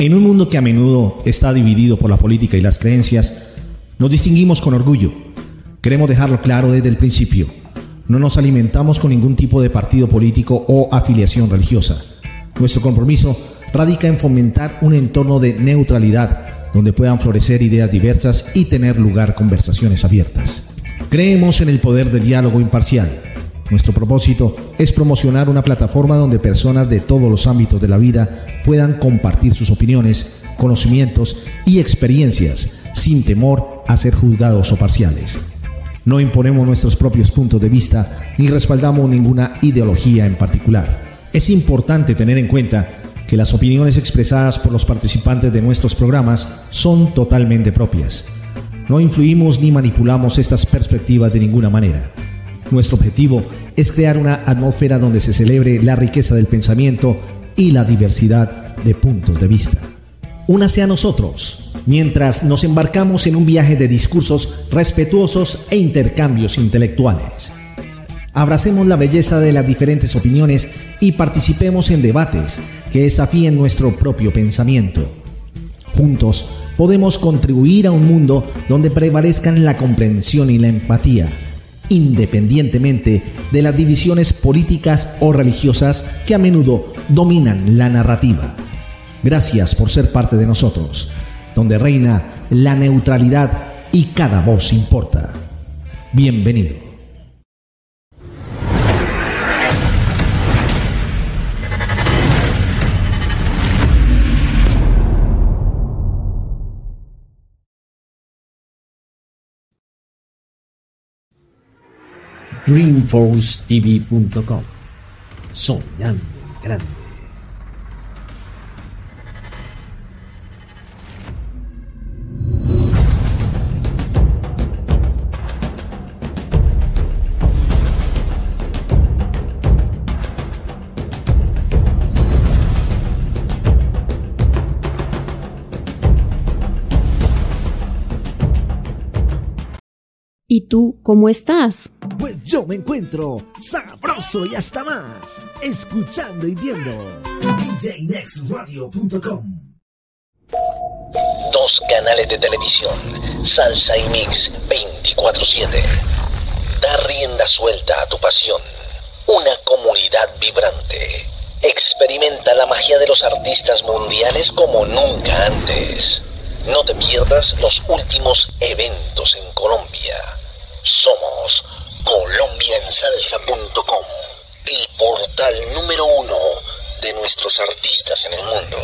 En un mundo que a menudo está dividido por la política y las creencias, nos distinguimos con orgullo. Queremos dejarlo claro desde el principio. No nos alimentamos con ningún tipo de partido político o afiliación religiosa. Nuestro compromiso radica en fomentar un entorno de neutralidad donde puedan florecer ideas diversas y tener lugar conversaciones abiertas. Creemos en el poder del diálogo imparcial. Nuestro propósito es promocionar una plataforma donde personas de todos los ámbitos de la vida puedan compartir sus opiniones, conocimientos y experiencias sin temor a ser juzgados o parciales. No imponemos nuestros propios puntos de vista ni respaldamos ninguna ideología en particular. Es importante tener en cuenta que las opiniones expresadas por los participantes de nuestros programas son totalmente propias. No influimos ni manipulamos estas perspectivas de ninguna manera. Nuestro objetivo es crear una atmósfera donde se celebre la riqueza del pensamiento y la diversidad de puntos de vista. Únase a nosotros mientras nos embarcamos en un viaje de discursos respetuosos e intercambios intelectuales. Abracemos la belleza de las diferentes opiniones y participemos en debates que desafíen nuestro propio pensamiento. Juntos podemos contribuir a un mundo donde prevalezcan la comprensión y la empatía, independientemente de las divisiones políticas o religiosas que a menudo dominan la narrativa. Gracias por ser parte de nosotros, donde reina la neutralidad y cada voz importa. Bienvenido. dreamforcetv.com. Soñando grande. ¿Y tú cómo estás? Pues yo me encuentro sabroso y hasta más, escuchando y viendo djnextradio.com. Dos canales de televisión, Salsa y Mix 24/7. Da rienda suelta a tu pasión. Una comunidad vibrante. Experimenta la magia de los artistas mundiales como nunca antes. No te pierdas los últimos eventos en Colombia. Somos colombiansalsa.com, el portal número uno de nuestros artistas en el mundo.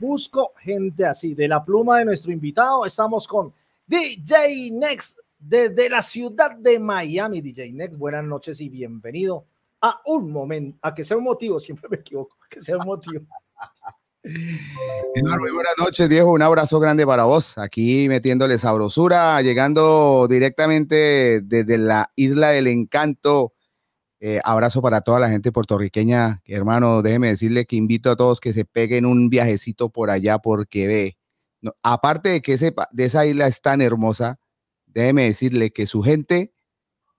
Busco gente así. De la pluma de nuestro invitado, estamos con DJ Next desde la ciudad de Miami. DJ Next, buenas noches y bienvenido a un momento, a que sea un motivo, siempre me equivoco, que sea un motivo. Muy buenas noches, viejo. Un abrazo grande para vos. Aquí metiéndole sabrosura, llegando directamente desde la Isla del Encanto eh, abrazo para toda la gente puertorriqueña. Hermano, déjeme decirle que invito a todos que se peguen un viajecito por allá porque ve, aparte de que ese, de esa isla es tan hermosa, déjeme decirle que su gente,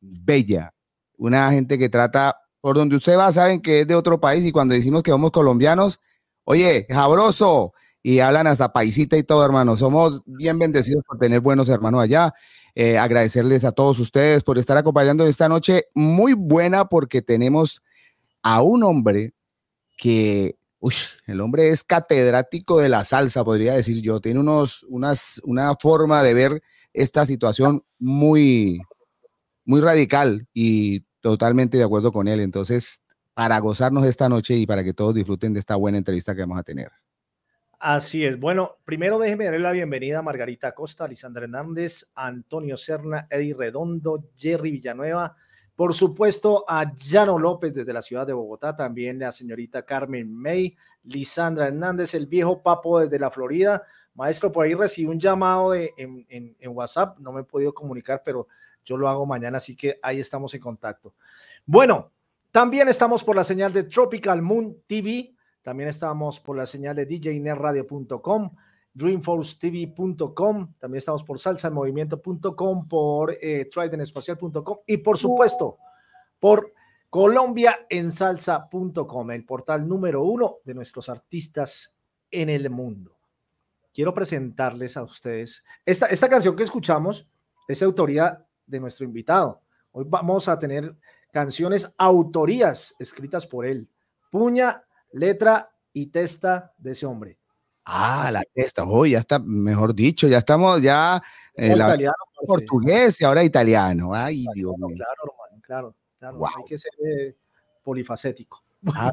bella, una gente que trata, por donde usted va, saben que es de otro país y cuando decimos que somos colombianos, oye, jabroso, y hablan hasta paisita y todo, hermano. Somos bien bendecidos por tener buenos hermanos allá. Eh, agradecerles a todos ustedes por estar acompañando esta noche muy buena porque tenemos a un hombre que, uy, el hombre es catedrático de la salsa, podría decir yo. Tiene unos, unas, una forma de ver esta situación muy, muy radical y totalmente de acuerdo con él. Entonces, para gozarnos esta noche y para que todos disfruten de esta buena entrevista que vamos a tener. Así es. Bueno, primero déjeme darle la bienvenida a Margarita Costa, Lisandra Hernández, Antonio Serna, Eddie Redondo, Jerry Villanueva, por supuesto a Llano López desde la ciudad de Bogotá, también la señorita Carmen May, Lisandra Hernández, el viejo Papo desde la Florida. Maestro, por ahí recibí un llamado en, en WhatsApp, no me he podido comunicar, pero yo lo hago mañana, así que ahí estamos en contacto. Bueno, también estamos por la señal de Tropical Moon TV también estamos por la señal de djnerradio.com, dreamforcetv.com, también estamos por salsamovimiento.com, por eh, y por supuesto por colombiaensalsa.com, el portal número uno de nuestros artistas en el mundo. Quiero presentarles a ustedes esta, esta canción que escuchamos es autoría de nuestro invitado. Hoy vamos a tener canciones autorías escritas por él. Puña letra y testa de ese hombre. Ah, la testa, oh, ya está, mejor dicho, ya estamos ya la, portugués y ahora italiano. Ay, Dios mío. Claro, hermano, claro, claro. Hay que ser eh, polifacético. Ah,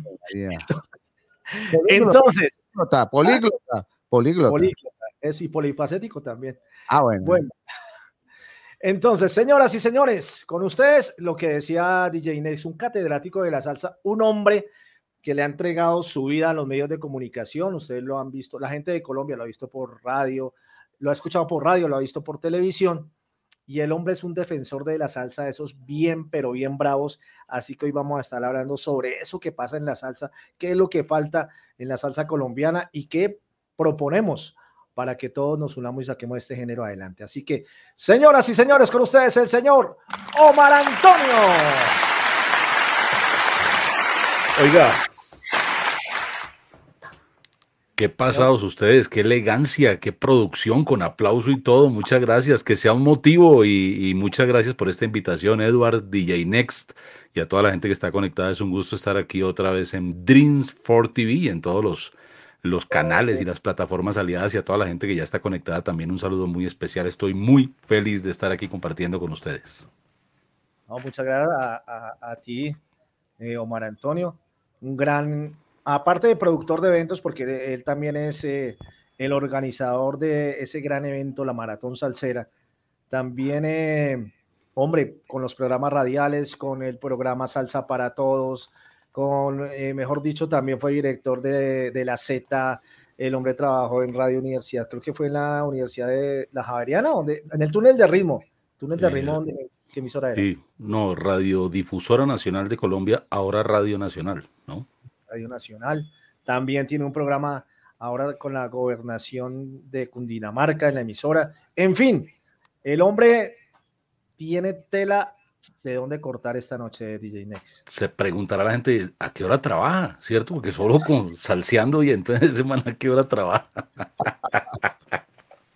entonces, políglota, políglota, políglota. políglota. Es y polifacético también. Ah, bueno. Bueno. Entonces, señoras y señores, con ustedes lo que decía DJ Inés, un catedrático de la salsa, un hombre que le ha entregado su vida a los medios de comunicación. Ustedes lo han visto, la gente de Colombia lo ha visto por radio, lo ha escuchado por radio, lo ha visto por televisión. Y el hombre es un defensor de la salsa, esos bien, pero bien bravos. Así que hoy vamos a estar hablando sobre eso que pasa en la salsa, qué es lo que falta en la salsa colombiana y qué proponemos para que todos nos unamos y saquemos este género adelante. Así que, señoras y señores, con ustedes el señor Omar Antonio. Oiga, Qué pasados ustedes, qué elegancia, qué producción con aplauso y todo. Muchas gracias, que sea un motivo y, muchas gracias por esta invitación, Edward, DJ Next y a toda la gente que está conectada. Es un gusto estar aquí otra vez en Dreams for TV y en todos los, los canales y las plataformas aliadas y a toda la gente que ya está conectada también un saludo muy especial. Estoy muy feliz de estar aquí compartiendo con ustedes. muchas gracias a, ti, eh, Omar Antonio. Un gran aparte de productor de eventos, porque él también es eh, el organizador de ese gran evento, la Maratón Salsera, también, eh, hombre, con los programas radiales, con el programa Salsa para Todos, con, eh, mejor dicho, también fue director de, la Z, el hombre trabajó en Radio Universidad, creo que fue en la Universidad de la Javeriana, donde, en el túnel de ritmo, túnel de ritmo, ¿qué emisora era? Sí, no, Radiodifusora Nacional de Colombia, ahora Radio Nacional, ¿no? Radio Nacional. También tiene un programa ahora con la gobernación de Cundinamarca en la emisora. En fin, el hombre tiene tela de dónde cortar esta noche DJ Next. Se preguntará la gente a qué hora trabaja, ¿cierto? Porque solo con salseando y entonces semana a qué hora trabaja.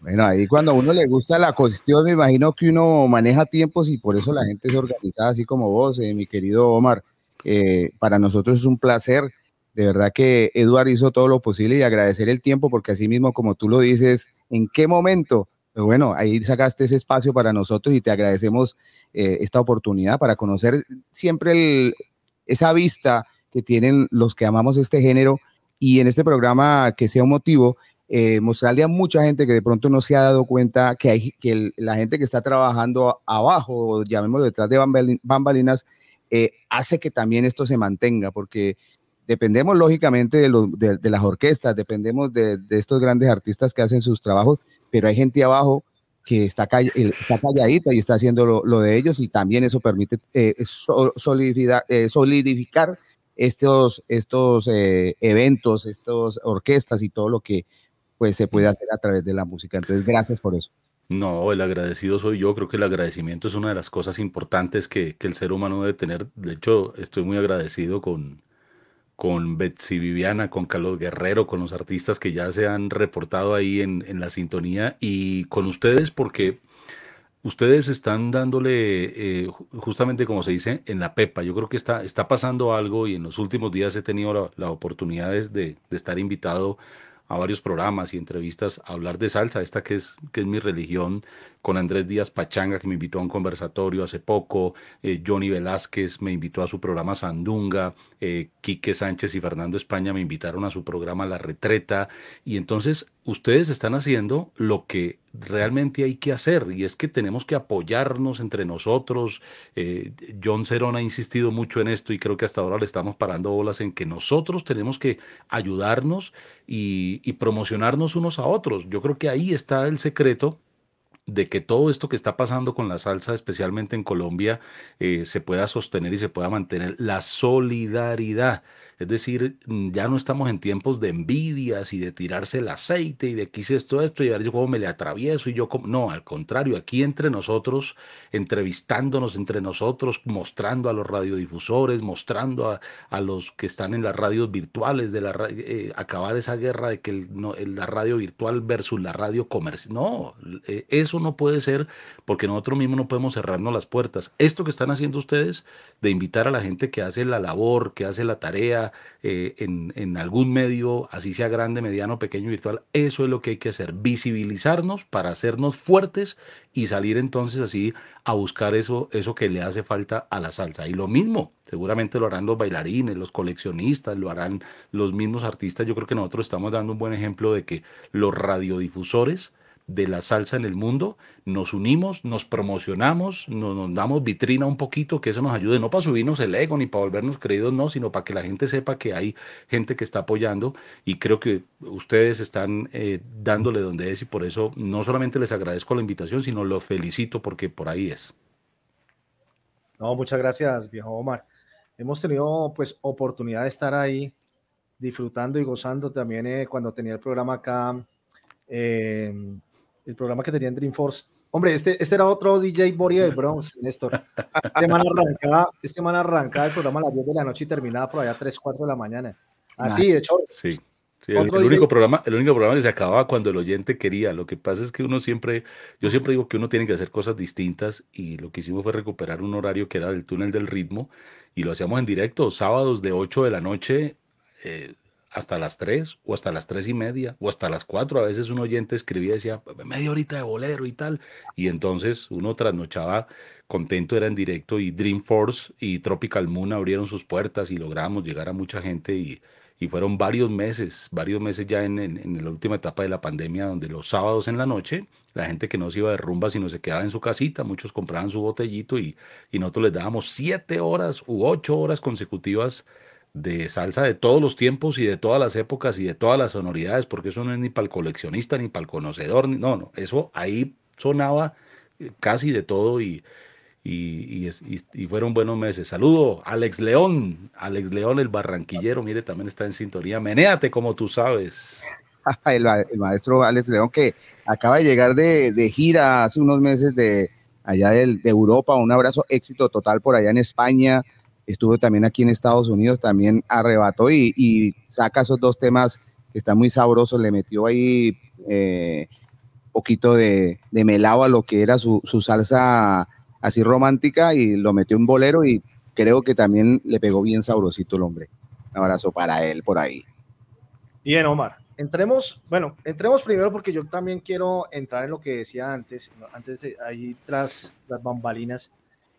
Bueno, ahí cuando a uno le gusta la cuestión, me imagino que uno maneja tiempos y por eso la gente es organizada así como vos, eh, mi querido Omar. Eh, para nosotros es un placer De verdad que Eduard hizo todo lo posible y agradecer el tiempo porque así mismo, como tú lo dices, ¿en qué momento? Pero bueno, ahí sacaste ese espacio para nosotros y te agradecemos eh, esta oportunidad para conocer siempre esa vista que tienen los que amamos este género y en este programa que sea un motivo, eh, mostrarle a mucha gente que de pronto no se ha dado cuenta que, hay, que la gente que está trabajando abajo, llamémoslo detrás de bambalinas, eh, hace que también esto se mantenga, porque dependemos lógicamente de, de, las orquestas, dependemos de, de, estos grandes artistas que hacen sus trabajos, pero hay gente abajo que está, está calladita y está haciendo lo, de ellos y también eso permite eh, solidificar, eh, solidificar, estos, estos eh, eventos, estas orquestas y todo lo que pues se puede hacer a través de la música. Entonces, gracias por eso. No, el agradecido soy yo. Creo que el agradecimiento es una de las cosas importantes que, que el ser humano debe tener. De hecho, estoy muy agradecido con, con Betsy Viviana, con Carlos Guerrero, con los artistas que ya se han reportado ahí en, la sintonía y con ustedes porque ustedes están dándole, eh, justamente como se dice, en la pepa. Yo creo que está, está pasando algo y en los últimos días he tenido la, la oportunidad de, de, estar invitado a varios programas y entrevistas a hablar de salsa, esta que es, que es mi religión, con Andrés Díaz Pachanga, que me invitó a un conversatorio hace poco, eh, Johnny Velázquez me invitó a su programa Sandunga, eh, Quique Sánchez y Fernando España me invitaron a su programa La Retreta, y entonces ustedes están haciendo lo que realmente hay que hacer, y es que tenemos que apoyarnos entre nosotros. Eh, John Cerón ha insistido mucho en esto y creo que hasta ahora le estamos parando bolas en que nosotros tenemos que ayudarnos y, y promocionarnos unos a otros. Yo creo que ahí está el secreto de que todo esto que está pasando con la salsa, especialmente en Colombia, eh, se pueda sostener y se pueda mantener la solidaridad. Es decir, mm, ya no estamos en tiempos de envidias y de tirarse el aceite y de quise esto, esto y a ver yo cómo me le atravieso y yo. No, al contrario, aquí entre nosotros, entrevistándonos entre nosotros, mostrando a los radiodifusores, mostrando a, a los que están en las radios virtuales, de la, eh, acabar esa guerra de que el, la radio virtual versus la radio comercial. No, eh, eso no puede ser porque nosotros mismos no podemos cerrarnos las puertas. Esto que están haciendo ustedes de invitar a la gente que hace la labor, que hace la tarea eh, en, en, algún medio, así sea grande, mediano, pequeño, virtual, eso es lo que hay que hacer, visibilizarnos para hacernos fuertes y salir entonces así a buscar eso, eso que le hace falta a la salsa. Y lo mismo, seguramente lo harán los bailarines, los coleccionistas, lo harán los mismos artistas. Yo creo que nosotros estamos dando un buen ejemplo de que los radiodifusores, de la salsa en el mundo, nos unimos, nos promocionamos, nos, damos vitrina un poquito, que eso nos ayude, no para subirnos el ego ni para volvernos creídos, no, sino para que la gente sepa que hay gente que está apoyando y creo que ustedes están eh, dándole donde es y por eso no solamente les agradezco la invitación, sino los felicito porque por ahí es. No, muchas gracias, viejo Omar. Hemos tenido pues oportunidad de estar ahí disfrutando y gozando también eh, cuando tenía el programa acá. Eh, el programa que tenía en Dreamforce. Hombre, este, este era otro DJ Boria del Bronx, Néstor. Este man, arrancaba, este man arrancaba el programa a las 10 de la noche y terminaba por allá a 3, 4 de la mañana. Así, de hecho. Sí. Sí, el, único programa, el único programa que se acababa cuando el oyente quería. Lo que pasa es que uno siempre, yo siempre digo que uno tiene que hacer cosas distintas y lo que hicimos fue recuperar un horario que era del túnel del ritmo y lo hacíamos en directo, sábados de 8 de la noche, eh, hasta las 3 o hasta las 3 y media o hasta las 4. A veces un oyente escribía y decía, media horita de bolero y tal. Y entonces uno trasnochaba contento, era en directo y Dreamforce y Tropical Moon abrieron sus puertas y logramos llegar a mucha gente y, y fueron varios meses, varios meses ya en, en, la última etapa de la pandemia, donde los sábados en la noche, la gente que no se iba de rumba, sino se quedaba en su casita, muchos compraban su botellito y, y nosotros les dábamos siete horas u ocho horas consecutivas de salsa de todos los tiempos y de todas las épocas y de todas las sonoridades, porque eso no es ni para el coleccionista ni para el conocedor, no, no, eso ahí sonaba eh, casi de todo y, y, y, fueron buenos meses. Saludo, Alex León, Alex León, el barranquillero, mire, también está en sintonía. Menéate como tú sabes. el, maestro Alex León que acaba de llegar de, de gira hace unos meses de allá de, de Europa, un abrazo, éxito total por allá en España estuvo también aquí en Estados Unidos, también arrebató y, saca esos dos temas que están muy sabrosos, le metió ahí eh, poquito de, de, a lo que era su, salsa así romántica y lo metió en bolero y creo que también le pegó bien sabrosito el hombre. Un abrazo para él por ahí. Bien, Omar. Entremos, bueno, entremos primero porque yo también quiero entrar en lo que decía antes, antes de ahí tras las bambalinas,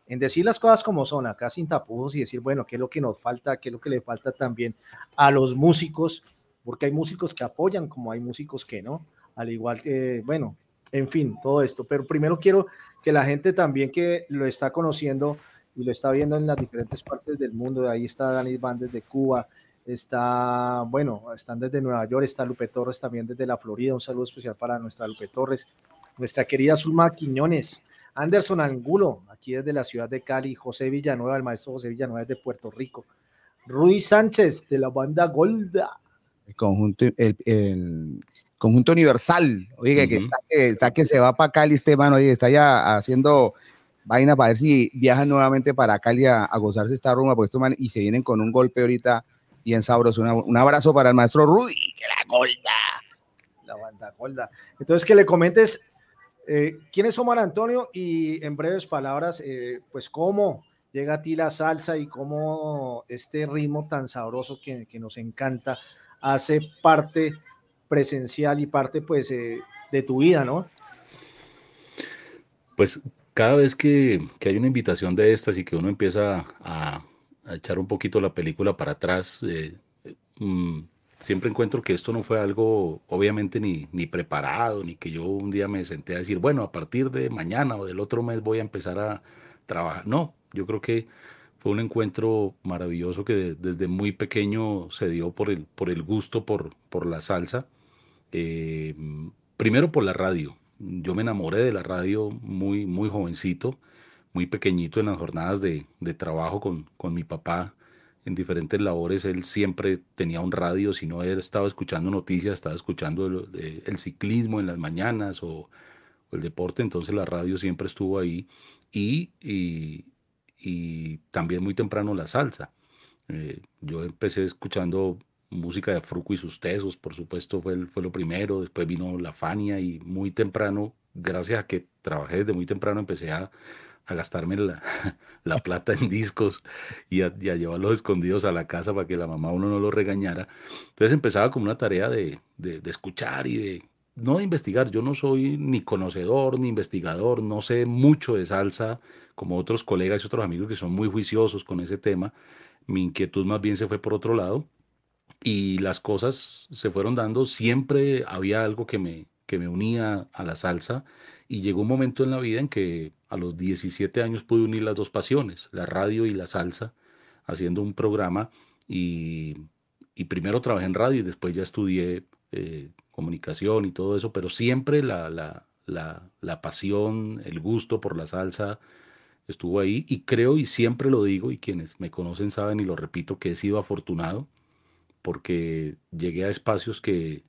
en decir las cosas como son, acá sin tapujos y decir, bueno, qué es lo que nos falta, qué es lo que le falta también a los músicos, porque hay músicos que apoyan como hay músicos que no, al igual que, bueno, en fin, todo esto. Pero primero quiero que la gente también que lo está conociendo y lo está viendo en las diferentes partes del mundo, ahí está Dani Van desde Cuba, está, bueno, están desde Nueva York, está Lupe Torres también desde la Florida, un saludo especial para nuestra Lupe Torres, nuestra querida Zulma Quiñones, Anderson Angulo, aquí desde la ciudad de Cali, José Villanueva, el maestro José Villanueva de Puerto Rico, Ruiz Sánchez de la banda Golda. El conjunto, el, conjunto universal, oiga, que, está, que, se va para Cali, Esteban, oye, está ya haciendo vaina para ver si viajan nuevamente para Cali a, gozarse esta rumba, pues y se vienen con un golpe ahorita bien sabroso. un abrazo para el maestro Rudy, que la golda. La banda golda. Entonces, que le comentes eh, quién es Omar Antonio y en breves palabras, eh, pues cómo llega a ti la salsa y cómo este ritmo tan sabroso que, nos encanta hace parte presencial y parte pues eh, de tu vida, ¿no? Pues cada vez que, hay una invitación de estas y que uno empieza a, a echar un poquito la película para atrás, eh, mm, siempre encuentro que esto no fue algo obviamente ni, ni preparado, ni que yo un día me senté a decir, bueno, a partir de mañana o del otro mes voy a empezar a trabajar. No, yo creo que fue un encuentro maravilloso que desde muy pequeño se dio por el, por el gusto por, por la salsa. Eh, primero por la radio. Yo me enamoré de la radio muy, muy jovencito muy pequeñito en las jornadas de, trabajo con, con, mi papá en diferentes labores. Él siempre tenía un radio, si no él estaba escuchando noticias, estaba escuchando el, ciclismo en las mañanas o, el deporte, entonces la radio siempre estuvo ahí y, y, también muy temprano la salsa. Eh, yo empecé escuchando música de Fruco y sus tesos, por supuesto, fue, fue lo primero, después vino la Fania y muy temprano, gracias a que trabajé desde muy temprano, empecé a, a gastarme la, la plata en discos y a, llevarlos escondidos a la casa para que la mamá uno no lo regañara. Entonces empezaba como una tarea de, de, escuchar y de, no de investigar. Yo no soy ni conocedor ni investigador, no sé mucho de salsa como otros colegas y otros amigos que son muy juiciosos con ese tema. Mi inquietud más bien se fue por otro lado y las cosas se fueron dando. Siempre había algo que me, que me unía a la salsa y llegó un momento en la vida en que a los 17 años pude unir las dos pasiones, la radio y la salsa, haciendo un programa y, primero trabajé en radio y después ya estudié eh, comunicación y todo eso, pero siempre la, la, la, pasión, el gusto por la salsa estuvo ahí y creo y siempre lo digo y quienes me conocen saben y lo repito que he sido afortunado porque llegué a espacios que,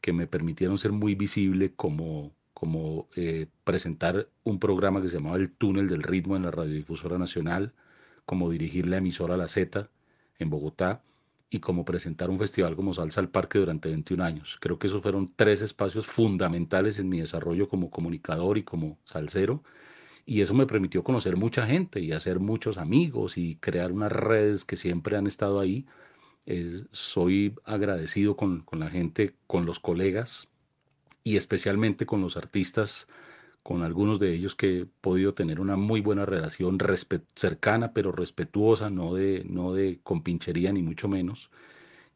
que me permitieron ser muy visible como como eh, presentar un programa que se llamaba El Túnel del Ritmo en la Radiodifusora Nacional, como dirigir la emisora La Z en Bogotá y como presentar un festival como Salsa al Parque durante 21 años. Creo que esos fueron tres espacios fundamentales en mi desarrollo como comunicador y como salsero. Y eso me permitió conocer mucha gente y hacer muchos amigos y crear unas redes que siempre han estado ahí. soy agradecido con, con la gente, con los colegas, y especialmente con los artistas, con algunos de ellos que he podido tener una muy buena relación cercana pero respetuosa, no de, no de compinchería ni mucho menos.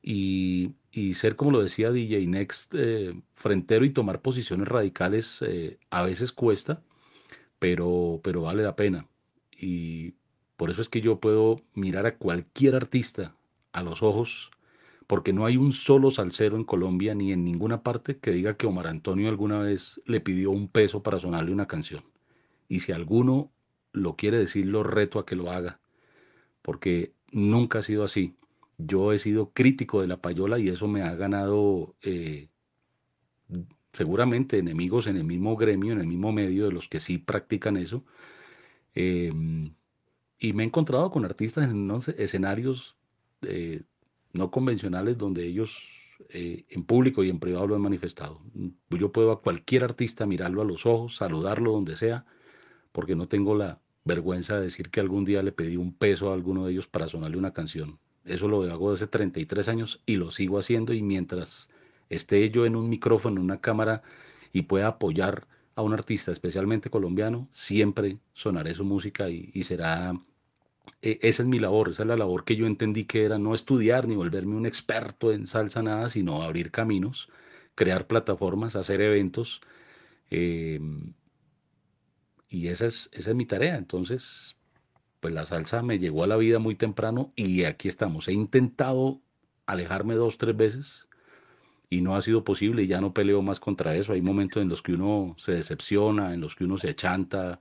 Y, y ser, como lo decía DJ Next, eh, frentero y tomar posiciones radicales eh, a veces cuesta, pero, pero vale la pena. Y por eso es que yo puedo mirar a cualquier artista a los ojos porque no hay un solo salsero en Colombia ni en ninguna parte que diga que Omar Antonio alguna vez le pidió un peso para sonarle una canción. Y si alguno lo quiere decir, lo reto a que lo haga, porque nunca ha sido así. Yo he sido crítico de la payola y eso me ha ganado eh, seguramente enemigos en el mismo gremio, en el mismo medio de los que sí practican eso. Em, y me he encontrado con artistas en escenarios eh, no convencionales donde ellos eh, en público y en privado lo han manifestado. Yo puedo a cualquier artista mirarlo a los ojos, saludarlo donde sea, porque no tengo la vergüenza de decir que algún día le pedí un peso a alguno de ellos para sonarle una canción. Eso lo hago hace 33 años y lo sigo haciendo y mientras esté yo en un micrófono, en una cámara y pueda apoyar a un artista, especialmente colombiano, siempre sonaré su música y, será... E, esa es mi labor, esa es la labor que yo entendí que era no estudiar ni volverme un experto en salsa nada, sino abrir caminos, crear plataformas, hacer eventos. Em, y esa es, esa es mi tarea. Entonces, pues la salsa me llegó a la vida muy temprano y aquí estamos. He intentado alejarme dos, tres veces y no ha sido posible y ya no peleo más contra eso. Hay momentos en los que uno se decepciona, en los que uno se achanta.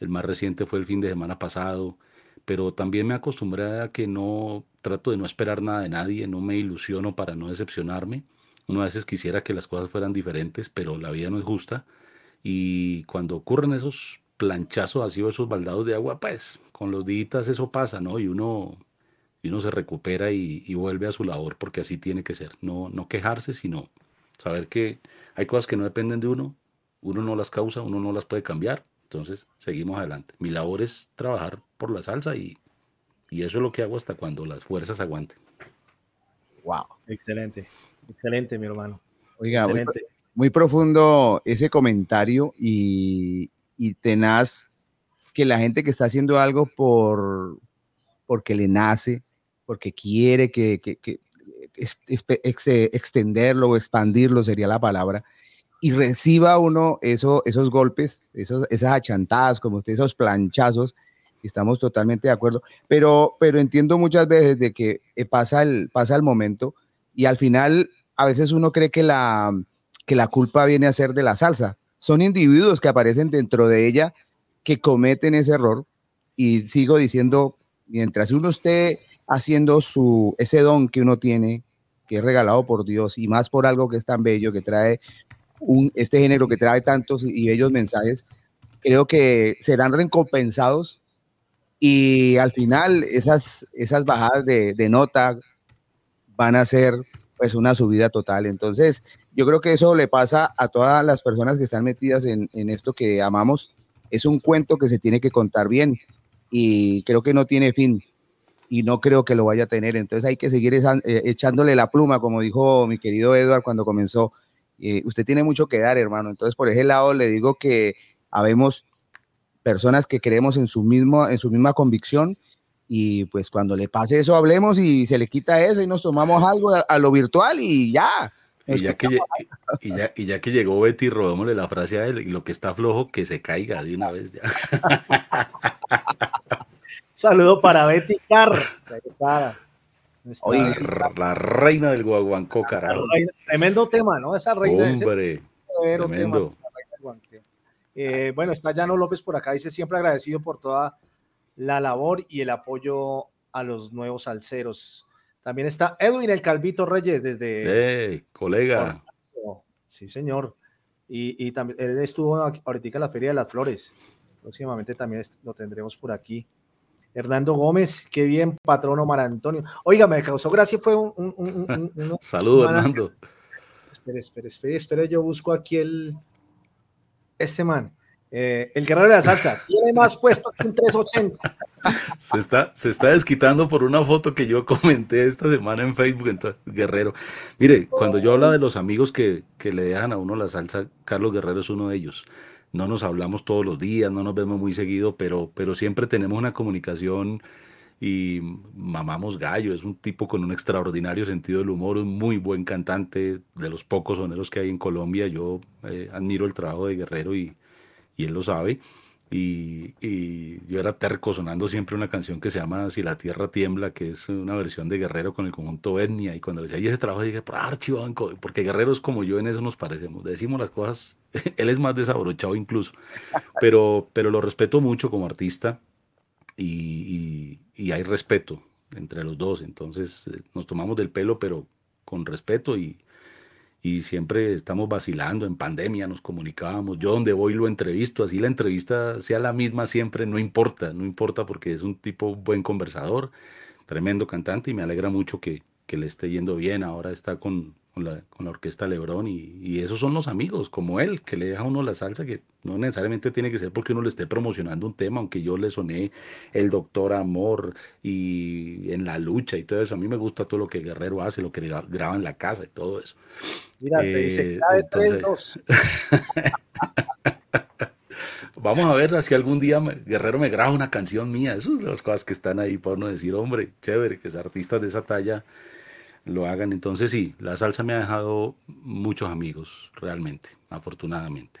El más reciente fue el fin de semana pasado, pero también me acostumbré a que no trato de no esperar nada de nadie, no me ilusiono para no decepcionarme. Uno a veces quisiera que las cosas fueran diferentes, pero la vida no es justa. Y cuando ocurren esos planchazos así o esos baldados de agua, pues con los días eso pasa, ¿no? Y uno y uno se recupera y, vuelve a su labor porque así tiene que ser. No, no quejarse, sino saber que hay cosas que no dependen de uno, uno no las causa, uno no las puede cambiar. Entonces, seguimos adelante. Mi labor es trabajar por la salsa y, y eso es lo que hago hasta cuando las fuerzas aguanten. Wow. Excelente, excelente, mi hermano. Oiga, Muy, profundo ese comentario y, y tenaz que la gente que está haciendo algo por porque le nace, porque quiere que, extenderlo o expandirlo sería la palabra, y reciba uno eso, esos golpes, esos, esas achantadas, como usted, esos planchazos, estamos totalmente de acuerdo, pero, pero entiendo muchas veces de que eh, pasa el, pasa el momento y al final a veces uno cree que la, que la culpa viene a ser de la salsa. Son individuos que aparecen dentro de ella que cometen ese error y sigo diciendo, mientras uno esté haciendo su, ese don que uno tiene, que es regalado por Dios, y más por algo que es tan bello, que trae un, este género que trae tantos y bellos mensajes, creo que serán recompensados y al final esas, esas bajadas de, de nota van a ser pues una subida total. Entonces, yo creo que eso le pasa a todas las personas que están metidas en, en esto que amamos. Es un cuento que se tiene que contar bien y creo que no tiene fin y no creo que lo vaya a tener. Entonces hay que seguir eh, echándole la pluma, como dijo mi querido Edward cuando comenzó. Eh, usted tiene mucho que dar, hermano. Entonces por ese lado le digo que habemos personas que creemos en su, mismo, en su misma convicción y pues cuando le pase eso hablemos y se le quita eso y nos tomamos algo a, lo virtual y ya. Y ya, que, y, ya, y ya que llegó Betty, robémosle la frase a él y lo que está flojo, que se caiga de una vez ya. Saludo para Betty Carr. la reina del Guaguancó, carajo. tremendo tema, ¿no? Esa reina. Hombre, tremendo. Eh, bueno, está Llano López por acá, dice siempre agradecido por toda la labor y el apoyo a los nuevos alceros. También está Edwin el Calvito Reyes desde... Hey, colega! Sí, señor. Y, y, también él estuvo ahorita en la Feria de las Flores. Próximamente también lo tendremos por aquí. Hernando Gómez, qué bien, patrono Mar Antonio. Oiga, me causó gracia, fue un... un, Saludos, Hernando. Espere, espere, espere, espere, yo busco aquí el... Este man. Eh, el guerrero de la salsa tiene más puesto que un 380. Se está, se está desquitando por una foto que yo comenté esta semana en Facebook. Entonces, Guerrero, mire, cuando yo hablo de los amigos que, que le dejan a uno la salsa, Carlos Guerrero es uno de ellos no nos hablamos todos los días, no nos vemos muy seguido, pero, pero siempre tenemos una comunicación y mamamos gallo, es un tipo con un extraordinario sentido del humor, un muy buen cantante, de los pocos soneros que hay en Colombia, yo eh, admiro el trabajo de Guerrero y, y él lo sabe. Y, yo era terco sonando siempre una canción que se llama Si la tierra tiembla, que es una versión de Guerrero con el conjunto Etnia. Y cuando decía, y ese trabajo dije, por archivanco, porque Guerrero es como yo, en eso nos parecemos. Decimos las cosas, él es más desabrochado incluso, pero, pero lo respeto mucho como artista y, y hay respeto entre los dos. Entonces eh, nos tomamos del pelo, pero con respeto y, y siempre estamos vacilando, en pandemia nos comunicábamos, yo donde voy lo entrevisto, así la entrevista sea la misma siempre, no importa, no importa porque es un tipo buen conversador, tremendo cantante y me alegra mucho que, que le esté yendo bien, ahora está con, con la, con la orquesta Lebrón y, y, esos son los amigos, como él, que le deja a uno la salsa, que no necesariamente tiene que ser porque uno le esté promocionando un tema, aunque yo le soné el doctor Amor y en la lucha y todo eso. A mí me gusta todo lo que Guerrero hace, lo que graba en la casa y todo eso. Mira, te dice eh, clave 3-2. Vamos a ver si algún día Guerrero me graba una canción mía. Esas son las cosas que están ahí por no decir, hombre, chévere, que es artistas de esa talla lo hagan. Entonces sí, la salsa me ha dejado muchos amigos, realmente, afortunadamente.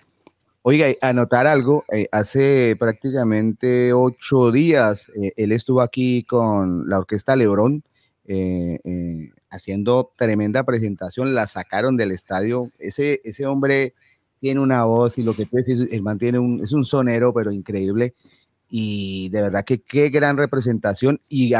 Oiga, anotar algo, eh, hace prácticamente ocho días eh, él estuvo aquí con la orquesta Lebrón eh, haciendo tremenda presentación, la sacaron del estadio, ese, ese hombre tiene una voz y lo que tú decís, él mantiene un, es un sonero, pero increíble, y de verdad que qué gran representación y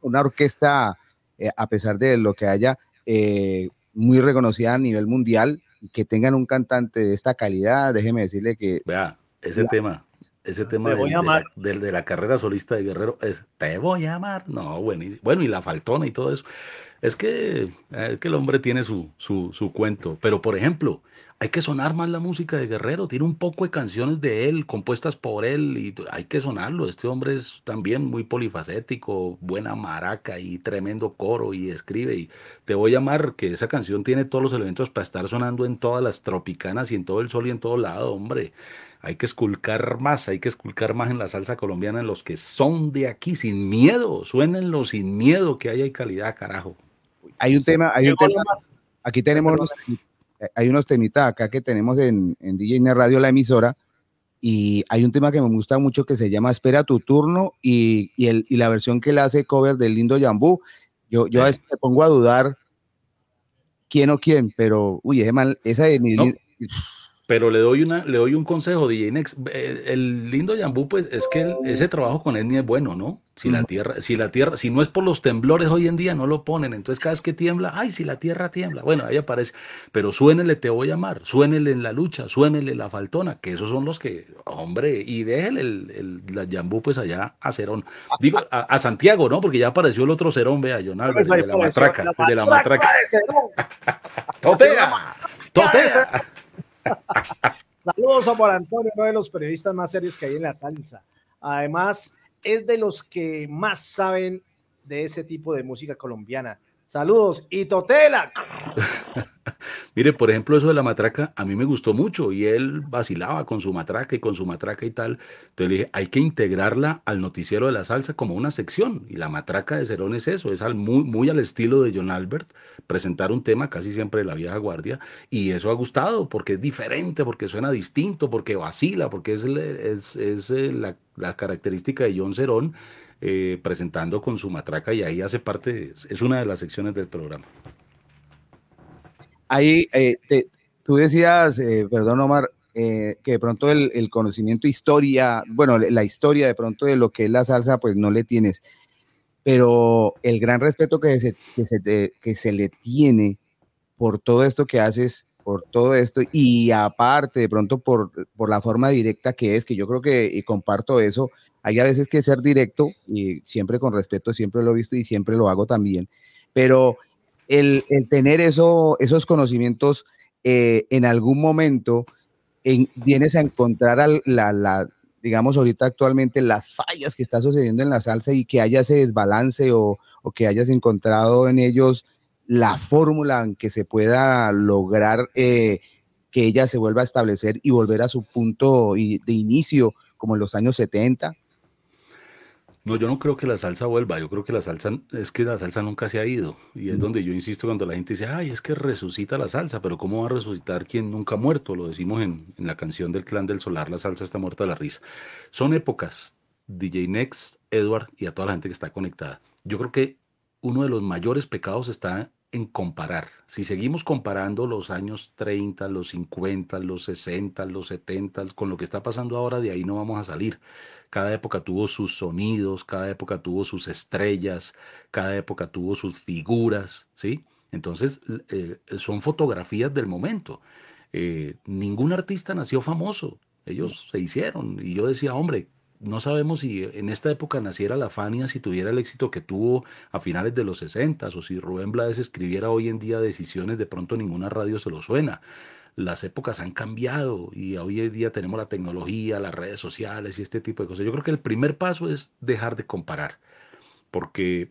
una orquesta eh, a pesar de lo que haya, eh, muy reconocida a nivel mundial, que tengan un cantante de esta calidad, déjeme decirle que... Vea, ese tema, ese tema de, la, de, la, carrera solista de Guerrero es Te voy a amar. No, buenísimo. Bueno, y la faltona y todo eso. Es que, es que el hombre tiene su, su, su cuento. Pero, por ejemplo, hay que sonar más la música de Guerrero. Tiene un poco de canciones de él, compuestas por él, y hay que sonarlo. Este hombre es también muy polifacético, buena maraca y tremendo coro, y escribe. Y te voy a llamar que esa canción tiene todos los elementos para estar sonando en todas las tropicanas y en todo el sol y en todo lado, hombre. Hay que esculcar más, hay que esculcar más en la salsa colombiana, en los que son de aquí, sin miedo. Suénenlo sin miedo, que haya calidad, carajo. Hay un tema, hay un tema. Aquí tenemos hay unos temitas acá que tenemos en, en DJ Radio, la emisora, y hay un tema que me gusta mucho que se llama Espera tu turno y, y, el, y la versión que le hace cover del lindo Yambú. Yo, yo a veces me pongo a dudar quién o quién, pero uy, esa de mi... Pero le doy, una, le doy un consejo, DJ Next. Eh, el lindo Yambú, pues es que ese trabajo con etnia es bueno, ¿no? Si la tierra, si la tierra, si no es por los temblores hoy en día, no lo ponen. Entonces, cada vez que tiembla, ay, si la tierra tiembla. Bueno, ahí aparece. Pero suénele, te voy a amar. Suénele en la lucha, suénele la faltona, que esos son los que, hombre, y déjele el, el, la Yambú, pues allá a Cerón. Digo, a, Santiago, ¿no? Porque ya apareció el otro Cerón, vea, John Albert, de la matraca. De la matraca. Totea. Totea. Saludos a Juan Antonio, uno de los periodistas más serios que hay en la salsa. Además, es de los que más saben de ese tipo de música colombiana. Saludos y Totela. Mire, por ejemplo, eso de la matraca, a mí me gustó mucho y él vacilaba con su matraca y con su matraca y tal. Entonces le dije, hay que integrarla al noticiero de la salsa como una sección. Y la matraca de Cerón es eso, es muy, muy al estilo de John Albert, presentar un tema casi siempre de la vieja guardia. Y eso ha gustado porque es diferente, porque suena distinto, porque vacila, porque es, es, es eh, la, la característica de John Cerón eh, presentando con su matraca y ahí hace parte, es una de las secciones del programa. Ahí, eh, tú decías, eh, perdón Omar, que de pronto el, conocimiento historia, bueno, la historia de pronto de lo que es la salsa, pues no le tienes, pero el gran respeto que se, que se, que se le tiene por todo esto que haces, por todo esto, y aparte de pronto por, por la forma directa que es, que yo creo que y comparto eso, hay a veces que ser directo y siempre con respeto, siempre lo he visto y siempre lo hago también, pero el, tener eso, esos conocimientos eh, en algún momento vienes a encontrar la, digamos ahorita actualmente las fallas que está sucediendo en la salsa y que haya ese desbalance o, que hayas encontrado en ellos la fórmula en que se pueda lograr eh, que ella se vuelva a establecer y volver a su punto de inicio como en los años 70 no, yo no creo que la salsa vuelva, yo creo que la salsa es que la salsa nunca se ha ido. Y es donde yo insisto cuando la gente dice, ay, es que resucita la salsa, pero ¿cómo va a resucitar quien nunca ha muerto? Lo decimos en, en la canción del clan del solar, la salsa está muerta de la risa. Son épocas, DJ Next, Edward y a toda la gente que está conectada. Yo creo que uno de los mayores pecados está en comparar. Si seguimos comparando los años 30, los 50, los 60, los 70, con lo que está pasando ahora, de ahí no vamos a salir. Cada época tuvo sus sonidos, cada época tuvo sus estrellas, cada época tuvo sus figuras, ¿sí? Entonces, eh, son fotografías del momento. Eh, ningún artista nació famoso, ellos se hicieron. Y yo decía, hombre, no sabemos si en esta época naciera la Fania, si tuviera el éxito que tuvo a finales de los 60 o si Rubén Blades escribiera hoy en día decisiones, de pronto ninguna radio se lo suena. Las épocas han cambiado y hoy en día tenemos la tecnología, las redes sociales y este tipo de cosas. Yo creo que el primer paso es dejar de comparar, porque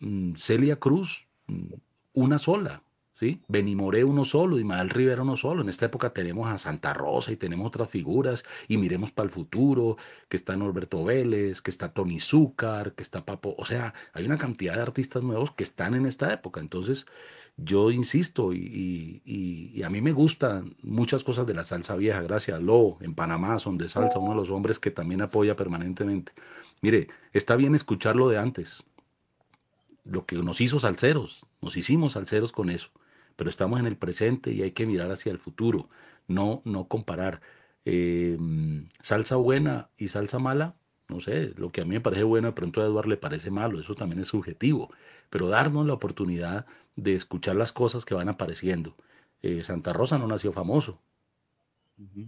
mm, Celia Cruz, mm, una sola, ¿sí? Benimoré uno solo, Ismael Rivera uno solo. En esta época tenemos a Santa Rosa y tenemos otras figuras y miremos para el futuro, que está Norberto Vélez, que está Tony Zúcar, que está Papo. O sea, hay una cantidad de artistas nuevos que están en esta época. Entonces, yo insisto y, a mí me gustan muchas cosas de la salsa vieja. Gracias a Lo en Panamá, son de salsa, uno de los hombres que también apoya permanentemente. Mire, está bien escuchar lo de antes, lo que nos hizo salseros, nos hicimos salseros con eso pero estamos en el presente y hay que mirar hacia el futuro, no, no comparar. Em, salsa buena y salsa mala, no sé, lo que a mí me parece bueno de pronto a Eduardo le parece malo, eso también es subjetivo, pero darnos la oportunidad de escuchar las cosas que van apareciendo. Eh, Santa Rosa no nació famoso,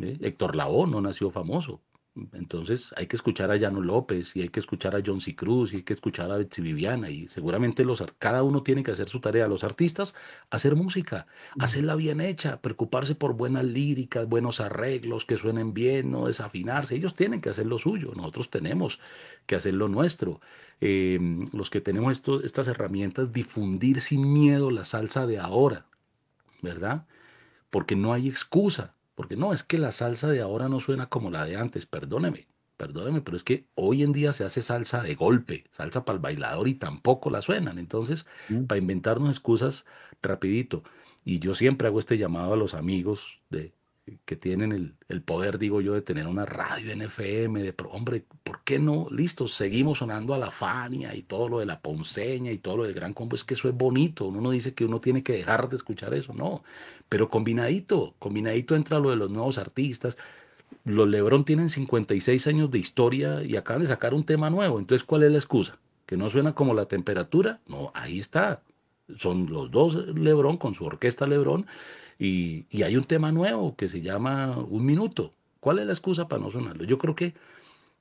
¿eh? Héctor Lavoe no nació famoso, entonces hay que escuchar a Llano López y hay que escuchar a John C. Cruz y hay que escuchar a Betsy Viviana y seguramente los, cada uno tiene que hacer su tarea. Los artistas, hacer música, hacerla bien hecha, preocuparse por buenas líricas, buenos arreglos, que suenen bien, no desafinarse. Ellos tienen que hacer lo suyo, nosotros tenemos que hacer lo nuestro. Em, los que tenemos estas herramientas, difundir sin miedo la salsa de ahora, ¿verdad? Porque no hay excusa. Porque no, es que la salsa de ahora no suena como la de antes, perdóneme, perdóneme, pero es que hoy en día se hace salsa de golpe, salsa para el bailador y tampoco la suenan. Entonces, mm. para inventarnos excusas rapidito. Y yo siempre hago este llamado a los amigos de, que tienen el, poder, digo yo, de tener una radio en FM, de, hombre, ¿por qué no? Listo, seguimos sonando a la Fania y todo lo de la Ponceña y todo lo del Gran Combo, es que eso es bonito, uno no dice que uno tiene que dejar de escuchar eso, no, pero combinadito, combinadito entra lo de los nuevos artistas, los Lebron tienen 56 años de historia y acaban de sacar un tema nuevo, entonces ¿cuál es la excusa? ¿Que no suena como la temperatura? No, ahí está, son los dos Lebron con su orquesta Lebron y, hay un tema nuevo que se llama Un Minuto. ¿Cuál es la excusa para no sonarlo? Yo creo que,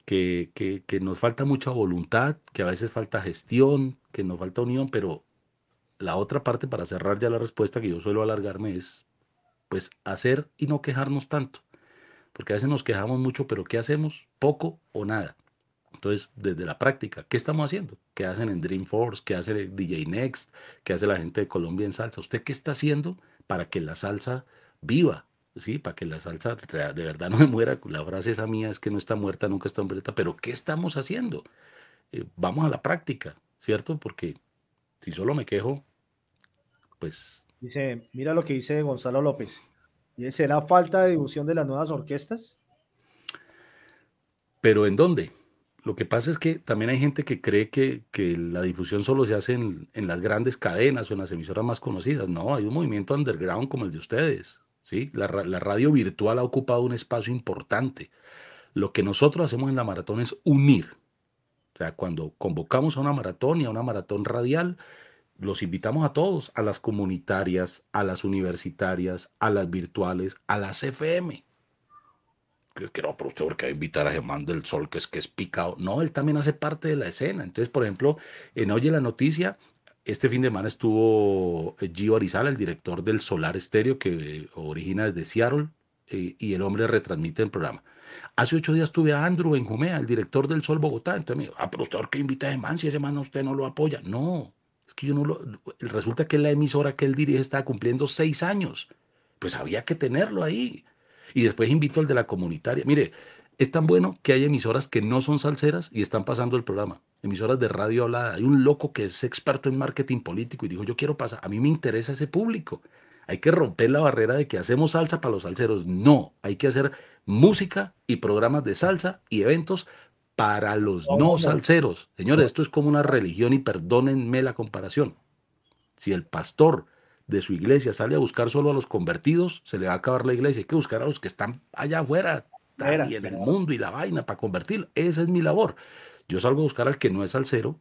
que, que, nos falta mucha voluntad, que a veces falta gestión, que nos falta unión, pero la otra parte para cerrar ya la respuesta que yo suelo alargarme es pues hacer y no quejarnos tanto. Porque a veces nos quejamos mucho, pero ¿qué hacemos? Poco o nada. Entonces, desde la práctica, ¿qué estamos haciendo? ¿Qué hacen en Dreamforce? ¿Qué hace DJ Next? ¿Qué hace la gente de Colombia en salsa? ¿Usted qué está haciendo para que la salsa viva, ¿sí? Para que la salsa de verdad no me muera. La frase esa mía es que no está muerta, nunca está muerta, pero ¿qué estamos haciendo? Eh, vamos a la práctica, ¿cierto? Porque si solo me quejo, pues... Dice, mira lo que dice Gonzalo López. ¿Será falta de difusión de las nuevas orquestas? ¿Pero en dónde? Lo que pasa es que también hay gente que cree que, la difusión solo se hace en, las grandes cadenas o en las emisoras más conocidas. No, hay un movimiento underground como el de ustedes. ¿sí? La, la radio virtual ha ocupado un espacio importante. Lo que nosotros hacemos en la maratón es unir. O sea, cuando convocamos a una maratón y a una maratón radial, los invitamos a todos, a las comunitarias, a las universitarias, a las virtuales, a las FM que, no, pero usted porque va a invitar a Germán del Sol, que es que es picado. No, él también hace parte de la escena. Entonces, por ejemplo, en Oye la Noticia, este fin de semana estuvo eh, Gio Arizala, el director del Solar Estéreo, que origina desde Seattle, eh, y el hombre retransmite el programa. Hace ocho días tuve a Andrew en Jumea, el director del Sol Bogotá. Entonces me dijo, ah, pero usted, ¿por qué invita a Germán si ese man usted no lo apoya? No, es que yo no lo. Resulta que la emisora que él dirige está cumpliendo seis años. Pues había que tenerlo ahí. Y después invito al de la comunitaria. Mire, es tan bueno que hay emisoras que no son salseras y están pasando el programa. Emisoras de radio hablada. Hay un loco que es experto en marketing político y dijo, yo quiero pasar, a mí me interesa ese público. Hay que romper la barrera de que hacemos salsa para los salseros. No, hay que hacer música y programas de salsa y eventos para los no salseros. Señores, esto es como una religión y perdónenme la comparación. Si el pastor de su iglesia sale a buscar solo a los convertidos, se le va a acabar la iglesia. Hay que buscar a los que están allá afuera y en el mundo y la vaina para convertirlo. Esa es mi labor. Yo salgo a buscar al que no es salsero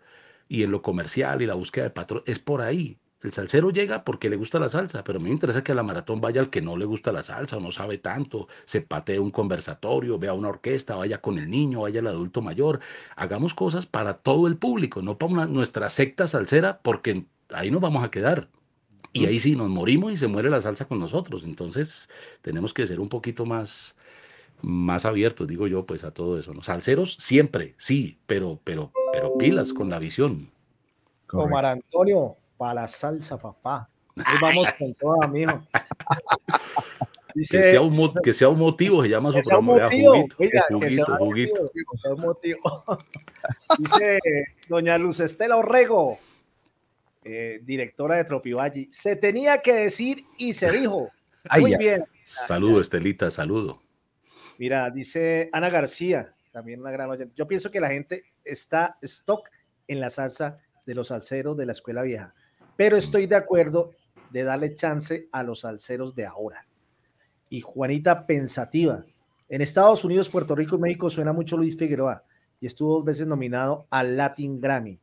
y en lo comercial y la búsqueda de patrón es por ahí. El salsero llega porque le gusta la salsa, pero a mí me interesa que a la maratón vaya el que no le gusta la salsa o no sabe tanto, se patee un conversatorio, vea una orquesta, vaya con el niño, vaya el adulto mayor. Hagamos cosas para todo el público, no para nuestra secta salsera, porque ahí nos vamos a quedar. Y ahí sí, nos morimos y se muere la salsa con nosotros. Entonces tenemos que ser un poquito más, más abiertos, digo yo, pues a todo eso. ¿no? Salseros siempre, sí, pero, pero, pero pilas con la visión. Omar Antonio, para la salsa, papá. Ahí vamos con toda, mijo. Dice, que, sea un, que sea un motivo, se llama su programa. Juguito, oiga, juguito, juguito. motivo. Dice doña Luz Estela Orrego, eh, directora de Tropivalli, se tenía que decir y se dijo. Muy bien. Saludo, Estelita, saludo. Mira, dice Ana García, también una gran oyente. Yo pienso que la gente está stock en la salsa de los salseros de la escuela vieja, pero estoy de acuerdo de darle chance a los salseros de ahora. Y Juanita pensativa. En Estados Unidos, Puerto Rico y México suena mucho Luis Figueroa y estuvo dos veces nominado al Latin Grammy.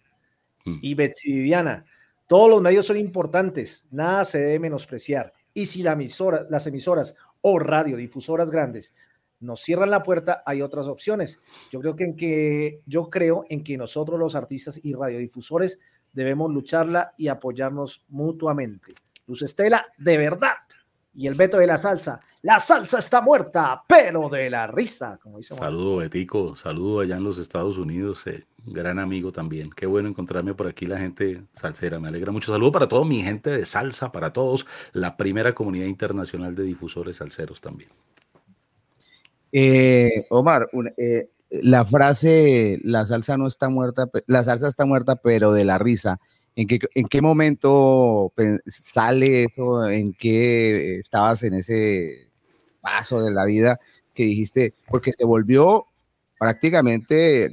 Mm. Y Betsy Viviana, todos los medios son importantes, nada se debe menospreciar. Y si la emisora, las emisoras o radiodifusoras grandes nos cierran la puerta, hay otras opciones. Yo creo que, en que yo creo en que nosotros los artistas y radiodifusores debemos lucharla y apoyarnos mutuamente. Luz Estela, de verdad. Y el veto de la salsa. La salsa está muerta, pero de la risa, como dice. Saludo, Betico. Saludo allá en los Estados Unidos. Eh, gran amigo también. Qué bueno encontrarme por aquí la gente salsera. Me alegra mucho. Saludo para toda mi gente de salsa, para todos. La primera comunidad internacional de difusores salseros también. Eh, Omar, eh, la frase la salsa no está muerta, la salsa está muerta, pero de la risa. ¿En qué, en qué momento sale eso? ¿En qué estabas en ese paso de la vida que dijiste? Porque se volvió prácticamente,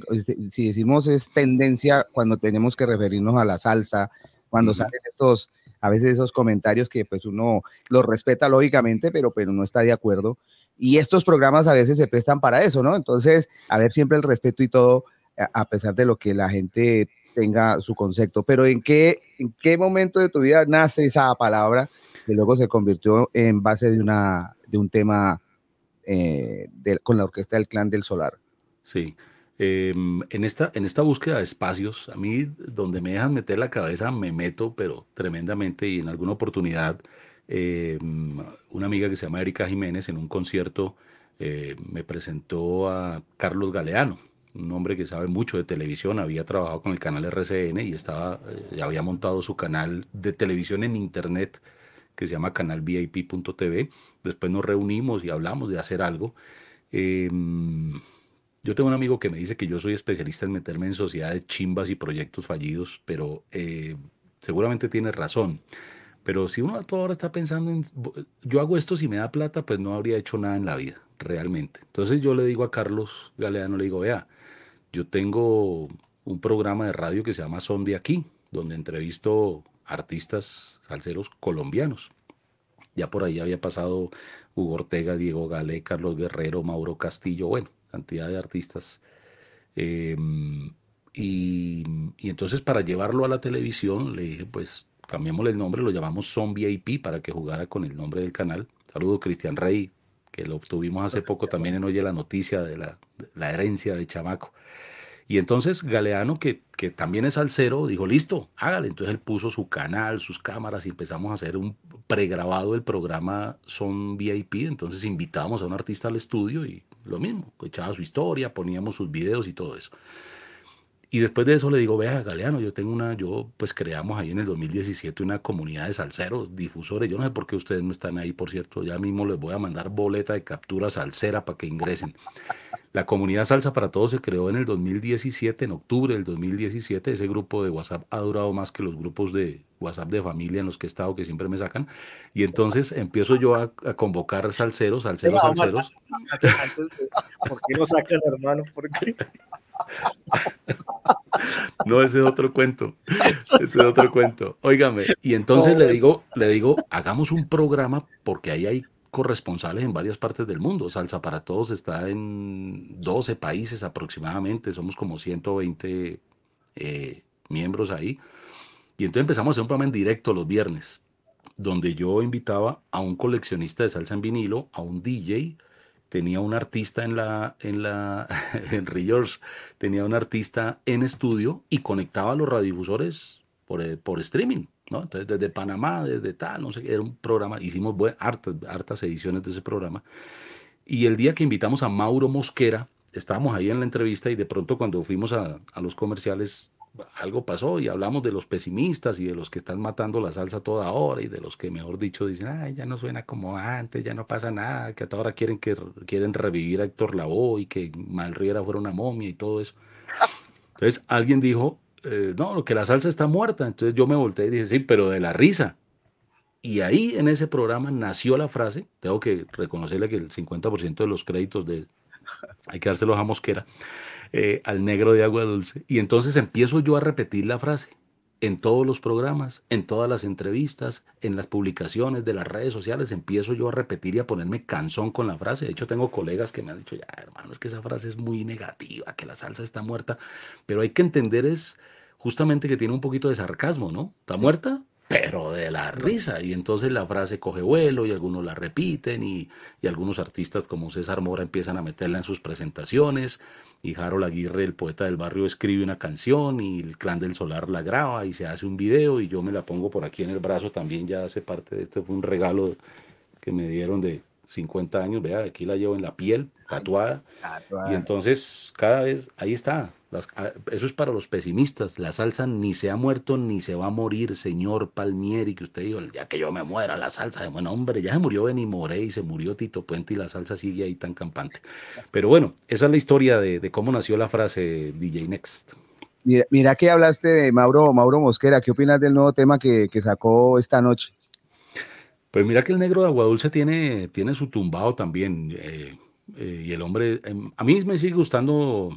si decimos es tendencia cuando tenemos que referirnos a la salsa, cuando salen estos, a veces esos comentarios que pues uno los respeta lógicamente, pero, pero no está de acuerdo. Y estos programas a veces se prestan para eso, ¿no? Entonces, a ver siempre el respeto y todo, a pesar de lo que la gente tenga su concepto. Pero ¿en qué, en qué momento de tu vida nace esa palabra que luego se convirtió en base de, una, de un tema eh, con la orquesta del Clan del Solar? Sí. Em, en, esta, en esta búsqueda de espacios, a mí donde me dejan meter la cabeza me meto, pero tremendamente y en alguna oportunidad Em, una amiga que se llama Erika Jiménez en un concierto eh, me presentó a Carlos Galeano, un hombre que sabe mucho de televisión, había trabajado con el canal RCN y estaba, eh, había montado su canal de televisión en internet que se llama canalvip.tv. Después nos reunimos y hablamos de hacer algo. Em, yo tengo un amigo que me dice que yo soy especialista en meterme en sociedades chimbas y proyectos fallidos, pero eh, seguramente tiene razón. Pero si uno a toda está pensando en, yo hago esto si me da plata, pues no habría hecho nada en la vida, realmente. Entonces yo le digo a Carlos Galeano, le digo, vea, yo tengo un programa de radio que se llama Son de Aquí, donde entrevisto artistas salseros colombianos. Ya por ahí había pasado Hugo Ortega, Diego Gale, Carlos Guerrero, Mauro Castillo, bueno, cantidad de artistas. Em, y, entonces para llevarlo a la televisión le dije, pues cambiémosle el nombre, lo llamamos Zombie IP para que jugara con el nombre del canal. Saludo Cristian Rey, que lo obtuvimos hace poco también en Oye la Noticia de la, la herencia de Chamaco. Y entonces Galeano, que, que también es salsero, dijo, listo, hágale. Entonces él puso su canal, sus cámaras y empezamos a hacer un pregrabado del programa Son VIP. Entonces invitábamos a un artista al estudio y lo mismo, echaba su historia, poníamos sus videos y todo eso. Y después de eso le digo, vea, Galeano, yo tengo una, yo pues creamos ahí en el 2017 una comunidad de salseros, difusores. Yo no sé por qué ustedes no están ahí, por cierto. Ya mismo les voy a mandar boleta de captura salsera para que ingresen. La comunidad Salsa para Todos se creó en el 2017, en octubre del 2017. Ese grupo de WhatsApp ha durado más que los grupos de WhatsApp de familia en los que he estado, que siempre me sacan. Y entonces empiezo yo a, convocar salseros, salseros, salseros. ¿Por qué no sacan, hermano? ¿Por qué? No, ese es otro cuento. Ese es otro cuento. Óigame, y entonces le digo, le digo, hagamos un programa porque ahí hay corresponsales en varias partes del mundo. Salsa para Todos está en 12 países aproximadamente, somos como 120 eh, miembros ahí. Y entonces empezamos a hacer un programa en directo los viernes, donde yo invitaba a un coleccionista de salsa en vinilo, a un DJ, tenía un artista en la, en la, en George, tenía un artista en estudio y conectaba los radiodifusores por, eh, por streaming, ¿no? Entonces, desde Panamá, desde tal, no sé qué, era un programa, hicimos hartas, hartas ediciones de ese programa. Y el día que invitamos a Mauro Mosquera, estábamos ahí en la entrevista y de pronto cuando fuimos a, los comerciales algo pasó y hablamos de los pesimistas y de los que están matando la salsa toda hora y de los que, mejor dicho, dicen, ay, ya no suena como antes, ya no pasa nada, que a toda hora quieren, quieren revivir a Héctor Lavoe y que Mal Riera fuera una momia y todo eso. Entonces alguien dijo, eh, no, que la salsa está muerta. Entonces yo me volteé y dije, sí, pero de la risa. Y ahí en ese programa nació la frase, tengo que reconocerle que el 50% de los créditos de, hay que dárselos a Mosquera, eh, al negro de agua dulce. Y entonces empiezo yo a repetir la frase en todos los programas, en todas las entrevistas, en las publicaciones de las redes sociales, empiezo yo a repetir y a ponerme cansón con la frase. De hecho, tengo colegas que me han dicho, ya, hermano, es que esa frase es muy negativa, que la salsa está muerta. Pero hay que entender es justamente que tiene un poquito de sarcasmo, ¿no? ¿Está muerta? pero de la risa. Y entonces la frase coge vuelo y algunos la repiten y, y, algunos artistas como César Mora empiezan a meterla en sus presentaciones y Harold Aguirre, el poeta del barrio, escribe una canción y el Clan del Solar la graba y se hace un video y yo me la pongo por aquí en el brazo también, ya hace parte de esto, fue un regalo que me dieron de 50 años, vea, aquí la llevo en la piel, tatuada. Y entonces cada vez, ahí está, Ah, eso es para los pesimistas. La salsa ni se ha muerto ni se va a morir, señor Palmieri, que usted dijo, el día que yo me muera, la salsa de buen hombre, ya se murió Benny Moré y se murió Tito Puente y la salsa sigue ahí tan campante. Pero bueno, esa es la historia de, cómo nació la frase DJ Next. Mira, que hablaste de Mauro, Mauro Mosquera, ¿qué opinas del nuevo tema que, sacó esta noche? Pues mira que el negro de Aguadulce tiene, tiene su tumbado también. Eh, eh, y el hombre, em, a mí me sigue gustando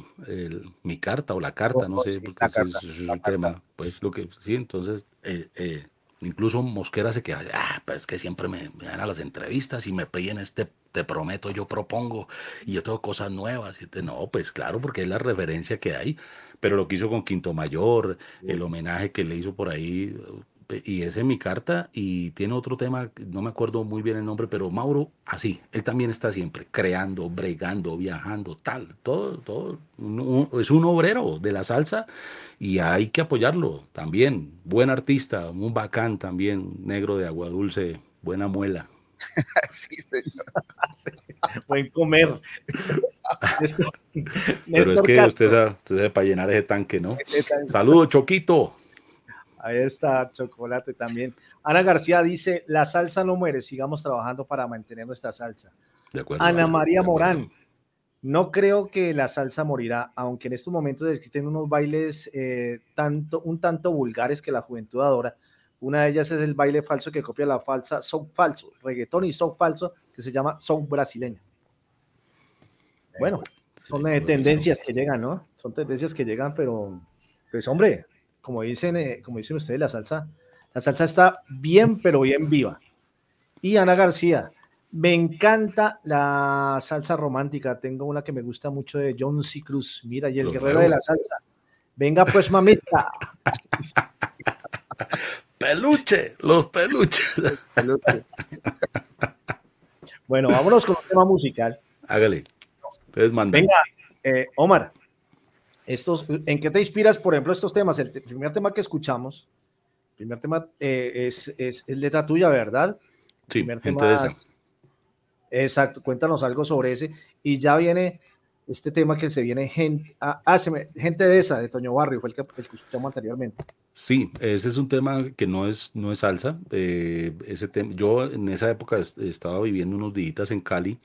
mi carta o la carta, oh, no oh, sé, porque es, un tema, pues lo que sí, entonces, eh, incluso Mosquera se queda, ah, pero es que siempre me, dan a las entrevistas y me piden este, te prometo, yo propongo, y yo tengo cosas nuevas, y no, pues claro, porque es la referencia que hay, pero lo que hizo con Quinto Mayor, el homenaje que le hizo por ahí, y ese es mi carta y tiene otro tema, no me acuerdo muy bien el nombre, pero Mauro, así, él también está siempre creando, bregando, viajando, tal, todo, todo, es un obrero de la salsa y hay que apoyarlo también, buen artista, un bacán también, negro de agua dulce, buena muela. sí, señor. Buen comer. pero es que usted sabe, usted para llenar ese tanque, ¿no? Saludos, Choquito. Ahí está, chocolate también. Ana García dice, la salsa no muere, sigamos trabajando para mantener nuestra salsa. De acuerdo, Ana María Morán, no creo que la salsa morirá, aunque en estos momentos existen unos bailes eh, tanto, un tanto vulgares que la juventud adora. Una de ellas es el baile falso que copia la falsa son falso, reggaetón y son falso, que se llama son brasileño. Bueno, son tendencias que llegan, ¿no? Son tendencias que llegan, pero pues hombre, como dicen, eh, como dicen ustedes, la salsa, la salsa está bien, pero bien viva. Y Ana García, me encanta la salsa romántica. Tengo una que me gusta mucho de John C. Cruz. Mira, y el guerrero de la salsa. Venga, pues, mamita. Peluche, los peluches. bueno, vámonos con un tema musical. Hágale. Ustedes mandan. Venga, eh, Omar, estos, ¿En qué te inspiras, por ejemplo, estos temas? El, primer tema que escuchamos, el primer tema eh, es, es, letra tuya, ¿verdad? Sí, primer tema, Exacto, cuéntanos algo sobre ese. Y ya viene este tema que se viene gente, ah, ah gente de esa, de Toño Barrio, fue el que, escuchamos anteriormente. Sí, ese es un tema que no es, no es salsa. Eh, ese yo en esa época estaba viviendo unos días en Cali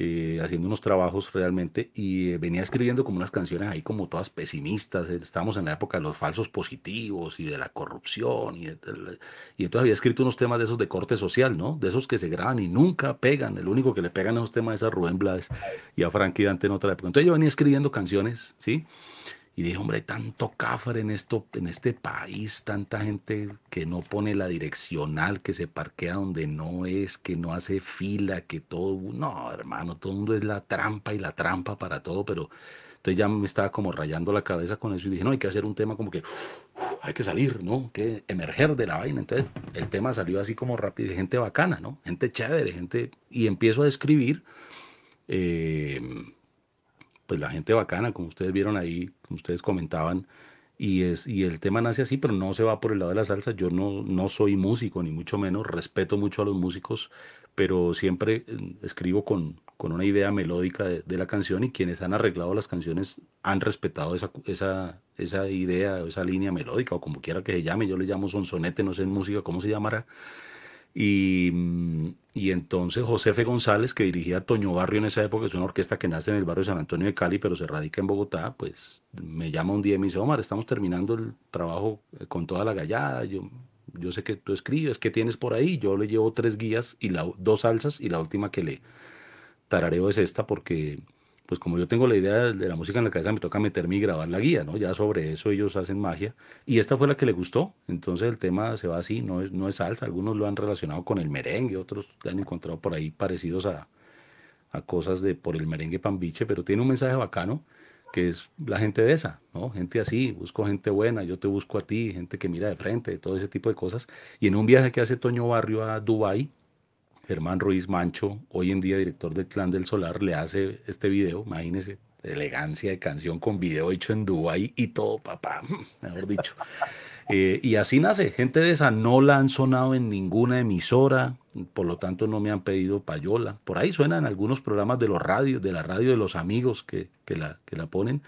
eh, haciendo unos trabajos realmente y eh, venía escribiendo como unas canciones ahí como todas pesimistas. Eh, estábamos en la época de los falsos positivos y de la corrupción y, y entonces había escrito unos temas de esos de corte social, ¿no? De esos que se graban y nunca pegan. El único que le pegan esos temas es a Rubén Blades y a Frankie Dante en otra época. Entonces yo venía escribiendo canciones, ¿sí? Y dije, hombre, tanto cafre en, esto, en este país, tanta gente que no pone la direccional, que se parquea donde no es, que no hace fila, que todo, no, hermano, todo el mundo es la trampa y la trampa para todo, pero Entonces ya me estaba como rayando la cabeza con eso y dije, no, hay que hacer un tema como que hay que salir, ¿no? Que emerger de la vaina. Entonces el tema salió así como rápido, gente bacana, ¿no? Gente chévere, gente... Y empiezo a describir, eh, pues la gente bacana, como ustedes vieron ahí, como ustedes comentaban, y, es, y el tema nace así, pero no se va por el lado de la salsa. Yo no, no soy músico, ni mucho menos, respeto mucho a los músicos, pero siempre eh, escribo con, con una idea melódica de, la canción y quienes han arreglado las canciones han respetado esa, esa, esa idea, esa línea melódica, o como quiera que se llame, yo le llamo sonsonete, no sé en música cómo se llamará. Y, mm, y, entonces Josefe González, que dirigía Toño Barrio en esa época, es una orquesta que nace en el barrio San Antonio de Cali, pero se radica en Bogotá, pues me llama un día y me dice, Omar, estamos terminando el trabajo eh, con toda la gallada, yo, yo sé que tú escribes, ¿qué tienes por ahí? Yo le llevo tres guías y la, dos salsas y la última que le tarareo es esta porque pues como yo tengo la idea de la música en la cabeza, me toca meterme y grabar la guía, ¿no? Ya sobre eso ellos hacen magia. Y esta fue la que le gustó. Entonces el tema se va así, no es, no es salsa. Algunos lo han relacionado con el merengue, otros le han encontrado por ahí parecidos a, a cosas de por el merengue pambiche, pero tiene un mensaje bacano que es la gente de esa, ¿no? Gente así, busco gente buena, yo te busco a ti, gente que mira de frente, todo ese tipo de cosas. Y en un viaje que hace Toño Barrio a Dubái, Germán Ruiz Mancho, hoy en día director del Clan del Solar, le hace este video, imagínense, elegancia de canción con video hecho en Dubái y todo, papá, mejor dicho. Eh, y así nace, gente de esa no la han sonado en ninguna emisora, por lo tanto no me han pedido payola. Por ahí suenan algunos programas de los radios, de la radio de los amigos que, que, la, que la ponen,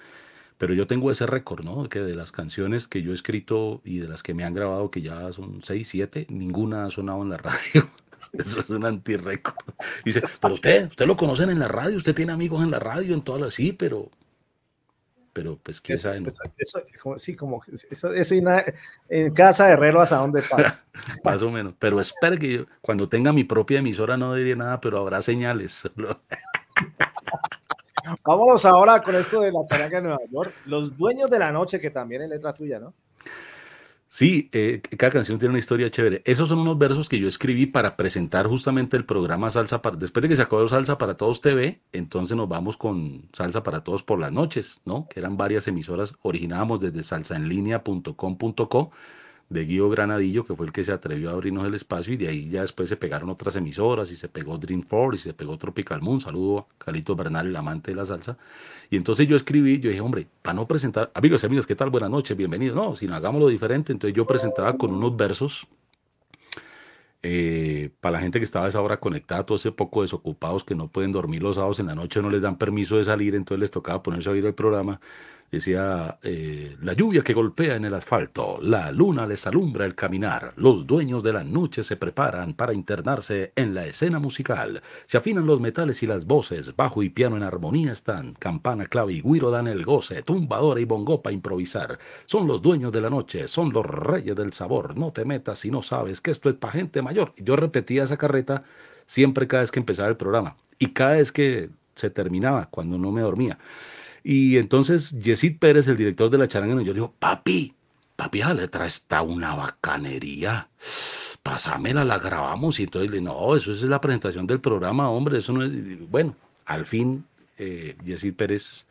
pero yo tengo ese récord, ¿no? Que de las canciones que yo he escrito y de las que me han grabado, que ya son seis, siete, ninguna ha sonado en la radio. Eso es un antirrécord. Dice, pero usted, usted lo conocen en la radio, usted tiene amigos en la radio, en todas las, sí, pero, pero pues quién sabe. Eso, sí, como eso, eso en casa de Herrero hasta dónde pasa. Más o menos. Pero espero que yo, cuando tenga mi propia emisora no diría nada, pero habrá señales. Vámonos ahora con esto de la charanga de Nueva York. Los dueños de la noche, que también es letra tuya, ¿no? Sí, eh, cada canción tiene una historia chévere. Esos son unos versos que yo escribí para presentar justamente el programa Salsa para... Después de que se acabó Salsa para Todos TV, entonces nos vamos con Salsa para Todos por las noches, ¿no? Que eran varias emisoras, originábamos desde salsaenlinea.com.co de Guido Granadillo, que fue el que se atrevió a abrirnos el espacio, y de ahí ya después se pegaron otras emisoras, y se pegó Dream Four, y se pegó Tropical Moon, saludo a Calito Bernal, el amante de la salsa, y entonces yo escribí, yo dije, hombre, para no presentar, amigos y amigas, ¿qué tal? Buenas noches, bienvenidos, no, sino hagámoslo diferente, entonces yo presentaba con unos versos, eh, para la gente que estaba a esa hora conectada, todo ese poco desocupados que no pueden dormir los sábados en la noche, no les dan permiso de salir, entonces les tocaba ponerse a oír el programa decía, eh, la lluvia que golpea en el asfalto, la luna les alumbra el caminar, los dueños de la noche se preparan para internarse en la escena musical, se afinan los metales y las voces, bajo y piano en armonía están, campana, clave y guiro dan el goce, tumbadora y bongo para improvisar, son los dueños de la noche, son los reyes del sabor, no te metas si no sabes que esto es para gente mayor. Yo repetía esa carreta siempre cada vez que empezaba el programa y cada vez que se terminaba, cuando no me dormía. Y entonces Yesid Pérez, el director de la charanga, yo le digo, papi, papi, la letra está una bacanería. Pásamela, la grabamos. Y entonces le digo, no, eso es la presentación del programa, hombre. Eso no es. Bueno, al fin, eh, Pérez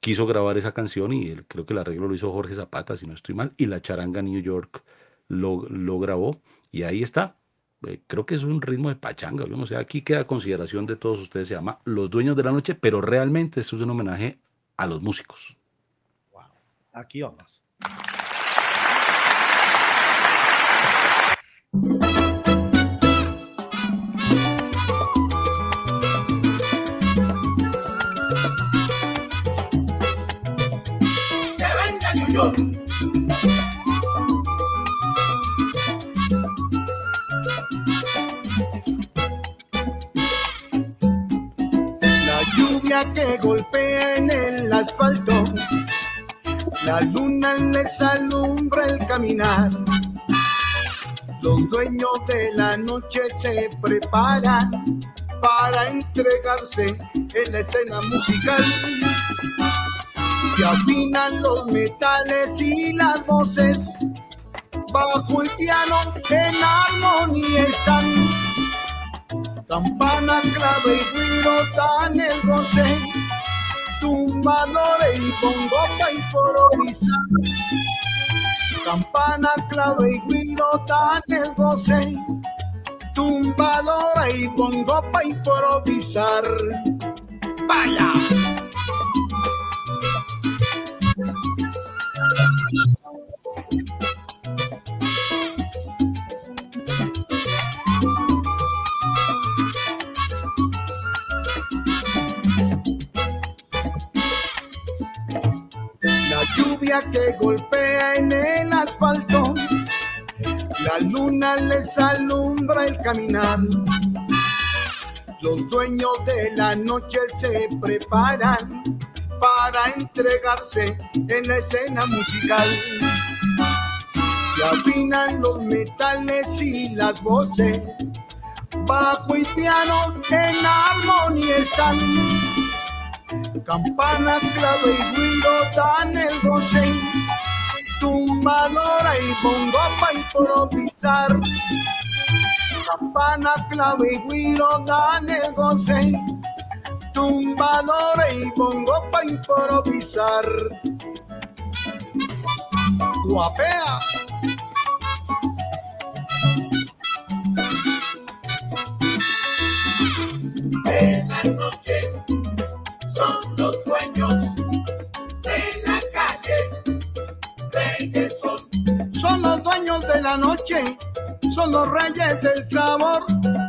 quiso grabar esa canción y creo que el arreglo lo hizo Jorge Zapata, si no estoy mal, y la charanga New York lo, lo grabó. Y ahí está. Eh, creo que es un ritmo de pachanga, yo no sé, aquí queda consideración de todos ustedes, se llama Los Dueños de la Noche, pero realmente esto es un homenaje a los músicos. Wow. Aquí vamos. Que golpea en el asfalto, la luna les alumbra el caminar. Los dueños de la noche se preparan para entregarse en la escena musical. Se afinan los metales y las voces, bajo el piano en armonía están campana, clave y ruido dan el goce, tumbadores y pongo pa' improvisar. Campana, clave y guiro dan el goce, tumbadora y pongo pa' improvisar. ¡Vaya! Lluvia que golpea en el asfalto, la luna les alumbra el caminar. Los dueños de la noche se preparan para entregarse en la escena musical. Se afinan los metales y las voces, bajo y piano en armonía están. Campana, clave y ruido dan el goce, tumbadora y bongo para improvisar. Campana, clave y guiro dan el goce, tumbadora y bongo para improvisar. Guapea. En la noche son los dueños de la calle. Reyes son, Son los dueños de la noche, son los reyes del sabor.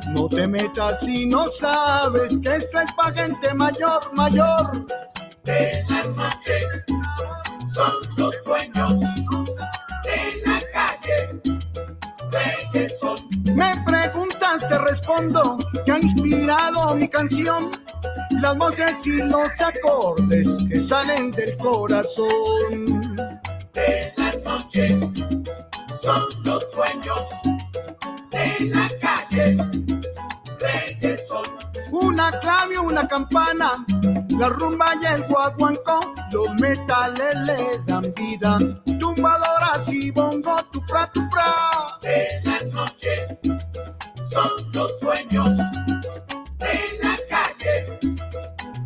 No te metas si no sabes que esto es pa' gente mayor, mayor. de la noche son los dueños de la calle. Me preguntas, te respondo, que ha inspirado mi canción. Las voces y los acordes que salen del corazón. de la noche son los dueños de la calle. Una clave, una campana, la rumba y el guaguancó, los metales le dan vida. Tumbadoras y bongo, tu pra, tu pra. de la noche son los dueños de la calle.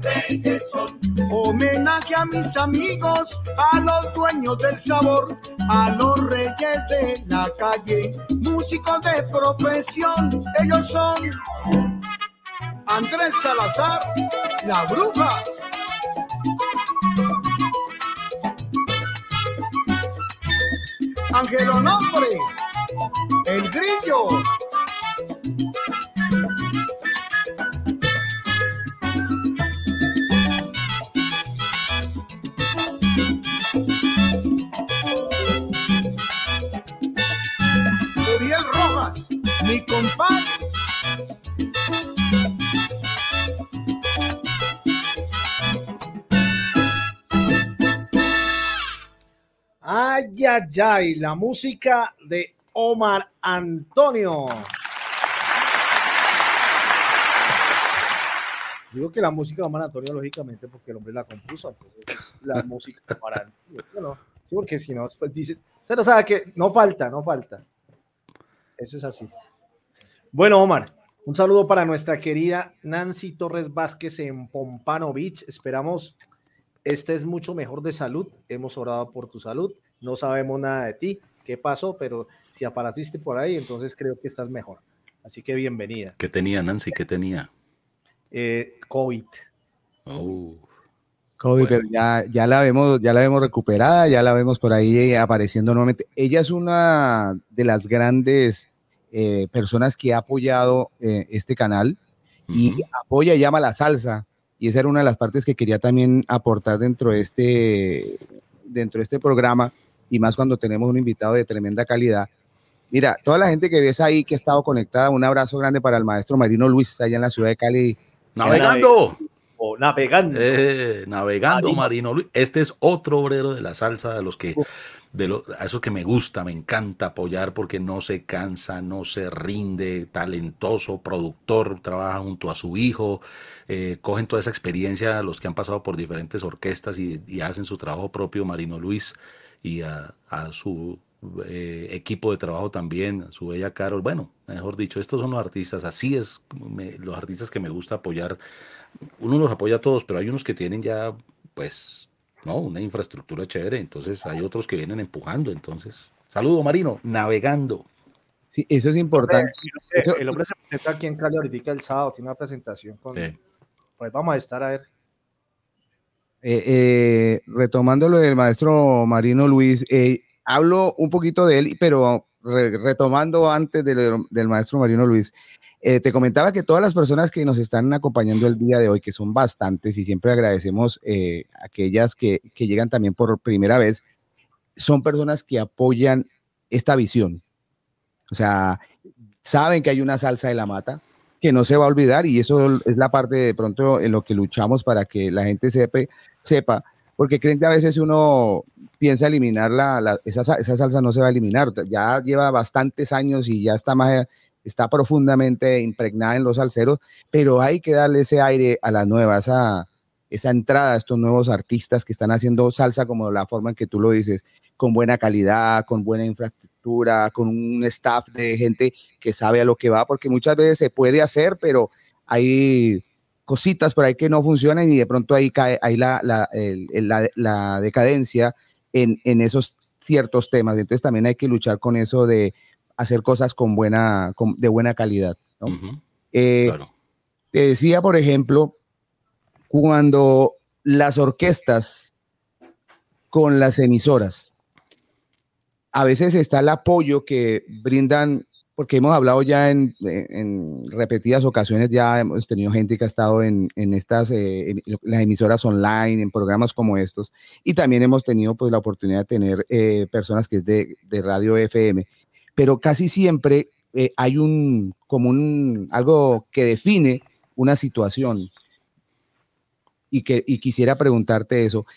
Reyes son, Homenaje a mis amigos, a los dueños del sabor, a los reyes de la calle, músicos de profesión, ellos son Andrés Salazar, la bruja. Ángel Nombre, el grillo. Ay, ay, ay, la música de Omar Antonio. Digo que la música de Omar Antonio, lógicamente, porque el hombre la compuso, entonces la música de Omar Antonio. Bueno, sí, porque si no, pues dice, se lo sabe que no falta, no falta. Eso es así. Bueno, Omar, un saludo para nuestra querida Nancy Torres Vázquez en Pompano Beach. Esperamos estés mucho mejor de salud. Hemos orado por tu salud. No sabemos nada de ti, qué pasó, pero si apareciste por ahí, entonces creo que estás mejor. Así que bienvenida. ¿Qué tenía Nancy? ¿Qué tenía? Eh, COVID. Oh, Bueno. pero ya, ya la vemos, ya la vemos recuperada, ya la vemos por ahí eh, apareciendo nuevamente. Ella es una de las grandes eh, personas que ha apoyado eh, este canal y apoya y llama la salsa. Y esa era una de las partes que quería también aportar dentro de este, dentro de este programa, y más cuando tenemos un invitado de tremenda calidad. Mira, toda la gente que ves ahí que ha estado conectada, un abrazo grande para el maestro Marino Luis, allá en la ciudad de Cali. ¡Navegando! O navegando. Eh, navegando, Marino. Marino Luis. Este es otro obrero de la salsa, de los que, de lo, a esos que me gusta, me encanta apoyar porque no se cansa, no se rinde, talentoso, productor, trabaja junto a su hijo, eh, cogen toda esa experiencia, los que han pasado por diferentes orquestas y, y hacen su trabajo propio, Marino Luis, y a, a su eh, equipo de trabajo también, a su bella Carol. Bueno, mejor dicho, estos son los artistas, así es, me- los artistas que me gusta apoyar uno los apoya a todos, pero hay unos que tienen ya pues, no, una infraestructura chévere. Entonces hay otros que vienen empujando. Entonces, saludo Marino, navegando. Sí, eso es importante. El hombre, el hombre se presenta aquí en Cali ahorita el sábado, tiene una presentación con... Sí. Pues vamos a estar a ver. Eh, eh, retomando lo del maestro Marino Luis, eh, hablo un poquito de él, pero re- retomando antes del maestro Marino Luis, eh, te comentaba que todas las personas que nos están acompañando el día de hoy, que son bastantes y siempre agradecemos eh, aquellas que, que llegan también por primera vez, son personas que apoyan esta visión. O sea, saben que hay una salsa de la mata, que no se va a olvidar y eso es la parte de pronto en lo que luchamos para que la gente sepa, sepa porque creen que a veces uno piensa eliminar la, la- esa, sa- esa salsa no se va a eliminar, ya lleva bastantes años y ya está más está profundamente impregnada en los salseros, pero hay que darle ese aire a la nueva, esa, esa entrada a estos nuevos artistas que están haciendo salsa como la forma en que tú lo dices, con buena calidad, con buena infraestructura, con un staff de gente que sabe a lo que va, porque muchas veces se puede hacer, pero hay cositas por ahí que no funcionan y de pronto ahí cae ahí la, la, el- el- la- la decadencia en, en esos ciertos temas. Entonces también hay que luchar con eso de hacer cosas con buena, con- de buena calidad. Eh, claro. te decía, por ejemplo, cuando las orquestas con las emisoras, a veces está el apoyo que brindan, porque hemos hablado ya en, repetidas ocasiones, ya hemos tenido gente que ha estado en, estas, eh, las emisoras online, en programas como estos, y también hemos tenido pues la oportunidad de tener eh, personas que es de, de radio FM, pero casi siempre eh, hay un, como un, algo que define una situación. Y, que, y quisiera preguntarte eso.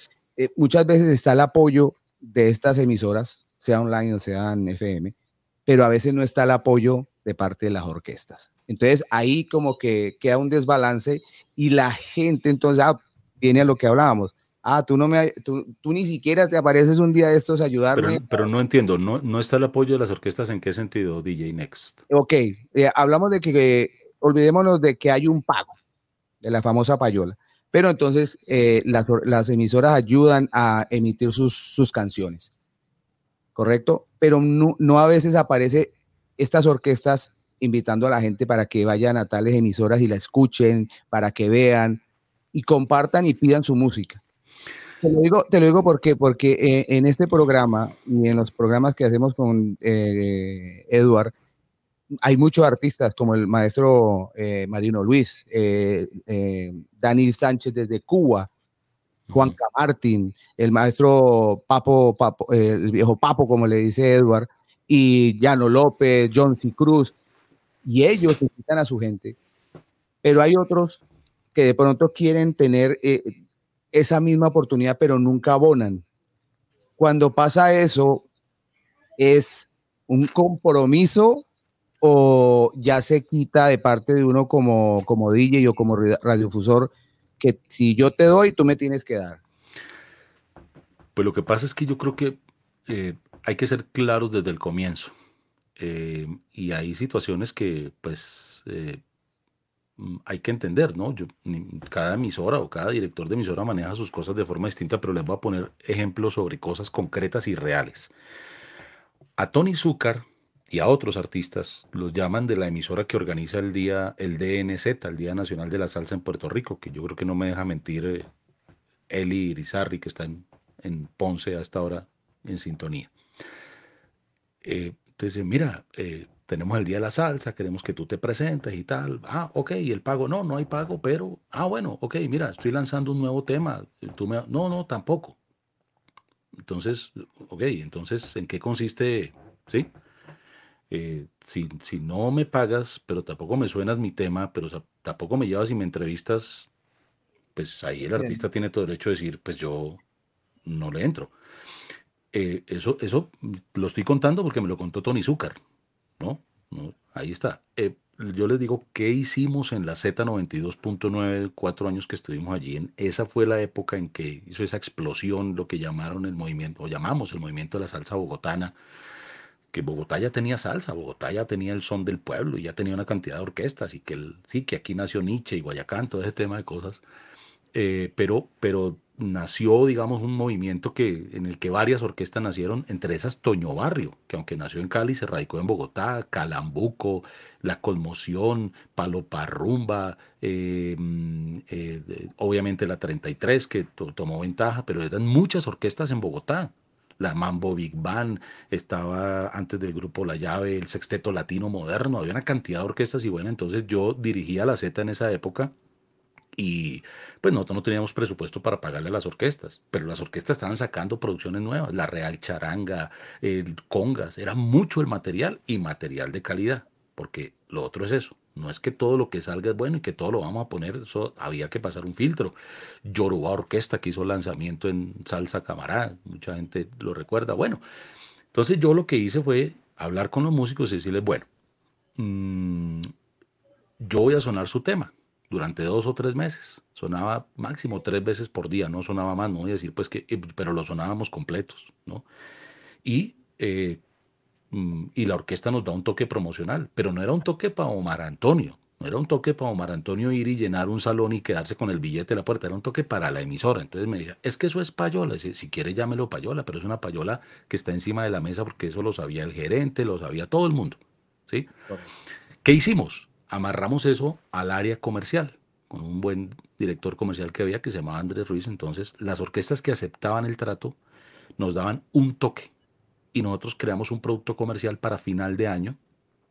Muchas veces está el apoyo de estas emisoras, sea online o sea en FM, pero a veces no está el apoyo de parte de las orquestas. Entonces ahí como que queda un desbalance y la gente entonces ah, viene a lo que hablábamos. Ah, tú no me, tú, tú ni siquiera te apareces un día de estos a ayudarme. Pero, pero no entiendo, no, no está el apoyo de las orquestas en qué sentido, DJ Next. Ok, eh, hablamos de que, olvidémonos de que hay un pago de la famosa payola, pero entonces eh, las, las emisoras ayudan a emitir sus, sus canciones, ¿correcto? Pero no, a veces aparece estas orquestas invitando a la gente para que vayan a tales emisoras y la escuchen, para que vean y compartan y pidan su música. Te lo digo, te lo digo porque, porque eh, en este programa y en los programas que hacemos con eh, Eduard, hay muchos artistas como el maestro eh, Marino Luis, eh, Dani Sánchez desde Cuba, Juan Martín, el maestro Papo, Papo, el viejo Papo, como le dice Edward, y Llano López, John C. Cruz, y ellos invitan a su gente. Pero hay otros que de pronto quieren tener eh, esa misma oportunidad, pero nunca abonan. Cuando pasa eso, es un compromiso o ya se quita de parte de uno como, como DJ o como ra- radiodifusor que si yo te doy, tú me tienes que dar. Pues lo que pasa es que yo creo que eh, hay que ser claros desde el comienzo. Eh, y hay situaciones que pues eh, hay que entender, ¿no? Yo, cada emisora o cada director de emisora maneja sus cosas de forma distinta, pero les voy a poner ejemplos sobre cosas concretas y reales. A Tony Zúcar y a otros artistas los llaman de la emisora que organiza el día, el DNZ, el Día Nacional de la Salsa en Puerto Rico, que yo creo que no me deja mentir eh, Eli Irizarry, que está en, en Ponce a esta hora en sintonía. Eh, entonces, mira, eh, tenemos el Día de la Salsa, queremos que tú te presentes y tal. Ah, ok, y el pago, no, no hay pago, pero, ah, bueno, ok, mira, estoy lanzando un nuevo tema. Tú me, no, no, tampoco. Entonces, ok, entonces, ¿en qué consiste? ¿Sí? Eh, si, si no me pagas, pero tampoco me suenas mi tema, pero sa- tampoco me llevas y me entrevistas, pues ahí el Bien. artista tiene todo derecho a decir, pues yo no le entro. Eh, eso, eso lo estoy contando porque me lo contó Tony Zúcar, ¿no? ¿No? Ahí está. Eh, yo les digo, ¿qué hicimos en la Z92.9, cuatro años que estuvimos allí? En, esa fue la época en que hizo esa explosión, lo que llamaron el movimiento, o llamamos el movimiento de la salsa bogotana, que Bogotá ya tenía salsa, Bogotá ya tenía el son del pueblo y ya tenía una cantidad de orquestas y que sí, que aquí nació Nietzsche y Guayacán, todo ese tema de cosas. Eh, pero, pero nació, digamos, un movimiento que, en el que varias orquestas nacieron, entre esas Toño Barrio, que aunque nació en Cali, se radicó en Bogotá, Calambuco, La Conmoción, Palo Parrumba, eh, mm, eh, obviamente la 33, que to- tomó ventaja, pero eran muchas orquestas en Bogotá. La Mambo Big Band, estaba antes del grupo La Llave, el Sexteto Latino Moderno, había una cantidad de orquestas y bueno, entonces yo dirigía la Z en esa época y pues nosotros no teníamos presupuesto para pagarle a las orquestas, pero las orquestas estaban sacando producciones nuevas, la Real Charanga, el Congas, era mucho el material y material de calidad, porque lo otro es eso, no es que todo lo que salga es bueno y que todo lo vamos a poner, eso había que pasar un filtro. Yoruba Orquesta que hizo lanzamiento en Salsa Camarada, mucha gente lo recuerda, bueno, entonces yo lo que hice fue hablar con los músicos y decirles, bueno, mm, yo voy a sonar su tema durante dos o tres meses. Sonaba máximo tres veces por día, no sonaba más, no voy a decir pues que, eh, pero lo sonábamos completos, ¿no? Y, eh, y la orquesta nos da un toque promocional, pero no era un toque para Omar Antonio, no era un toque para Omar Antonio ir y llenar un salón y quedarse con el billete de la puerta, era un toque para la emisora. Entonces me decía, es que eso es payola, si, si quiere llámelo payola, pero es una payola que está encima de la mesa porque eso lo sabía el gerente, lo sabía todo el mundo, ¿sí? ¿Qué hicimos? Amarramos eso al área comercial, con un buen director comercial que había que se llamaba Andrés Ruiz. Entonces, las orquestas que aceptaban el trato nos daban un toque y nosotros creamos un producto comercial para final de año,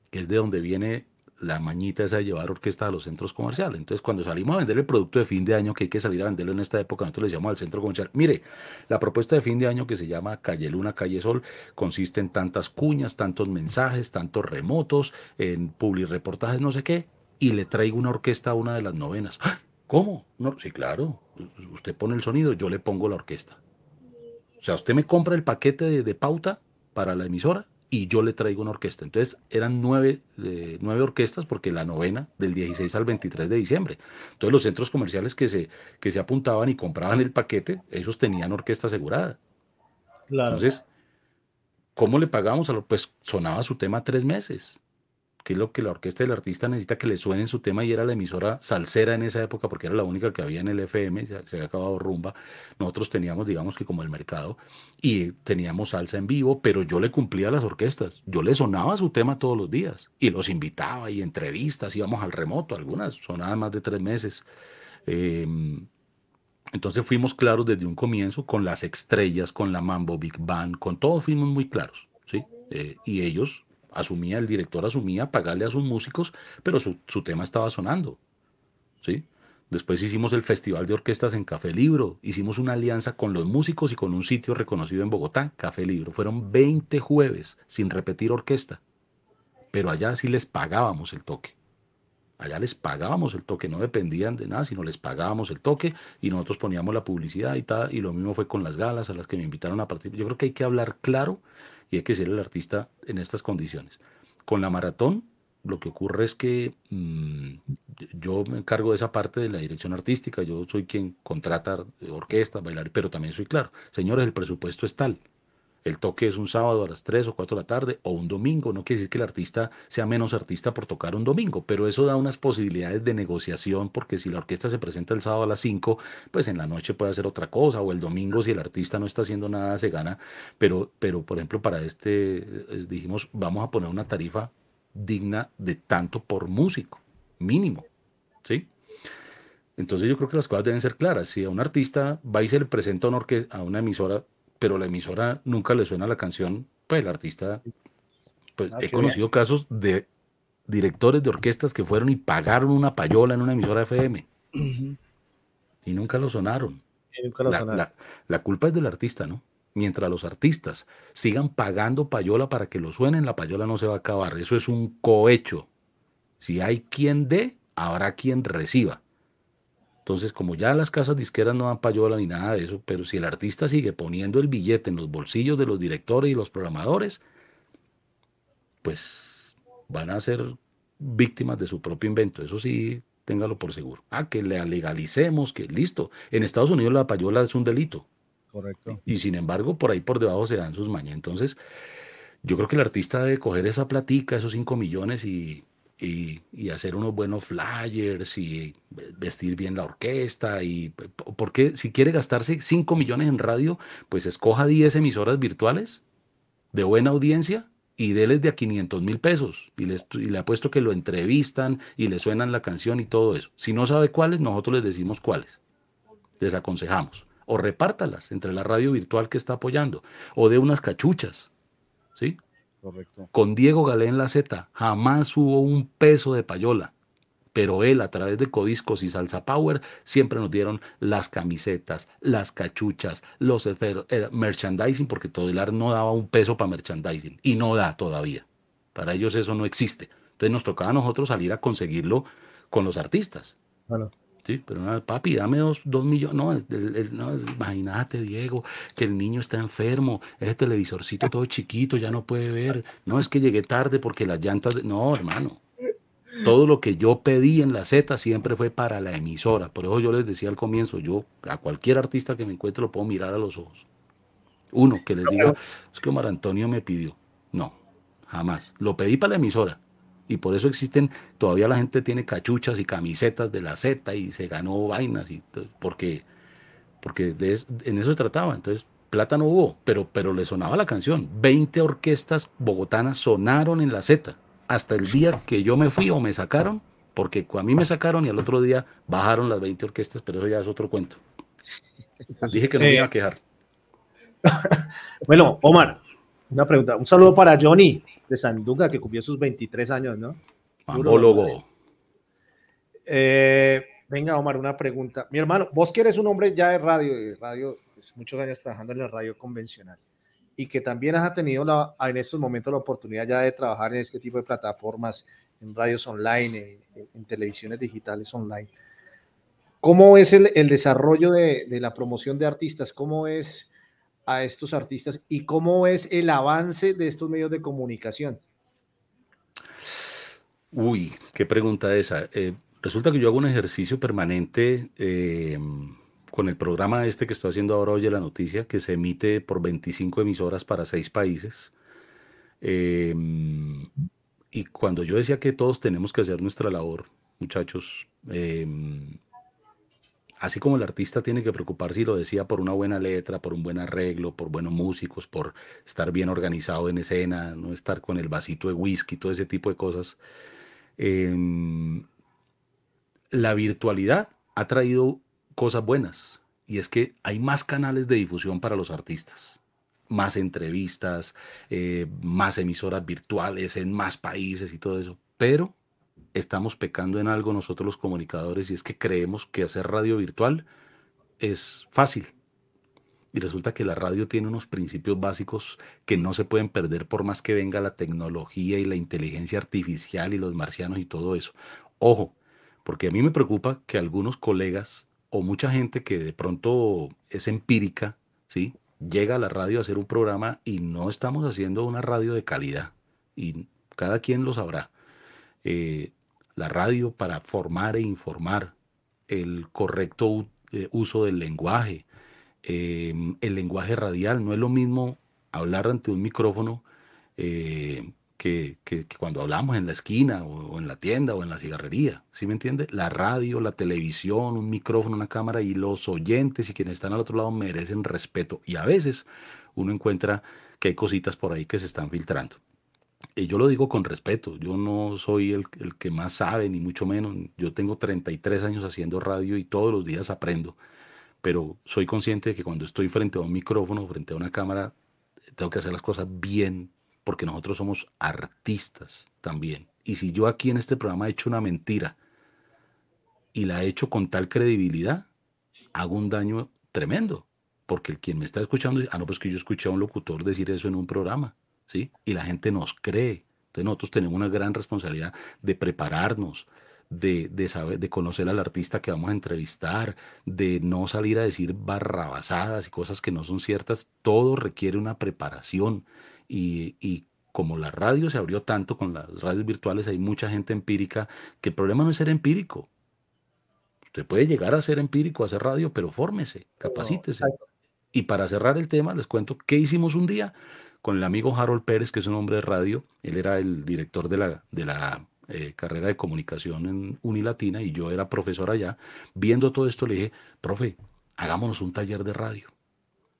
que es de donde viene la mañita esa de llevar orquesta a los centros comerciales. Entonces, cuando salimos a vender el producto de fin de año, que hay que salir a venderlo en esta época, nosotros le llamamos al centro comercial, mire, la propuesta de fin de año que se llama Calle Luna, Calle Sol, consiste en tantas cuñas, tantos mensajes, tantos remotos, en publireportajes, no sé qué, y le traigo una orquesta a una de las novenas. ¡Ah! ¿Cómo? No, sí, claro. Usted pone el sonido, yo le pongo la orquesta. O sea, usted me compra el paquete de pauta para la emisora y yo le traigo una orquesta. Entonces eran nueve, eh, nueve orquestas porque la novena del 16 al 23 de diciembre. Entonces los centros comerciales que se, que se apuntaban y compraban el paquete, ellos tenían orquesta asegurada. Claro. Entonces, ¿cómo le pagamos? A lo, pues sonaba su tema tres meses, que es lo que la orquesta del artista necesita que le suene su tema y era la emisora salsera en esa época porque era la única que había en el FM, se, se había acabado rumba. Nosotros teníamos, digamos que como el mercado, y teníamos salsa en vivo, pero yo le cumplía a las orquestas, yo le sonaba su tema todos los días y los invitaba y entrevistas, íbamos al remoto, algunas sonaban más de tres meses. Eh, entonces fuimos claros desde un comienzo con las estrellas, con la Mambo Big Band, con todo fuimos muy claros, ¿sí? Eh, y ellos asumía, el director asumía pagarle a sus músicos, pero su, su tema estaba sonando, ¿sí? Después hicimos el Festival de Orquestas en Café Libro, hicimos una alianza con los músicos y con un sitio reconocido en Bogotá, Café Libro. Fueron 20 jueves sin repetir orquesta, pero allá sí les pagábamos el toque. Allá les pagábamos el toque, no dependían de nada, sino les pagábamos el toque y nosotros poníamos la publicidad y tal. Y lo mismo fue con las galas a las que me invitaron a participar. Yo creo que hay que hablar claro y hay que ser el artista en estas condiciones. Con la maratón, lo que ocurre es que mmm, yo me encargo de esa parte de la dirección artística, yo soy quien contrata orquestas, bailar, pero también soy claro, señores, el presupuesto es tal. El toque es un sábado a las 3 o 4 de la tarde o un domingo. No quiere decir que el artista sea menos artista por tocar un domingo, pero eso da unas posibilidades de negociación porque si la orquesta se presenta el sábado a las 5, pues en la noche puede hacer otra cosa o el domingo si el artista no está haciendo nada se gana. Pero, pero por ejemplo, para este dijimos, vamos a poner una tarifa digna de tanto por músico, mínimo. ¿Sí? Entonces yo creo que las cosas deben ser claras. Si a un artista va y se le presenta a una, a una emisora pero la emisora nunca le suena la canción, pues el artista, pues ah, he conocido bien. casos de directores de orquestas que fueron y pagaron una payola en una emisora FM uh -huh. y nunca lo sonaron. Nunca lo la, sonaron. La, la, culpa es del artista, ¿no? Mientras los artistas sigan pagando payola para que lo suenen, la payola no se va a acabar. Eso es un cohecho. Si hay quien dé, habrá quien reciba. Entonces, como ya las casas disqueras no dan payola ni nada de eso, pero si el artista sigue poniendo el billete en los bolsillos de los directores y los programadores, pues van a ser víctimas de su propio invento. Eso sí, téngalo por seguro. Ah, que le legalicemos, que listo. En Estados Unidos la payola es un delito. Correcto. Y sin embargo, por ahí por debajo se dan sus mañas. Entonces, yo creo que el artista debe coger esa platica, esos 5 millones y, y, hacer unos buenos flyers y vestir bien la orquesta. y Porque si quiere gastarse 5 millones en radio, pues escoja 10 emisoras virtuales de buena audiencia y déles de a 500 mil pesos y, les, y le apuesto que lo entrevistan y le suenan la canción y todo eso. Si no sabe cuáles, nosotros les decimos cuáles. Les aconsejamos. O repártalas entre la radio virtual que está apoyando. O de unas cachuchas. Correcto. Con Diego Galé en la Z jamás hubo un peso de payola pero él a través de Codiscos y Salsa Power siempre nos dieron las camisetas, las cachuchas, los merchandising, porque Todelar no daba un peso para merchandising y no da todavía. Para ellos eso no existe. Entonces nos tocaba a nosotros salir a conseguirlo con los artistas. Bueno. Sí, pero no, papi, dame dos, dos millones. No, imagínate, Diego, que el niño está enfermo, ese televisorcito todo chiquito, ya no puede ver. No, es que llegué tarde porque las llantas. No, hermano. Todo lo que yo pedí en la Z siempre fue para la emisora. Por eso yo les decía al comienzo, yo a cualquier artista que me encuentre lo puedo mirar a los ojos. Uno, que les diga, es que Omar Antonio me pidió. No, jamás. Lo pedí para la emisora. Y por eso existen, todavía la gente tiene cachuchas y camisetas de la Z y se ganó vainas, y, porque, porque en eso se trataba. Entonces, plata no hubo, pero, pero le sonaba la canción. 20 orquestas bogotanas sonaron en la Z hasta el día que yo me fui o me sacaron, porque a mí me sacaron y al otro día bajaron las 20 orquestas, pero eso ya es otro cuento. Dije que no me iba a quejar. bueno, Omar, una pregunta. Un saludo para Johnny de Sanduga, que cumplió sus 23 años, ¿no? Ambólogo. Eh, venga, Omar, una pregunta. Mi hermano, vos que eres un hombre ya de radio, de radio, pues, muchos años trabajando en la radio convencional y que también has tenido la, en estos momentos la oportunidad ya de trabajar en este tipo de plataformas, en radios online, en, televisiones digitales online. ¿Cómo es el, el desarrollo de, de, la promoción de artistas? ¿Cómo es a estos artistas y cómo es el avance de estos medios de comunicación? Uy, qué pregunta esa. Eh, resulta que yo hago un ejercicio permanente. Eh, con el programa este que estoy haciendo ahora, Oye la Noticia, que se emite por 25 emisoras para seis países. Em, y cuando yo decía que todos tenemos que hacer nuestra labor, muchachos, em, así como el artista tiene que preocuparse, y lo decía, por una buena letra, por un buen arreglo, por buenos músicos, por estar bien organizado en escena, no estar con el vasito de whisky, todo ese tipo de cosas. Em, la virtualidad ha traído cosas buenas y es que hay más canales de difusión para los artistas, más entrevistas, eh, más emisoras virtuales en más países y todo eso, pero estamos pecando en algo nosotros los comunicadores y es que creemos que hacer radio virtual es fácil. Y resulta que la radio tiene unos principios básicos que no se pueden perder por más que venga la tecnología y la inteligencia artificial y los marcianos y todo eso. Ojo, porque a mí me preocupa que algunos colegas o mucha gente que de pronto es empírica, ¿sí? Llega a la radio a hacer un programa y no estamos haciendo una radio de calidad. Y cada quien lo sabrá. Eh, la radio para formar e informar, el correcto eh, uso del lenguaje, em, el lenguaje radial. No es lo mismo hablar ante un micrófono eh, que, cuando hablamos en la esquina o, en la tienda o en la cigarrería, ¿sí me entiende? La radio, la televisión, un micrófono, una cámara y los oyentes y quienes están al otro lado merecen respeto y a veces uno encuentra que hay cositas por ahí que se están filtrando. Y yo lo digo con respeto, yo no soy el, el que más sabe, ni mucho menos. Yo tengo 33 años haciendo radio y todos los días aprendo, pero soy consciente de que cuando estoy frente a un micrófono, frente a una cámara, tengo que hacer las cosas bien porque nosotros somos artistas también. Y si yo aquí en este programa he hecho una mentira y la he hecho con tal credibilidad, hago un daño tremendo. Porque el quien me está escuchando dice, ah, no, pues que yo escuché a un locutor decir eso en un programa, ¿sí? Y la gente nos cree. Entonces nosotros tenemos una gran responsabilidad de prepararnos, de, de, saber, de conocer al artista que vamos a entrevistar, de no salir a decir barrabasadas y cosas que no son ciertas. Todo requiere una preparación. Y, como la radio se abrió tanto con las radios virtuales, hay mucha gente empírica, que el problema no es ser empírico. Usted puede llegar a ser empírico, a hacer radio, pero fórmese, capacítese. y para cerrar el tema, les cuento qué hicimos un día con el amigo Harold Pérez, que es un hombre de radio. Él era el director de la, de la eh, carrera de comunicación en Unilatina y yo era profesor allá. Viendo todo esto le dije, profe, hagámonos un taller de radio.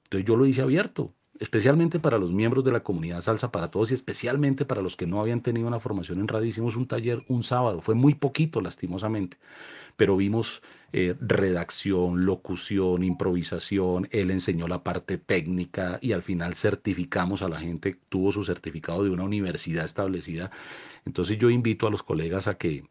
Entonces yo lo hice abierto, especialmente para los miembros de la comunidad Salsa para Todos y especialmente para los que no habían tenido una formación en radio. Hicimos un taller un sábado, fue muy poquito lastimosamente, pero vimos eh, redacción, locución, improvisación, él enseñó la parte técnica y al final certificamos a la gente, tuvo su certificado de una universidad establecida. Entonces yo invito a los colegas a que,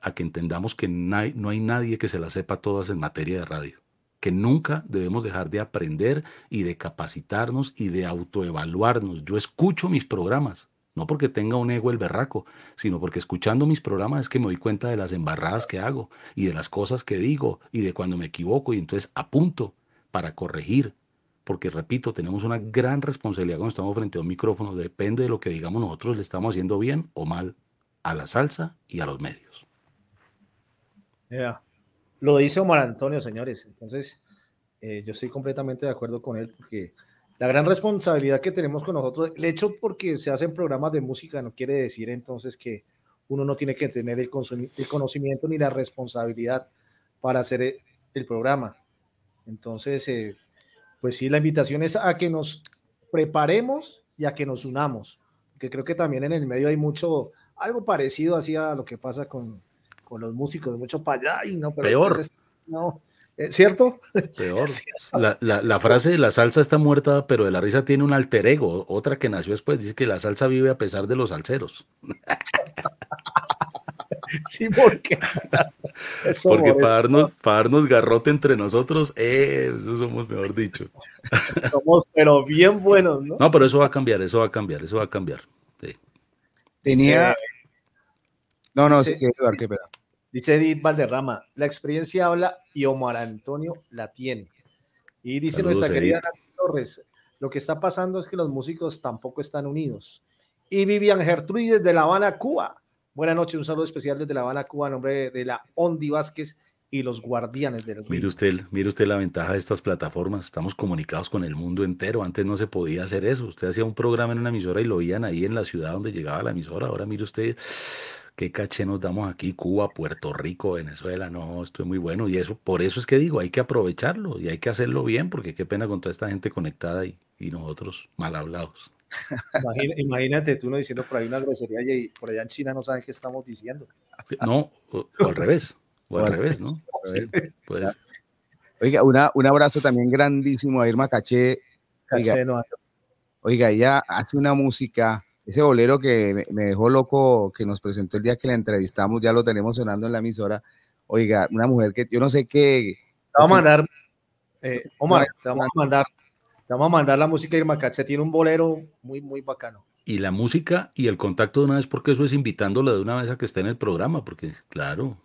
a que entendamos que no hay nadie que se la sepa todas en materia de radio que nunca debemos dejar de aprender y de capacitarnos y de autoevaluarnos. Yo escucho mis programas, no porque tenga un ego el berraco, sino porque escuchando mis programas es que me doy cuenta de las embarradas que hago y de las cosas que digo y de cuando me equivoco y entonces apunto para corregir. Porque repito, tenemos una gran responsabilidad cuando estamos frente a un micrófono. Depende de lo que digamos nosotros, le estamos haciendo bien o mal a la salsa y a los medios. Lo dice Omar Antonio, señores. Entonces, eh, yo estoy completamente de acuerdo con él porque la gran responsabilidad que tenemos con nosotros, el hecho porque se hacen programas de música no quiere decir entonces que uno no tiene que tener el, el conocimiento ni la responsabilidad para hacer el, el programa. Entonces, eh, pues sí, la invitación es a que nos preparemos y a que nos unamos, que creo que también en el medio hay mucho, algo parecido así a lo que pasa con, con los músicos, mucho para allá y no, pero Peor. Pues, no, ¿cierto? Peor. La, la, la, frase de la salsa está muerta, pero de la risa tiene un alter ego, otra que nació después, dice que la salsa vive a pesar de los salseros. Sí, porque. Eso porque para darnos, para darnos, garrote entre nosotros, eh, eso somos, mejor dicho. Somos, pero bien buenos, ¿no? No, pero eso va a cambiar, eso va a cambiar, eso va a cambiar. Sí. Tenía. No, no, sí, eso, qué pena. Dice Edith Valderrama, la experiencia habla y Omar Antonio la tiene. Y dice Saludos, nuestra querida Nancy Torres, lo que está pasando es que los músicos tampoco están unidos. Y Vivian Gertrudis de La Habana, Cuba. Buenas noches, un saludo especial desde La Habana, Cuba, en nombre de la Ondi Vázquez y los guardianes del mire usted, mire usted la ventaja de estas plataformas. Estamos comunicados con el mundo entero. Antes no se podía hacer eso. Usted hacía un programa en una emisora y lo oían ahí en la ciudad donde llegaba la emisora. Ahora mire usted qué caché nos damos aquí, Cuba, Puerto Rico, Venezuela, no, esto es muy bueno y eso, por eso es que digo, hay que aprovecharlo y hay que hacerlo bien, porque qué pena con toda esta gente conectada y, y nosotros mal hablados. Imagínate, imagínate tú no diciendo por ahí una grosería y por allá en China no saben qué estamos diciendo. No, o, o al revés, o al revés, ¿no? Pues, Oiga, una, un abrazo también grandísimo a Irma Caché. Oiga, Caché no. oiga, ella hace una música ese bolero que me dejó loco, que nos presentó el día que la entrevistamos, ya lo tenemos sonando en la emisora. Oiga, una mujer que yo no sé qué. Te vamos a mandar, eh, Omar, te vamos a mandar, te vamos a mandar la música de Irma Caché, tiene un bolero muy, muy bacano. Y la música y el contacto de una vez, porque eso es invitándola de una vez a que esté en el programa, porque claro.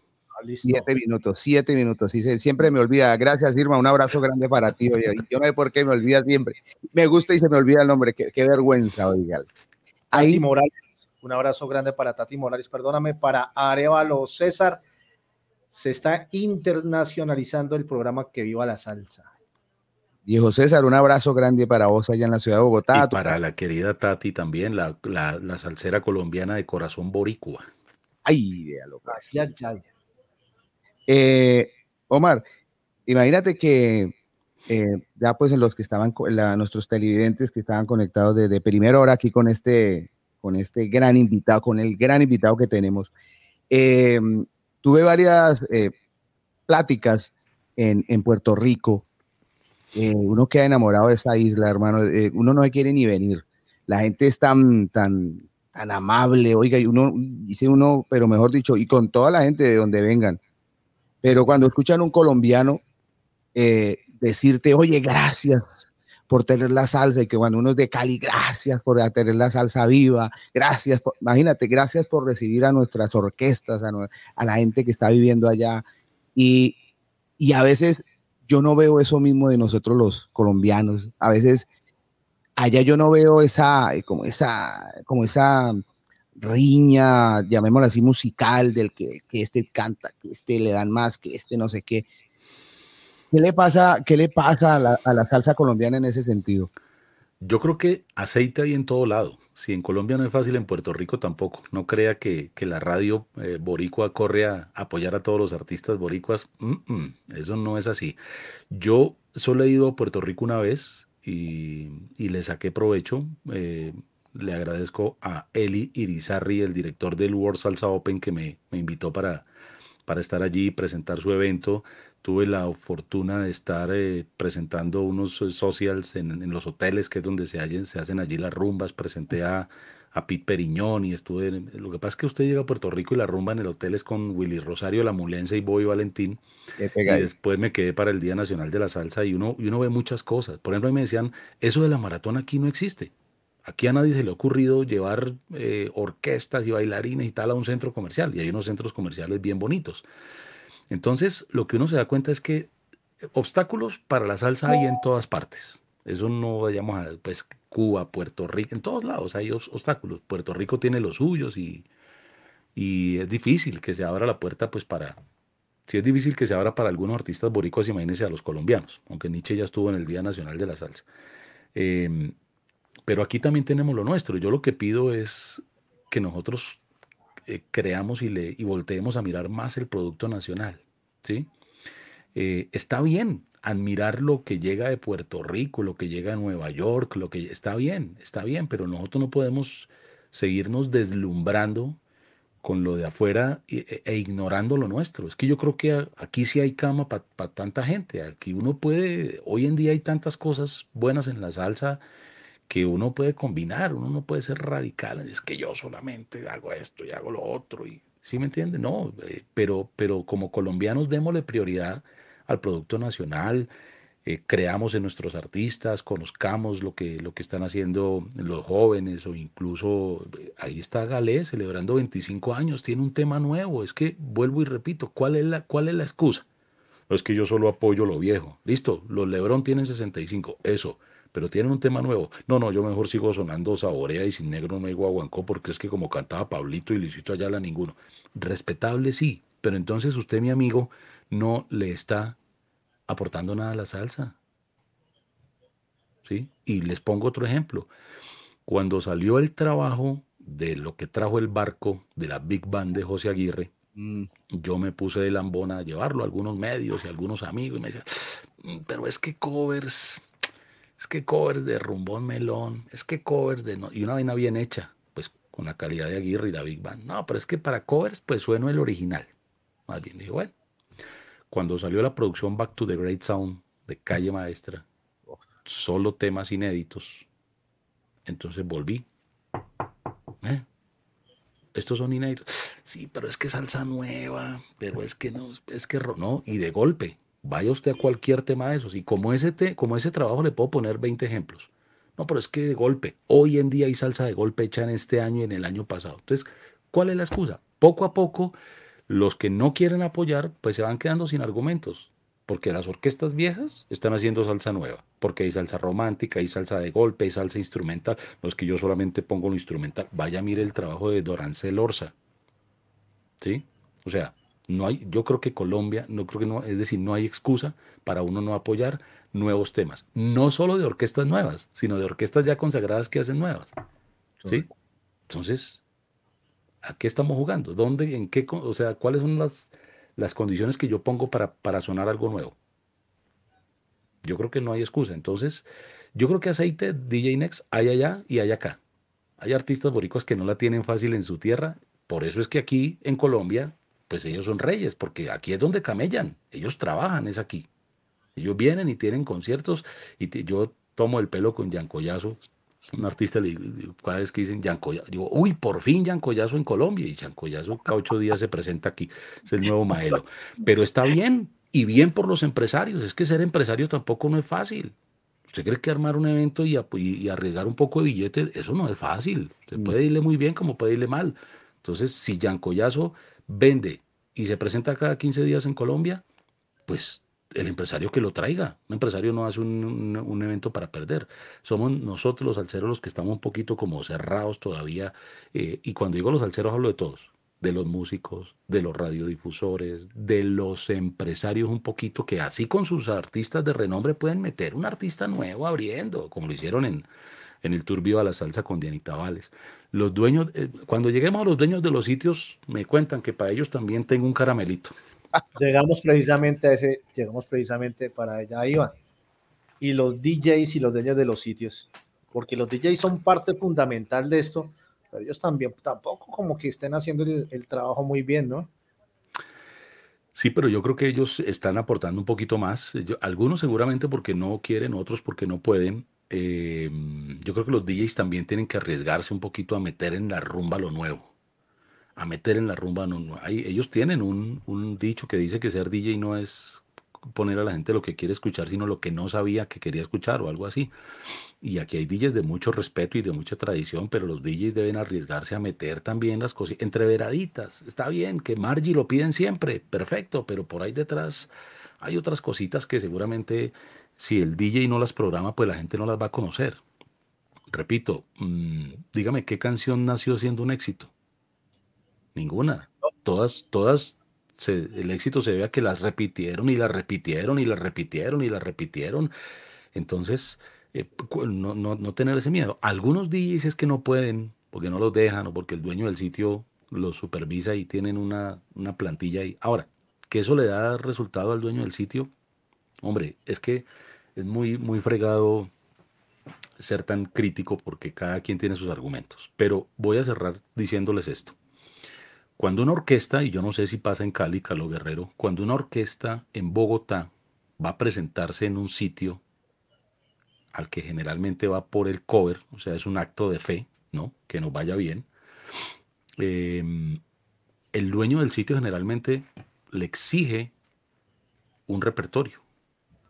Siete minutos, siete minutos. Sí, siempre me olvida. Gracias, Irma. Un abrazo grande para ti. Oye. Yo no sé por qué me olvida siempre. Me gusta y se me olvida el nombre. Qué, qué vergüenza, oiga. Tati. Morales, un abrazo grande para Tati Morales, perdóname, para Arevalo César. Se está internacionalizando el programa Que Viva la Salsa. Viejo César, un abrazo grande para vos allá en la ciudad de Bogotá. Y para la querida Tati también, la, la, la salsera colombiana de corazón boricua. Ay, véalo. Gracias, ya. Eh, Omar, imagínate que eh, ya pues en los que estaban, la, nuestros televidentes que estaban conectados desde primera hora aquí con este, con este gran invitado, con el gran invitado que tenemos. Eh, tuve varias pláticas en, en, Puerto Rico. uno queda enamorado de esa isla, hermano. uno no quiere ni venir. La gente es tan, tan, tan amable, oiga, y uno, dice uno, pero mejor dicho, y con toda la gente de donde vengan. Pero cuando escuchan un colombiano, eh, decirte, oye, gracias por tener la salsa y que cuando uno es de Cali, gracias por tener la salsa viva, gracias, imagínate, gracias por recibir a nuestras orquestas, a, a la gente que está viviendo allá. Y, y, a veces yo no veo eso mismo de nosotros los colombianos, a veces allá yo no veo esa, como esa, como esa riña, llamémosla así, musical, del que, que este canta, que este le dan más, que este no sé qué. ¿Qué le pasa, qué le pasa a la, a la, salsa colombiana en ese sentido? Yo creo que aceite hay en todo lado. Si en Colombia no es fácil, en Puerto Rico tampoco. No crea que, que la radio eh, boricua corre a apoyar a todos los artistas boricuas. Eso no es así. Yo solo he ido a Puerto Rico una vez y, y le saqué provecho. Eh, le agradezco a Eli Irizarri, el director del World Salsa Open, que me, me invitó para, para estar allí y presentar su evento. Tuve la fortuna de estar eh, presentando unos eh, socials en, en, los hoteles, que es donde se, hallen, se hacen allí las rumbas. Presenté a, a Pete Periñón y estuve. En, lo que pasa es que usted llega a Puerto Rico y la rumba en el hotel es con Willy Rosario, La Mulense y Boy Valentín. Y después me quedé para el Día Nacional de la Salsa y uno, y uno ve muchas cosas. Por ejemplo, a mí me decían, eso de la maratón aquí no existe. Aquí a nadie se le ha ocurrido llevar eh, orquestas y bailarines y tal a un centro comercial, y hay unos centros comerciales bien bonitos. Entonces, lo que uno se da cuenta es que obstáculos para la salsa hay en todas partes. Eso no vayamos a, pues, Cuba, Puerto Rico, en todos lados hay obstáculos. Puerto Rico tiene los suyos y, y es difícil que se abra la puerta, pues, para, sí es difícil que se abra para algunos artistas boricuas, imagínense a los colombianos, aunque Nietzsche ya estuvo en el Día Nacional de la Salsa. Eh, pero aquí también tenemos lo nuestro. Yo lo que pido es que nosotros eh, creamos y, le, y volteemos a mirar más el producto nacional. ¿sí? Eh, está bien admirar lo que llega de Puerto Rico, lo que llega de Nueva York, lo que está bien, está bien, pero nosotros no podemos seguirnos deslumbrando con lo de afuera e, e ignorando lo nuestro. Es que yo creo que aquí sí hay cama para tanta gente. Aquí uno puede, hoy en día hay tantas cosas buenas en la salsa que uno puede combinar, uno no puede ser radical, es que yo solamente hago esto y hago lo otro, y, ¿sí me entiende? No, eh, pero, pero como colombianos démosle prioridad al producto nacional, eh, creamos en nuestros artistas, conozcamos lo que, lo que están haciendo los jóvenes o incluso eh, ahí está Galé celebrando 25 años, tiene un tema nuevo, es que vuelvo y repito, ¿cuál es la, cuál es la excusa? es que yo solo apoyo lo viejo, listo, los Lebron tienen 65, eso, pero tienen un tema nuevo. No, no, yo mejor sigo sonando Saborea y Sin Negro no hay guaguancó porque es que como cantaba Pablito y Luisito Ayala ninguno. Respetable sí, pero entonces usted, mi amigo, no le está aportando nada a la salsa. ¿Sí? Y les pongo otro ejemplo. Cuando salió el trabajo de lo que trajo el barco de la Big Band de José Aguirre, mm. yo me puse de lambona a llevarlo a algunos medios y a algunos amigos y me decían, mm, pero es que covers, es que covers de Rumbón Melón, es que covers de... No, y una vaina bien hecha, pues con la calidad de Aguirre y la Big Band. No, pero es que para covers pues sueno el original. Más bien dije, bueno, cuando salió la producción Back to the Great Sound de Calle Maestra, solo temas inéditos, entonces volví. ¿Eh? Estos son inéditos. Sí, pero es que salsa nueva, pero es que no, es que no, y de golpe, Vaya usted a cualquier tema de esos y como ese, te, como ese trabajo le puedo poner 20 ejemplos. No, pero es que de golpe, hoy en día hay salsa de golpe hecha en este año y en el año pasado. Entonces, ¿cuál es la excusa? Poco a poco, los que no quieren apoyar, pues se van quedando sin argumentos. Porque las orquestas viejas están haciendo salsa nueva. Porque hay salsa romántica, hay salsa de golpe, hay salsa instrumental. No es que yo solamente pongo lo instrumental. Vaya, mire el trabajo de Dorancel Orza. ¿Sí? O sea, no hay, yo creo que Colombia, no creo que no, es decir, no hay excusa para uno no apoyar nuevos temas, no solo de orquestas nuevas, sino de orquestas ya consagradas que hacen nuevas. ¿Sí? Entonces, ¿a qué estamos jugando? ¿Dónde, en qué, o sea, cuáles son las, las condiciones que yo pongo para, para sonar algo nuevo? Yo creo que no hay excusa. Entonces, yo creo que aceite DJ Next hay allá y hay acá. Hay artistas boricos que no la tienen fácil en su tierra. Por eso es que aquí en Colombia pues ellos son reyes, porque aquí es donde camellan, ellos trabajan, es aquí. Ellos vienen y tienen conciertos y yo tomo el pelo con Yancoyazo, un artista, cada vez que dicen Yancoyazo, digo, uy, por fin Yancoyazo en Colombia, y Yancoyazo cada ocho días se presenta aquí, es el nuevo Maelo. Pero está bien, y bien por los empresarios, es que ser empresario tampoco no es fácil. ¿Usted cree que armar un evento y, y arriesgar un poco de billete, eso no es fácil? Se mm. puede irle muy bien como puede irle mal. Entonces, si Yancoyazo vende y se presenta cada 15 días en Colombia, pues el empresario que lo traiga. Un empresario no hace un, evento para perder. Somos nosotros los alceros los que estamos un poquito como cerrados todavía. Eh, y cuando digo los alceros hablo de todos. De los músicos, de los radiodifusores, de los empresarios un poquito que así con sus artistas de renombre pueden meter un artista nuevo abriendo, como lo hicieron en, en el Tour Viva la Salsa con Dianita Vales. Los dueños, eh, cuando lleguemos a los dueños de los sitios, me cuentan que para ellos también tengo un caramelito. Llegamos precisamente a ese, llegamos precisamente para allá iba. Y los DJs y los dueños de los sitios, porque los DJs son parte fundamental de esto, pero ellos también tampoco como que estén haciendo el, el trabajo muy bien, ¿no? Sí, pero yo creo que ellos están aportando un poquito más. Yo- algunos seguramente porque no quieren, otros porque no pueden. Eh, yo creo que los DJs también tienen que arriesgarse un poquito a meter en la rumba lo nuevo. A meter en la rumba lo nuevo. Ellos tienen un, un dicho que dice que ser DJ no es poner a la gente lo que quiere escuchar, sino lo que no sabía que quería escuchar o algo así. Y aquí hay DJs de mucho respeto y de mucha tradición, pero los DJs deben arriesgarse a meter también las cosas entreveraditas. Está bien que Margie lo piden siempre, perfecto, pero por ahí detrás hay otras cositas que seguramente si el DJ no las programa, pues la gente no las va a conocer. Repito, mm, dígame qué canción nació siendo un éxito. Ninguna. Todas, todas, se- el éxito se ve a que las repitieron y las repitieron y las repitieron y las repitieron. Entonces, eh, no, no, no tener ese miedo. Algunos DJs es que no pueden, porque no los dejan o porque el dueño del sitio los supervisa y tienen una, una plantilla ahí. Ahora, que eso le da resultado al dueño del sitio, hombre, es que es muy, muy fregado ser tan crítico porque cada quien tiene sus argumentos. Pero voy a cerrar diciéndoles esto. Cuando una orquesta, y yo no sé si pasa en Cali, Calo Guerrero, cuando una orquesta en Bogotá va a presentarse en un sitio al que generalmente va por el cover, o sea, es un acto de fe, ¿no? Que nos vaya bien. eh, el dueño del sitio generalmente le exige un repertorio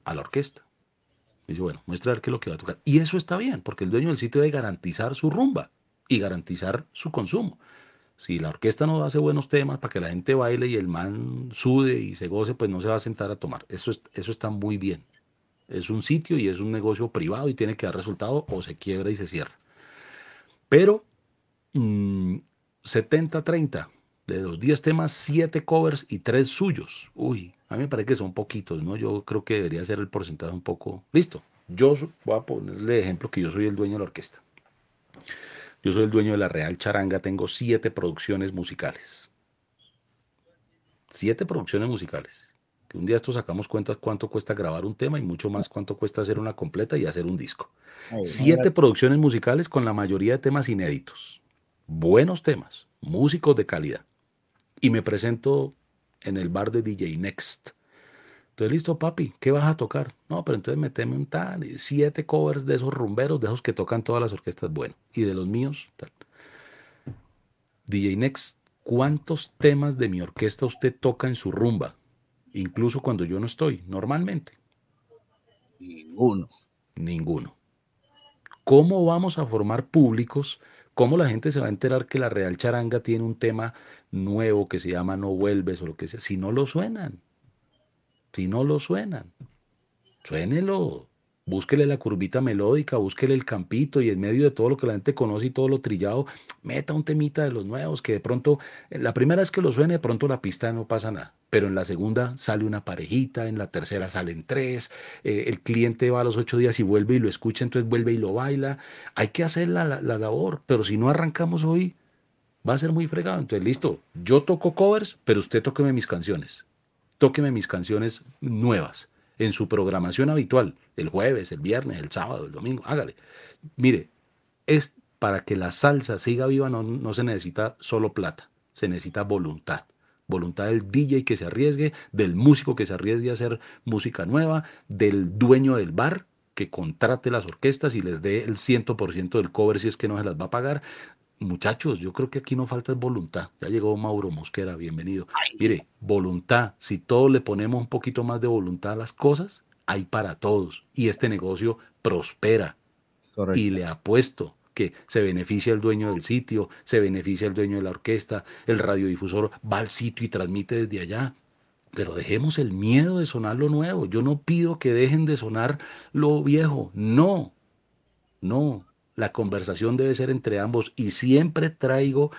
a la orquesta. Dice, bueno, muestra a ver qué es lo que va a tocar. Y eso está bien, porque el dueño del sitio debe garantizar su rumba y garantizar su consumo. Si la orquesta no hace buenos temas para que la gente baile y el man sude y se goce, pues no se va a sentar a tomar. Eso, es- eso está muy bien. Es un sitio y es un negocio privado y tiene que dar resultado o se quiebra y se cierra. Pero mm, 70-30, de los 10 temas, 7 covers y 3 suyos. Uy, a mí me parece que son poquitos, ¿no? Yo creo que debería ser el porcentaje un poco... Listo, yo voy a ponerle ejemplo que yo soy el dueño de la orquesta. Yo soy el dueño de la Real Charanga, tengo 7 producciones musicales. 7 producciones musicales. Que un día esto sacamos cuentas cuánto cuesta grabar un tema y mucho más cuánto cuesta hacer una completa y hacer un disco. Siete producciones musicales con la mayoría de temas inéditos. Buenos temas, músicos de calidad. Y me presento en el bar de DJ Next. Entonces, listo, papi, ¿qué vas a tocar? No, pero entonces meteme un tal, siete covers de esos rumberos, de esos que tocan todas las orquestas, bueno, y de los míos, tal. DJ Next, ¿cuántos temas de mi orquesta usted toca en su rumba? Incluso cuando yo no estoy, normalmente. Ninguno. Ninguno. ¿Cómo vamos a formar públicos? ¿Cómo la gente se va a enterar que la Real Charanga tiene un tema nuevo que se llama No Vuelves o lo que sea? Si no lo suenan. Si no lo suenan. Suénelo. Búsquele la curvita melódica, búsquele el campito y en medio de todo lo que la gente conoce y todo lo trillado, meta un temita de los nuevos que de pronto, eh, la primera vez que lo suene, de pronto la pista no pasa nada, pero en la segunda sale una parejita, en la tercera salen tres, eh, el cliente va a los ocho días y vuelve y lo escucha, entonces vuelve y lo baila. Hay que hacer la, la- la labor, pero si no arrancamos hoy, va a ser muy fregado. Entonces, listo, yo toco covers, pero usted tóqueme mis canciones. Tóqueme mis canciones nuevas en su programación habitual, el jueves, el viernes, el sábado, el domingo, hágale. Mire, es para que la salsa siga viva no, no se necesita solo plata, se necesita voluntad. Voluntad del DJ que se arriesgue, del músico que se arriesgue a hacer música nueva, del dueño del bar que contrate las orquestas y les dé el 100% del cover si es que no se las va a pagar. Muchachos, yo creo que aquí no falta voluntad. Ya llegó Mauro Mosquera, bienvenido. Mire, voluntad. Si todos le ponemos un poquito más de voluntad a las cosas, hay para todos. Y este negocio prospera. Correcto. Y le apuesto que se beneficia el dueño del sitio, se beneficia el dueño de la orquesta, el radiodifusor va al sitio y transmite desde allá. Pero dejemos el miedo de sonar lo nuevo. Yo no pido que dejen de sonar lo viejo. No, no. La conversación debe ser entre ambos y siempre traigo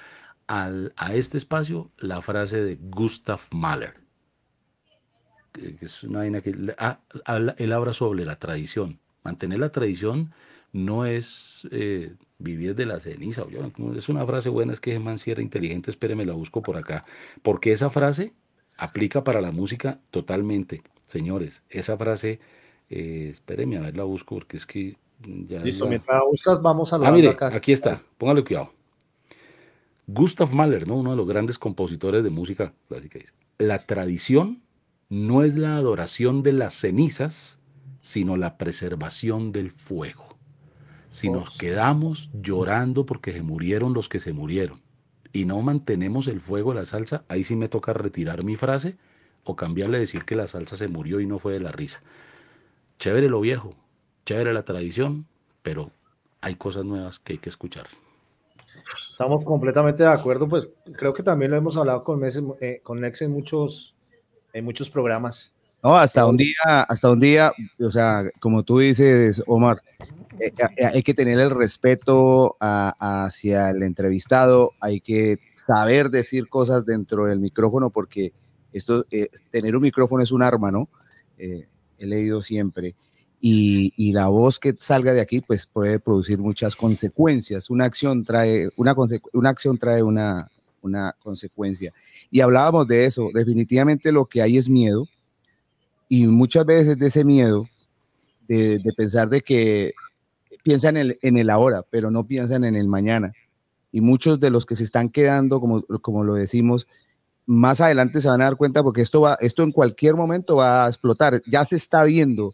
al- a este espacio la frase de Gustav Mahler. que es una vaina que ah, él habla sobre la tradición. Mantener la tradición no es eh, vivir de la ceniza. es una frase buena, es que man si era inteligente, espéreme, la busco por acá. Porque esa frase aplica para la música totalmente, señores. Esa frase, eh, espéreme, a ver, la busco porque es que ya Listo, mientras buscas, vamos a Ah, mire, acá. aquí está, póngale cuidado. Gustav Mahler, ¿no? uno de los grandes compositores de música clásica, dice, la tradición no es la adoración de las cenizas, sino la preservación del fuego. Si nos quedamos llorando porque se murieron los que se murieron y no mantenemos el fuego de la salsa, ahí sí me toca retirar mi frase o cambiarle, decir que la salsa se murió y no fue de la risa. Chévere lo viejo, chévere la tradición, pero hay cosas nuevas que hay que escuchar. Estamos completamente de acuerdo, pues creo que también lo hemos hablado con, meses, eh, con Nex en muchos, en muchos programas. No, hasta un día, hasta un día, o sea, como tú dices, Omar, eh, eh, hay que tener el respeto a- hacia el entrevistado, hay que saber decir cosas dentro del micrófono porque esto, eh, tener un micrófono es un arma, ¿no? Eh, he leído siempre. Y, la voz que salga de aquí, pues puede producir muchas consecuencias. Una acción trae una, una acción trae una, una consecuencia. Y hablábamos de eso. Definitivamente lo que hay es miedo. Y muchas veces de ese miedo, de, de pensar de que piensan en el, en el ahora, pero no piensan en el mañana. Y muchos de los que se están quedando, como, como lo decimos, más adelante se van a dar cuenta porque esto va, esto en cualquier momento va a explotar. Ya se está viendo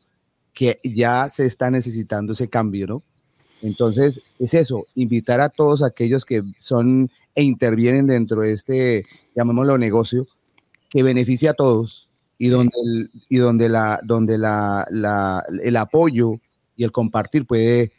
que ya se está necesitando ese cambio, ¿no? Entonces, es eso, invitar a todos aquellos que son e intervienen dentro de este, llamémoslo negocio, que beneficia a todos y donde el, y donde la, donde la- el apoyo y el compartir puede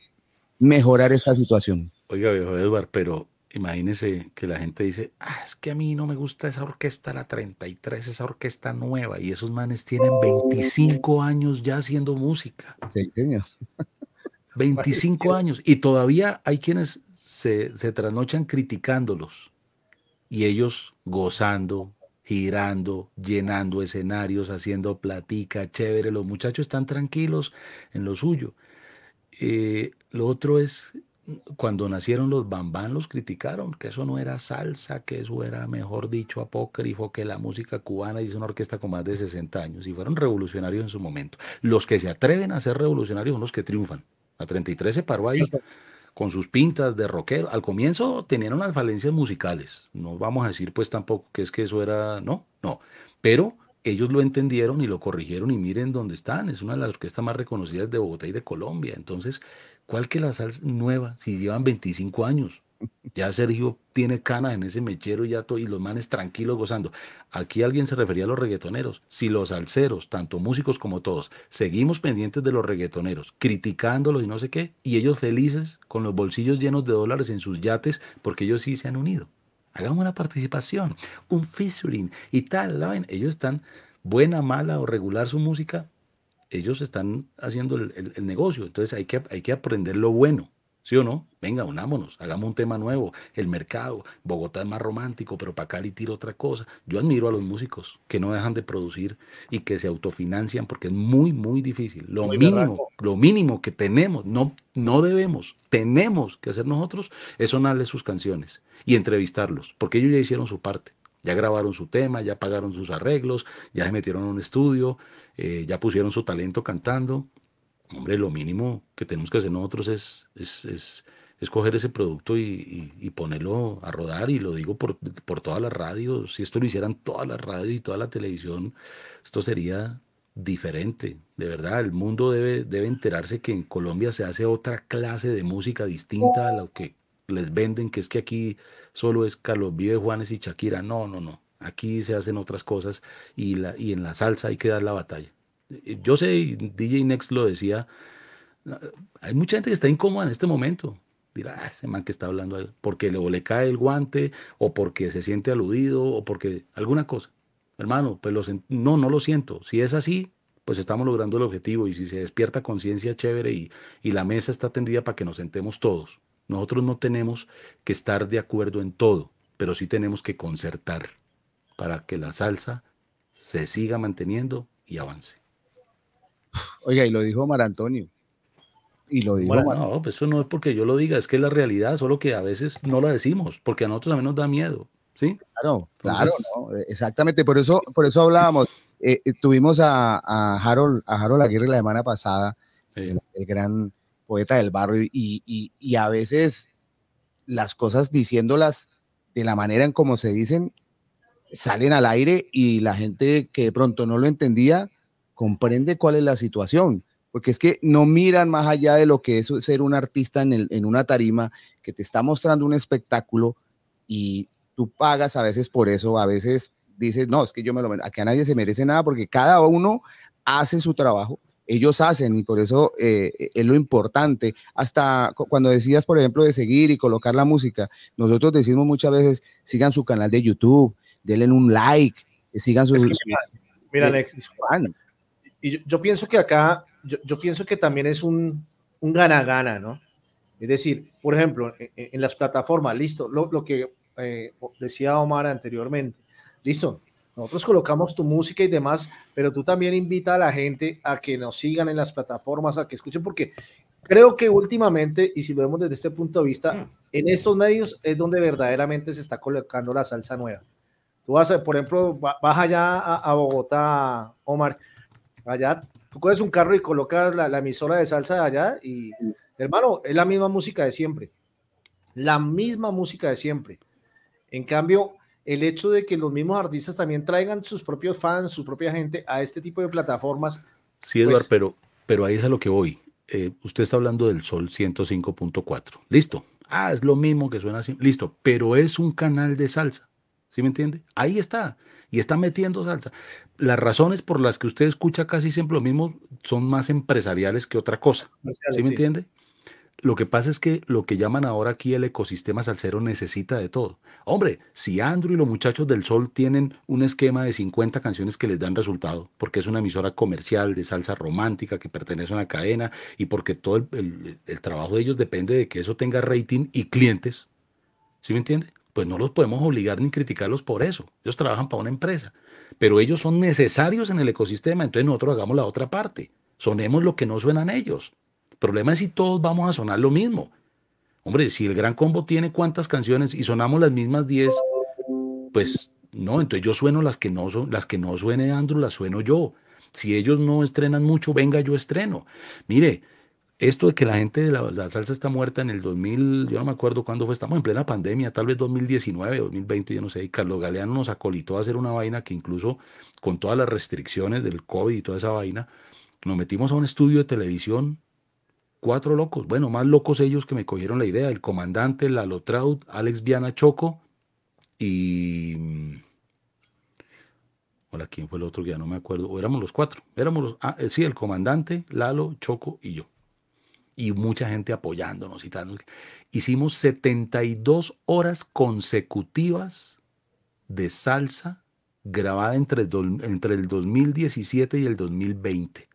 mejorar esta situación. Oiga, viejo Edward, pero imagínese que la gente dice, ah, es que a mí no me gusta esa orquesta, la 33, esa orquesta nueva, y esos manes tienen 25 años ya haciendo música. Sí, señor. 25 años. Y todavía hay quienes se, se trasnochan criticándolos. Y ellos gozando, girando, llenando escenarios, haciendo platica, chévere. Los muchachos están tranquilos en lo suyo. Eh, lo otro es, cuando nacieron los bambán, los criticaron, que eso no era salsa, que eso era, mejor dicho, apócrifo, que la música cubana y es una orquesta con más de 60 años. Y fueron revolucionarios en su momento. Los que se atreven a ser revolucionarios son los que triunfan. La 33 se paró ahí con sus pintas de rockero. Al comienzo tenían unas falencias musicales. No vamos a decir pues tampoco que es que eso era, no, no. Pero ellos lo entendieron y lo corrigieron y miren dónde están. Es una de las orquestas más reconocidas de Bogotá y de Colombia. Entonces, ¿cuál que la salsa nueva si llevan 25 años? Ya Sergio tiene canas en ese mechero ya to- y los manes tranquilos gozando. Aquí alguien se refería a los reggaetoneros. Si los salseros, tanto músicos como todos, seguimos pendientes de los reggaetoneros, criticándolos y no sé qué, y ellos felices con los bolsillos llenos de dólares en sus yates, porque ellos sí se han unido. Hagamos una participación, un featuring y tal. la vaina. Ellos están, buena, mala o regular su música, ellos están haciendo el, el- el negocio. Entonces hay que, hay que aprender lo bueno. ¿Sí o no? Venga, unámonos, hagamos un tema nuevo. El mercado, Bogotá es más romántico, pero para Cali tira otra cosa. Yo admiro a los músicos que no dejan de producir y que se autofinancian porque es muy, muy difícil. Lo Muy mínimo, lo mínimo que tenemos, no, no debemos, tenemos que hacer nosotros es sonarles sus canciones y entrevistarlos, porque ellos ya hicieron su parte. Ya grabaron su tema, ya pagaron sus arreglos, ya se metieron a un estudio, eh, ya pusieron su talento cantando. Hombre, lo mínimo que tenemos que hacer nosotros es, es, es, es coger ese producto y, y- y ponerlo a rodar. Y lo digo por, por todas las radios. Si esto lo hicieran todas las radios y toda la televisión, esto sería diferente. De verdad, el mundo debe, debe enterarse que en Colombia se hace otra clase de música distinta a lo que les venden, que es que aquí solo es Carlos Vive, Juanes y Shakira. No, no, no. Aquí se hacen otras cosas y, la, y en la salsa hay que dar la batalla. Eh, Yo sé, DJ Next lo decía, hay mucha gente que está incómoda en este momento. Dirá, "Ah, ese man que está hablando ahí", porque le, o le cae el guante, o porque se siente aludido, o porque alguna cosa. Hermano, pues lo no, no lo siento. Si es así, pues estamos logrando el objetivo. Y si se despierta conciencia chévere y, y la mesa está tendida para que nos sentemos todos. Nosotros no tenemos que estar de acuerdo en todo, pero sí tenemos que concertar para que la salsa se siga manteniendo y avance. Oiga, y lo dijo Mar Antonio. Y lo digo. Bueno, no, pues eso no es porque yo lo diga, es que es la realidad, solo que a veces no la decimos, porque a nosotros también nos da miedo. ¿sí? Claro, claro, ¿no? exactamente. Por eso, por eso hablábamos. Eh, eh, tuvimos a, a, Harold, a Harold Aguirre la semana pasada, el, el, gran poeta del barrio, y, y, a veces las cosas diciéndolas de la manera en como se dicen, salen al aire y la gente que de pronto no lo entendía comprende cuál es la situación. Porque es que no miran más allá de lo que es ser un artista en, el, en, una tarima que te está mostrando un espectáculo y tú pagas a veces por eso, a veces dices, no, es que yo me lo aquí a nadie se merece nada porque cada uno hace su trabajo, ellos hacen y por eso eh, es lo importante. Hasta cuando decías, por ejemplo, de seguir y colocar la música, nosotros decimos muchas veces, sigan su canal de YouTube, denle un like, sigan su... Es que, mira, mira Alex, y yo, yo, pienso que acá, yo, yo pienso que también es un gana-gana, ¿no? Es decir, por ejemplo, en, en las plataformas, listo, lo, lo que eh, decía Omar anteriormente, listo, nosotros colocamos tu música y demás, pero tú también invita a la gente a que nos sigan en las plataformas, a que escuchen, porque creo que últimamente, y si lo vemos desde este punto de vista, en estos medios es donde verdaderamente se está colocando la salsa nueva. Tú vas, a, por ejemplo, vas allá a, a Bogotá, Omar, allá tú coges un carro y colocas la, la, emisora de salsa de allá y, hermano, es la misma música de siempre. La misma música de siempre. En cambio, el hecho de que los mismos artistas también traigan sus propios fans, su propia gente a este tipo de plataformas. Sí, Eduardo, pues, pero, pero ahí es a lo que voy. Eh, usted está hablando del Sol 105.4. Listo. Ah, es lo mismo que suena así. Listo. Pero es un canal de salsa. ¿Sí me entiende? Ahí está. Y está metiendo salsa. Las razones por las que usted escucha casi siempre lo mismo son más empresariales que otra cosa. ¿Sí me sí. entiende? Lo que pasa es que lo que llaman ahora aquí el ecosistema salsero necesita de todo. Hombre, si Andrew y los muchachos del Sol tienen un esquema de 50 canciones que les dan resultado, porque es una emisora comercial de salsa romántica que pertenece a una cadena y porque todo el, trabajo de ellos depende de que eso tenga rating y clientes, ¿sí me entiende? Pues no los podemos obligar ni criticarlos por eso. Ellos trabajan para una empresa, pero ellos son necesarios en el ecosistema, entonces nosotros hagamos la otra parte. Sonemos lo que no suenan ellos. Problema es si todos vamos a sonar lo mismo. Hombre, si el Gran Combo tiene cuántas canciones y sonamos las mismas 10, pues no, entonces yo sueno las que no son, las que no suene Andrew, las sueno yo. Si ellos no estrenan mucho, venga, yo estreno. Mire, esto de que la gente de la, la, salsa está muerta en el 2000, yo no me acuerdo cuándo fue, estamos en plena pandemia, tal vez 2019, 2020, yo no sé, y Carlos Galeano nos acolitó a hacer una vaina que incluso con todas las restricciones del COVID y toda esa vaina, nos metimos a un estudio de televisión cuatro locos, bueno, más locos ellos que me cogieron la idea, el comandante, Lalo Trout, Alex Viana Choco y... Hola, ¿quién fue el otro que ya no me acuerdo? O éramos los cuatro, éramos los... Ah, sí, el comandante, Lalo, Choco y yo. Y mucha gente apoyándonos y tal. Hicimos 72 horas consecutivas de salsa grabada entre, entre el 2017 y el 2020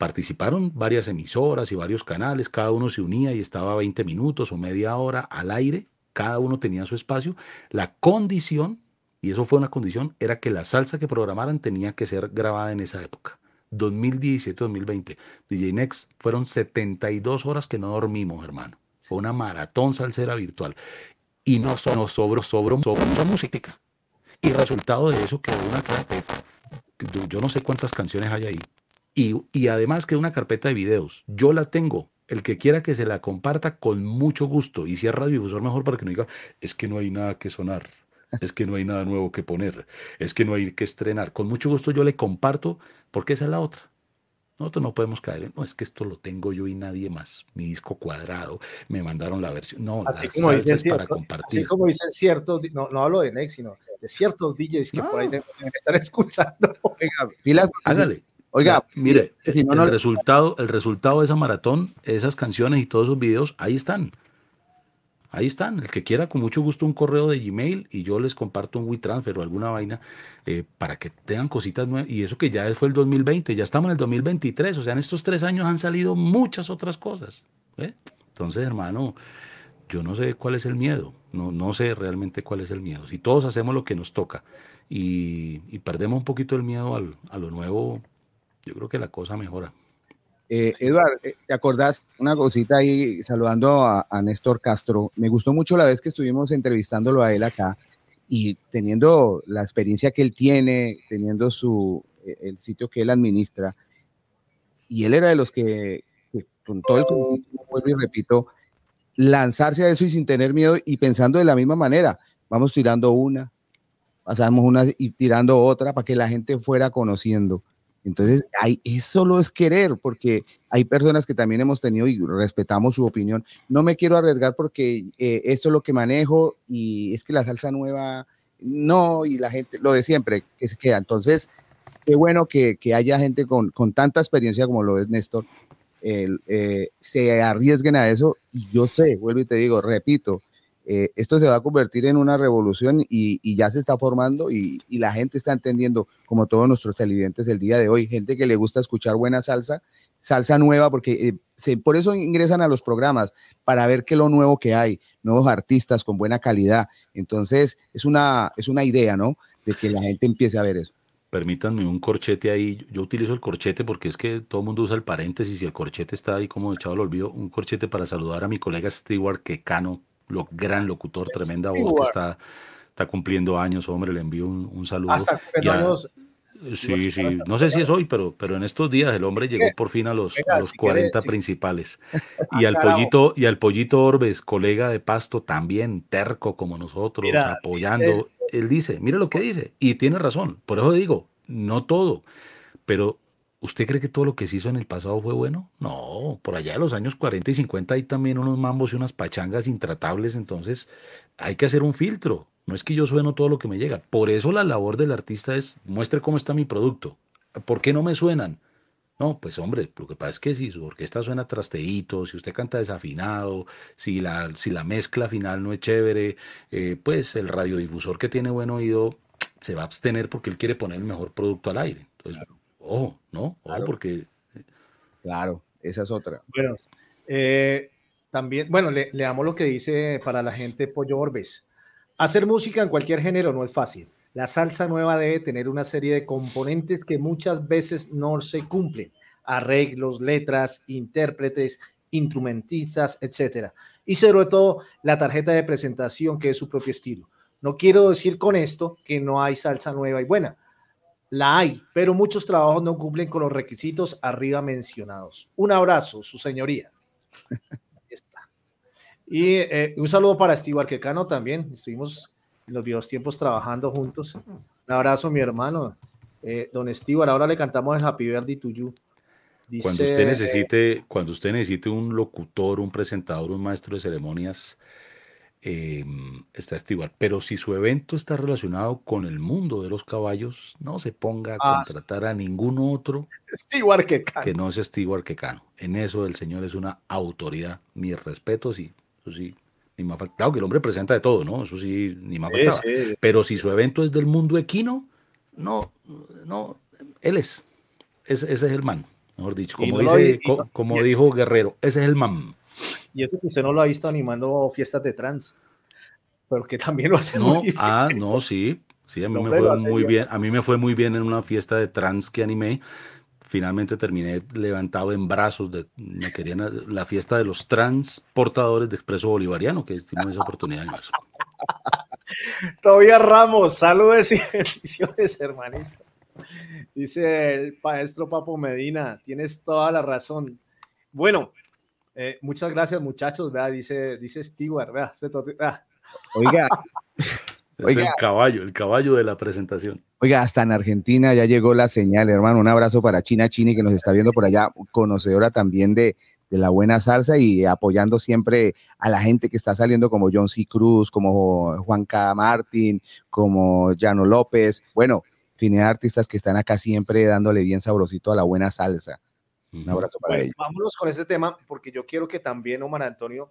participaron varias emisoras y varios canales, cada uno se unía y estaba 20 minutos o media hora al aire, cada uno tenía su espacio. La condición, y eso fue una condición, era que la salsa que programaran tenía que ser grabada en esa época. 2017-2020. DJ Next fueron 72 horas que no dormimos, hermano. Fue una maratón salsera virtual. Y no sobró, sobró, sobró, sobró mucha música. Y resultado de eso quedó una carpeta. Yo no sé cuántas canciones hay ahí, y, y, además que una carpeta de videos. Yo la tengo. El que quiera que se la comparta con mucho gusto. Y si es radiodifusor, mejor para que no diga, es que no hay nada que sonar. Es que no hay nada nuevo que poner. Es que no hay que estrenar. Con mucho gusto yo le comparto porque esa es la otra. Nosotros no podemos caer en, no, es que esto lo tengo yo y nadie más. Mi disco cuadrado, me mandaron la versión. No, así como dicen, es para compartir. Así como dicen ciertos, no, no hablo de Next, sino de ciertos DJs que no. por ahí deben estar escuchando. Venga, pilas, hágale. Oiga, mire, si no, el, no... Resultado, el resultado de esa maratón, esas canciones y todos esos videos, ahí están. Ahí están. El que quiera, con mucho gusto, un correo de Gmail y yo les comparto un WeTransfer o alguna vaina eh, para que tengan cositas nuevas. Y eso que ya fue el 2020, ya estamos en el 2023. O sea, en estos tres años han salido muchas otras cosas. ¿eh? Entonces, hermano, yo no sé cuál es el miedo. No, no sé realmente cuál es el miedo. Si todos hacemos lo que nos toca y, y perdemos un poquito el miedo al, a lo nuevo, yo creo que la cosa mejora. Eh, Eduardo, eh, ¿te acordás una cosita ahí saludando a, a Néstor Castro? Me gustó mucho la vez que estuvimos entrevistándolo a él acá y teniendo la experiencia que él tiene, teniendo su, eh, el sitio que él administra. Y él era de los que, que con todo el vuelvo y repito, lanzarse a eso y sin tener miedo y pensando de la misma manera. Vamos tirando una, pasamos una y tirando otra para que la gente fuera conociendo. Entonces, hay, eso lo es querer, porque hay personas que también hemos tenido y respetamos su opinión. No me quiero arriesgar porque eh, esto es lo que manejo y es que la salsa nueva, no, y la gente, lo de siempre, que se queda. Entonces, qué bueno que, que haya gente con, tanta experiencia como lo es Néstor, el, eh, se arriesguen a eso. Y yo sé, vuelvo y te digo, repito, eh, esto se va a convertir en una revolución y, ya se está formando y, la gente está entendiendo, como todos nuestros televidentes el día de hoy, gente que le gusta escuchar buena salsa, salsa nueva, porque eh, por eso ingresan a los programas, para ver qué es lo nuevo que hay, nuevos artistas con buena calidad. Entonces, es una, es una idea, ¿no? De que la gente empiece a ver eso permítanme un corchete ahí. Yo utilizo el corchete porque es que todo el mundo usa el paréntesis y el corchete está ahí como echado al olvido. Un corchete para saludar a mi colega Stewart Quecano, lo gran locutor, tremenda voz que está, está cumpliendo años, hombre, le envío un, un saludo. Hasta años. Sí, sí, no sé si es hoy, pero, pero en estos días el hombre llegó por fin a los, a los si quiere, 40 sí. principales. Y al pollito, y al pollito Orbes, colega de Pasto, también terco como nosotros, Mira, apoyando. dice- Él dice, mire lo que dice, y tiene razón. Por eso digo, no todo, pero ¿usted cree que todo lo que se hizo en el pasado fue bueno? No, por allá de los años 40 y 50 hay también unos mambos y unas pachangas intratables, entonces hay que hacer un filtro. No es que yo sueno todo lo que me llega. Por eso la labor del artista es muestre cómo está mi producto. ¿Por qué no me suenan? No, pues hombre, lo que pasa es que si su orquesta suena trasteíto, si usted canta desafinado, si la, si la mezcla final no es chévere, eh, pues el radiodifusor que tiene buen oído se va a abstener porque él quiere poner el mejor producto al aire. Entonces, ojo, ¿no? Claro. porque Claro, esa es otra. Bueno, eh, también, bueno, le, leamos lo que dice para la gente Pollo Orbes. Hacer música en cualquier género no es fácil. La salsa nueva debe tener una serie de componentes que muchas veces no se cumplen. Arreglos, letras, intérpretes, instrumentistas, etcétera. Y sobre todo la tarjeta de presentación que es su propio estilo. No quiero decir con esto que no hay salsa nueva y buena. La hay, pero muchos trabajos no cumplen con los requisitos arriba mencionados. Un abrazo, su señoría. Está. Y eh, un saludo para Steve Arquecano también. Estuvimos en los viejos tiempos trabajando juntos. Un abrazo, mi hermano. Eh, don Steve, ahora le cantamos el Happy Birthday to you. Dice, cuando usted eh, necesite, cuando usted necesite un locutor, un presentador, un maestro de ceremonias, eh, está Stewart. Pero si su evento está relacionado con el mundo de los caballos, no se ponga a Ah, contratar a ningún otro Steve Arquecano. que no sea Stewart Quecano. En eso el señor es una autoridad. Mis respetos y eso sí, ni más falta. Claro que el hombre presenta de todo, ¿no? Eso sí, ni más Sí. Pero si su evento es del mundo equino, no, no, él es. Ese, ese es el man, mejor dicho. Como, no dice, co- como dijo Guerrero, ese es el man. Y eso que usted no lo ha visto animando fiestas de trans. Pero que también lo hace No, muy bien. ah, no, sí. Sí, a mí me fue muy bien. bien. A mí me fue muy bien en una fiesta de trans que animé. Finalmente terminé levantado en brazos. De, me querían la fiesta de los transportadores de Expreso Bolivariano, que tuvimos esa oportunidad. Todavía Ramos, saludos y bendiciones, hermanito. Dice el maestro Papo Medina, tienes toda la razón. Bueno, eh, muchas gracias, muchachos. Vea, dice, dice Stewart, to- ah, Oiga, Es Oiga. el caballo, el caballo de la presentación. oiga, hasta en Argentina ya llegó la señal, hermano. Un abrazo para China Chini que nos está viendo por allá, conocedora también de, de la buena salsa y apoyando siempre a la gente que está saliendo como John C. Cruz, como Juan K. Martín, como Llano López. Bueno, infinidad de artistas que están acá siempre dándole bien sabrosito a la buena salsa. Un abrazo para Bueno, ellos. vámonos con este tema porque yo quiero que también Omar Antonio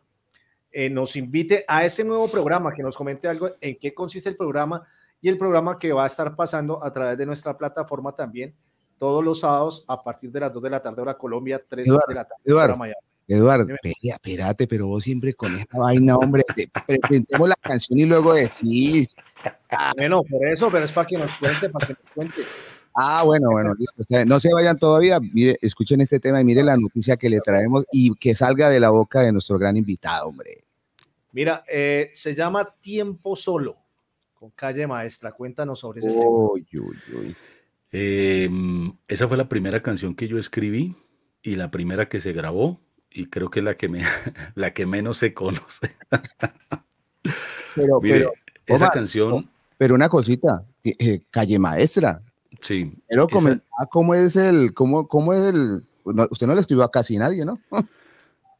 eh, nos invite a ese nuevo programa, que nos comente algo en qué consiste el programa y el programa que va a estar pasando a través de nuestra plataforma también todos los sábados a partir de las 2 de la tarde hora Colombia, 3 Eduardo, de la tarde Eduardo. hora Miami. Eduardo, espérate, pero vos siempre con esta vaina, hombre, te- presentemos la canción y luego decís, Bueno, por eso, pero es para que nos cuente, para que nos cuente. Ah, bueno, bueno. No se vayan todavía. Mire, escuchen este tema y miren la noticia que le traemos y que salga de la boca de nuestro gran invitado, hombre. Mira, eh, se llama Tiempo Solo, con Calle Maestra. Cuéntanos sobre ese tema. Uy, uy, uy. Eh, esa fue la primera canción que yo escribí y la primera que se grabó y creo que es la que, me, la que menos se conoce. Pero, Mire, pero, esa Omar, canción, pero una cosita, eh, calle maestra. Sí, Pero esa- comentar cómo es el, cómo, cómo es el, no, usted no le escribió a casi nadie, ¿no?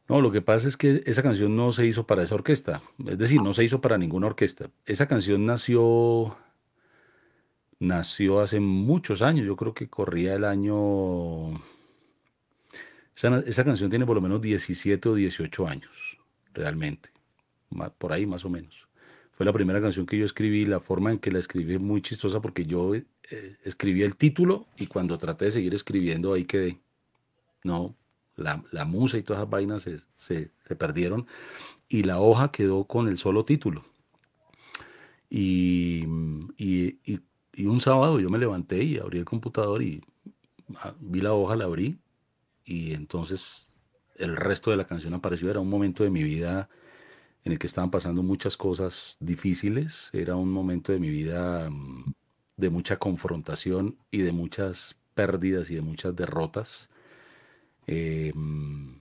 No, lo que pasa es que esa canción no se hizo para esa orquesta. Es decir, no se hizo para ninguna orquesta. Esa canción nació, nació hace muchos años. Yo creo que corría el año. Esa, esa canción tiene por lo menos 17 o 18 años, realmente. Por ahí más o menos. Fue la primera canción que yo escribí. La forma en que la escribí es muy chistosa porque yo eh, escribí el título y cuando traté de seguir escribiendo ahí quedé. No, la, musa y todas esas vainas se, se- se perdieron y la hoja quedó con el solo título. Y, y- y- y un sábado yo me levanté y abrí el computador y ah, vi la hoja, la abrí y entonces el resto de la canción apareció. Era un momento de mi vida en el que estaban pasando muchas cosas difíciles. Era un momento de mi vida mm, de mucha confrontación y de muchas pérdidas y de muchas derrotas eh, mm,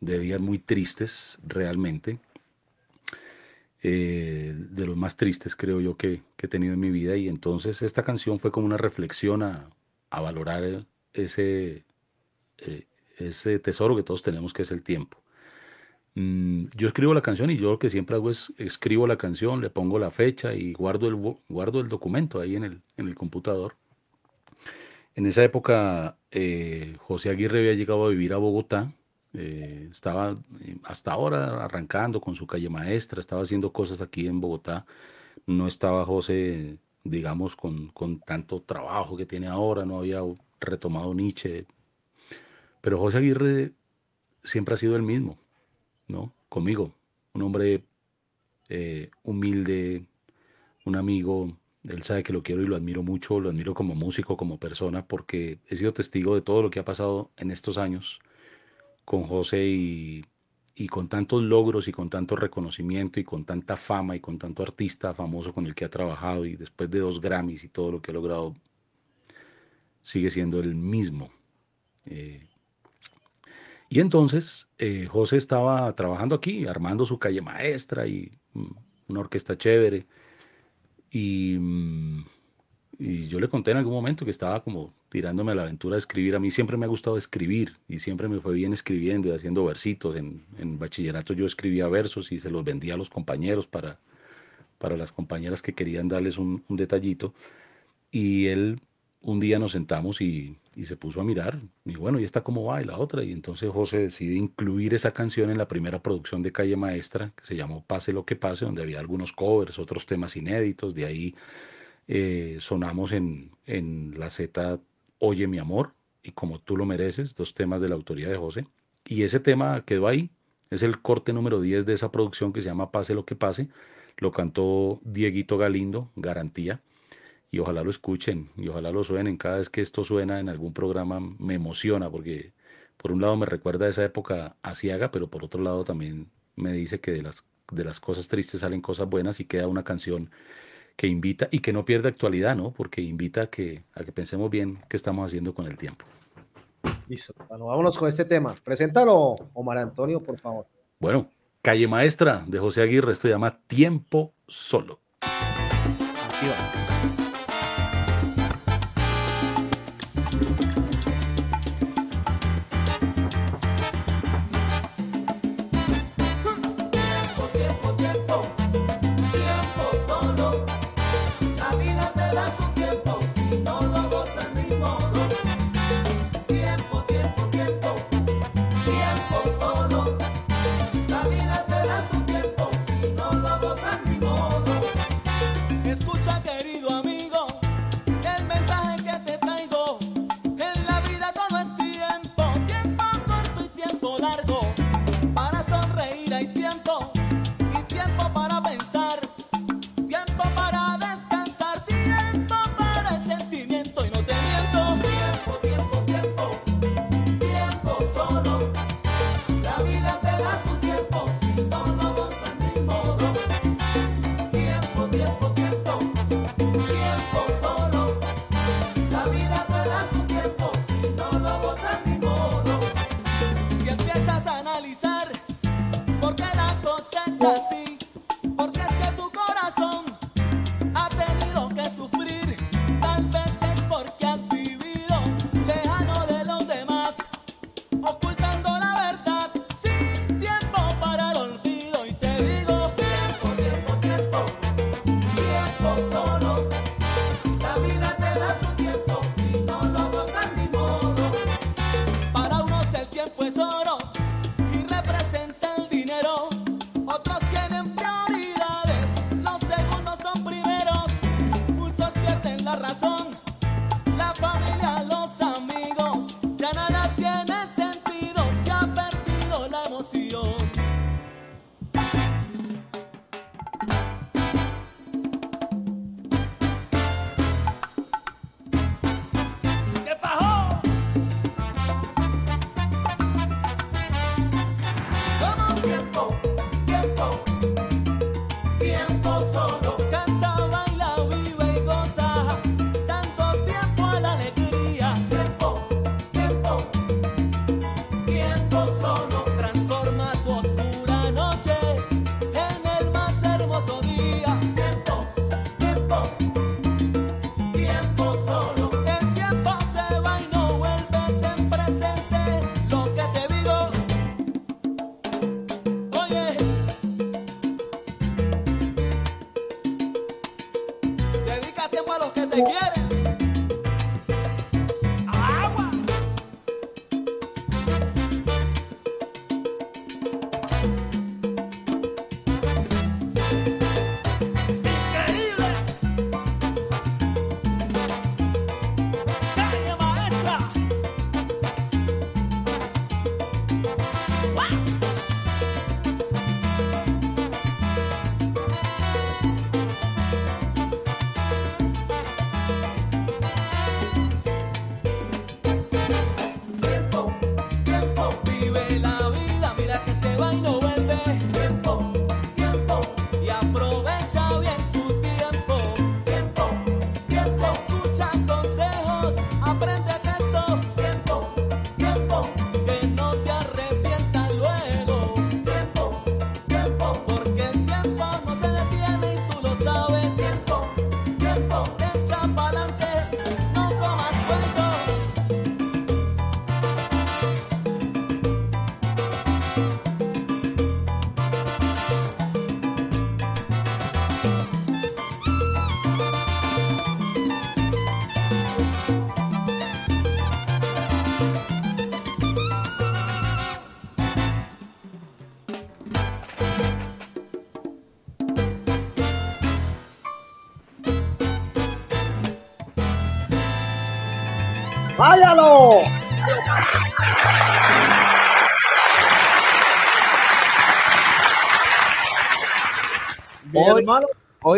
de días muy tristes realmente, eh, de los más tristes creo yo que, he tenido en mi vida y entonces esta canción fue como una reflexión a, valorar eh, ese tesoro que todos tenemos que es el tiempo. Mm, yo escribo la canción y yo lo que siempre hago es escribo la canción, le pongo la fecha y guardo el, guardo el documento ahí en el, en el computador. En esa época, eh, José Aguirre había llegado a vivir a Bogotá. eh, estaba eh, hasta ahora arrancando con su calle maestra, estaba haciendo cosas aquí en Bogotá. No estaba José, digamos, con, con tanto trabajo que tiene ahora, no había retomado Nietzsche. Pero José Aguirre siempre ha sido el mismo, ¿no? Conmigo, un hombre eh, humilde, un amigo. Él sabe que lo quiero y lo admiro mucho, lo admiro como músico, como persona, porque he sido testigo de todo lo que ha pasado en estos años con José y, y con tantos logros y con tanto reconocimiento y con tanta fama y con tanto artista famoso con el que ha trabajado y después de dos Grammys y todo lo que ha logrado, sigue siendo el mismo. Eh, y entonces eh, José estaba trabajando aquí, armando su calle maestra y mm, una orquesta chévere. Y, mm, y yo le conté en algún momento que estaba como tirándome a la aventura de escribir. A mí siempre me ha gustado escribir y siempre me fue bien escribiendo y haciendo versitos. En, bachillerato yo escribía versos y se los vendía a los compañeros para, para las compañeras que querían darles un detallito. Y él un día nos sentamos y, se puso a mirar. Y bueno, ¿y esta cómo va? Y la otra. Y entonces José decide incluir esa canción en la primera producción de Calle Maestra, que se llamó Pase lo que pase, donde había algunos covers, otros temas inéditos. De ahí eh, sonamos en, en la Z Oye mi amor y Como tú lo mereces, dos temas de la autoría de José. Y ese tema quedó ahí. Es el corte número 10 de esa producción que se llama Pase lo que pase. Lo cantó Dieguito Galindo, Garantía y ojalá lo escuchen y ojalá lo suenen. Cada vez que esto suena en algún programa me emociona porque por un lado me recuerda a esa época asiaga, pero por otro lado también me dice que de las, de las cosas tristes salen cosas buenas y queda una canción que invita y que no pierde actualidad, ¿no? Porque invita a que, a que pensemos bien qué estamos haciendo con el tiempo. Listo. Bueno, vámonos con este tema. Preséntalo, Omar Antonio, por favor. Bueno, Calle Maestra de José Aguirre, esto se llama Tiempo Solo.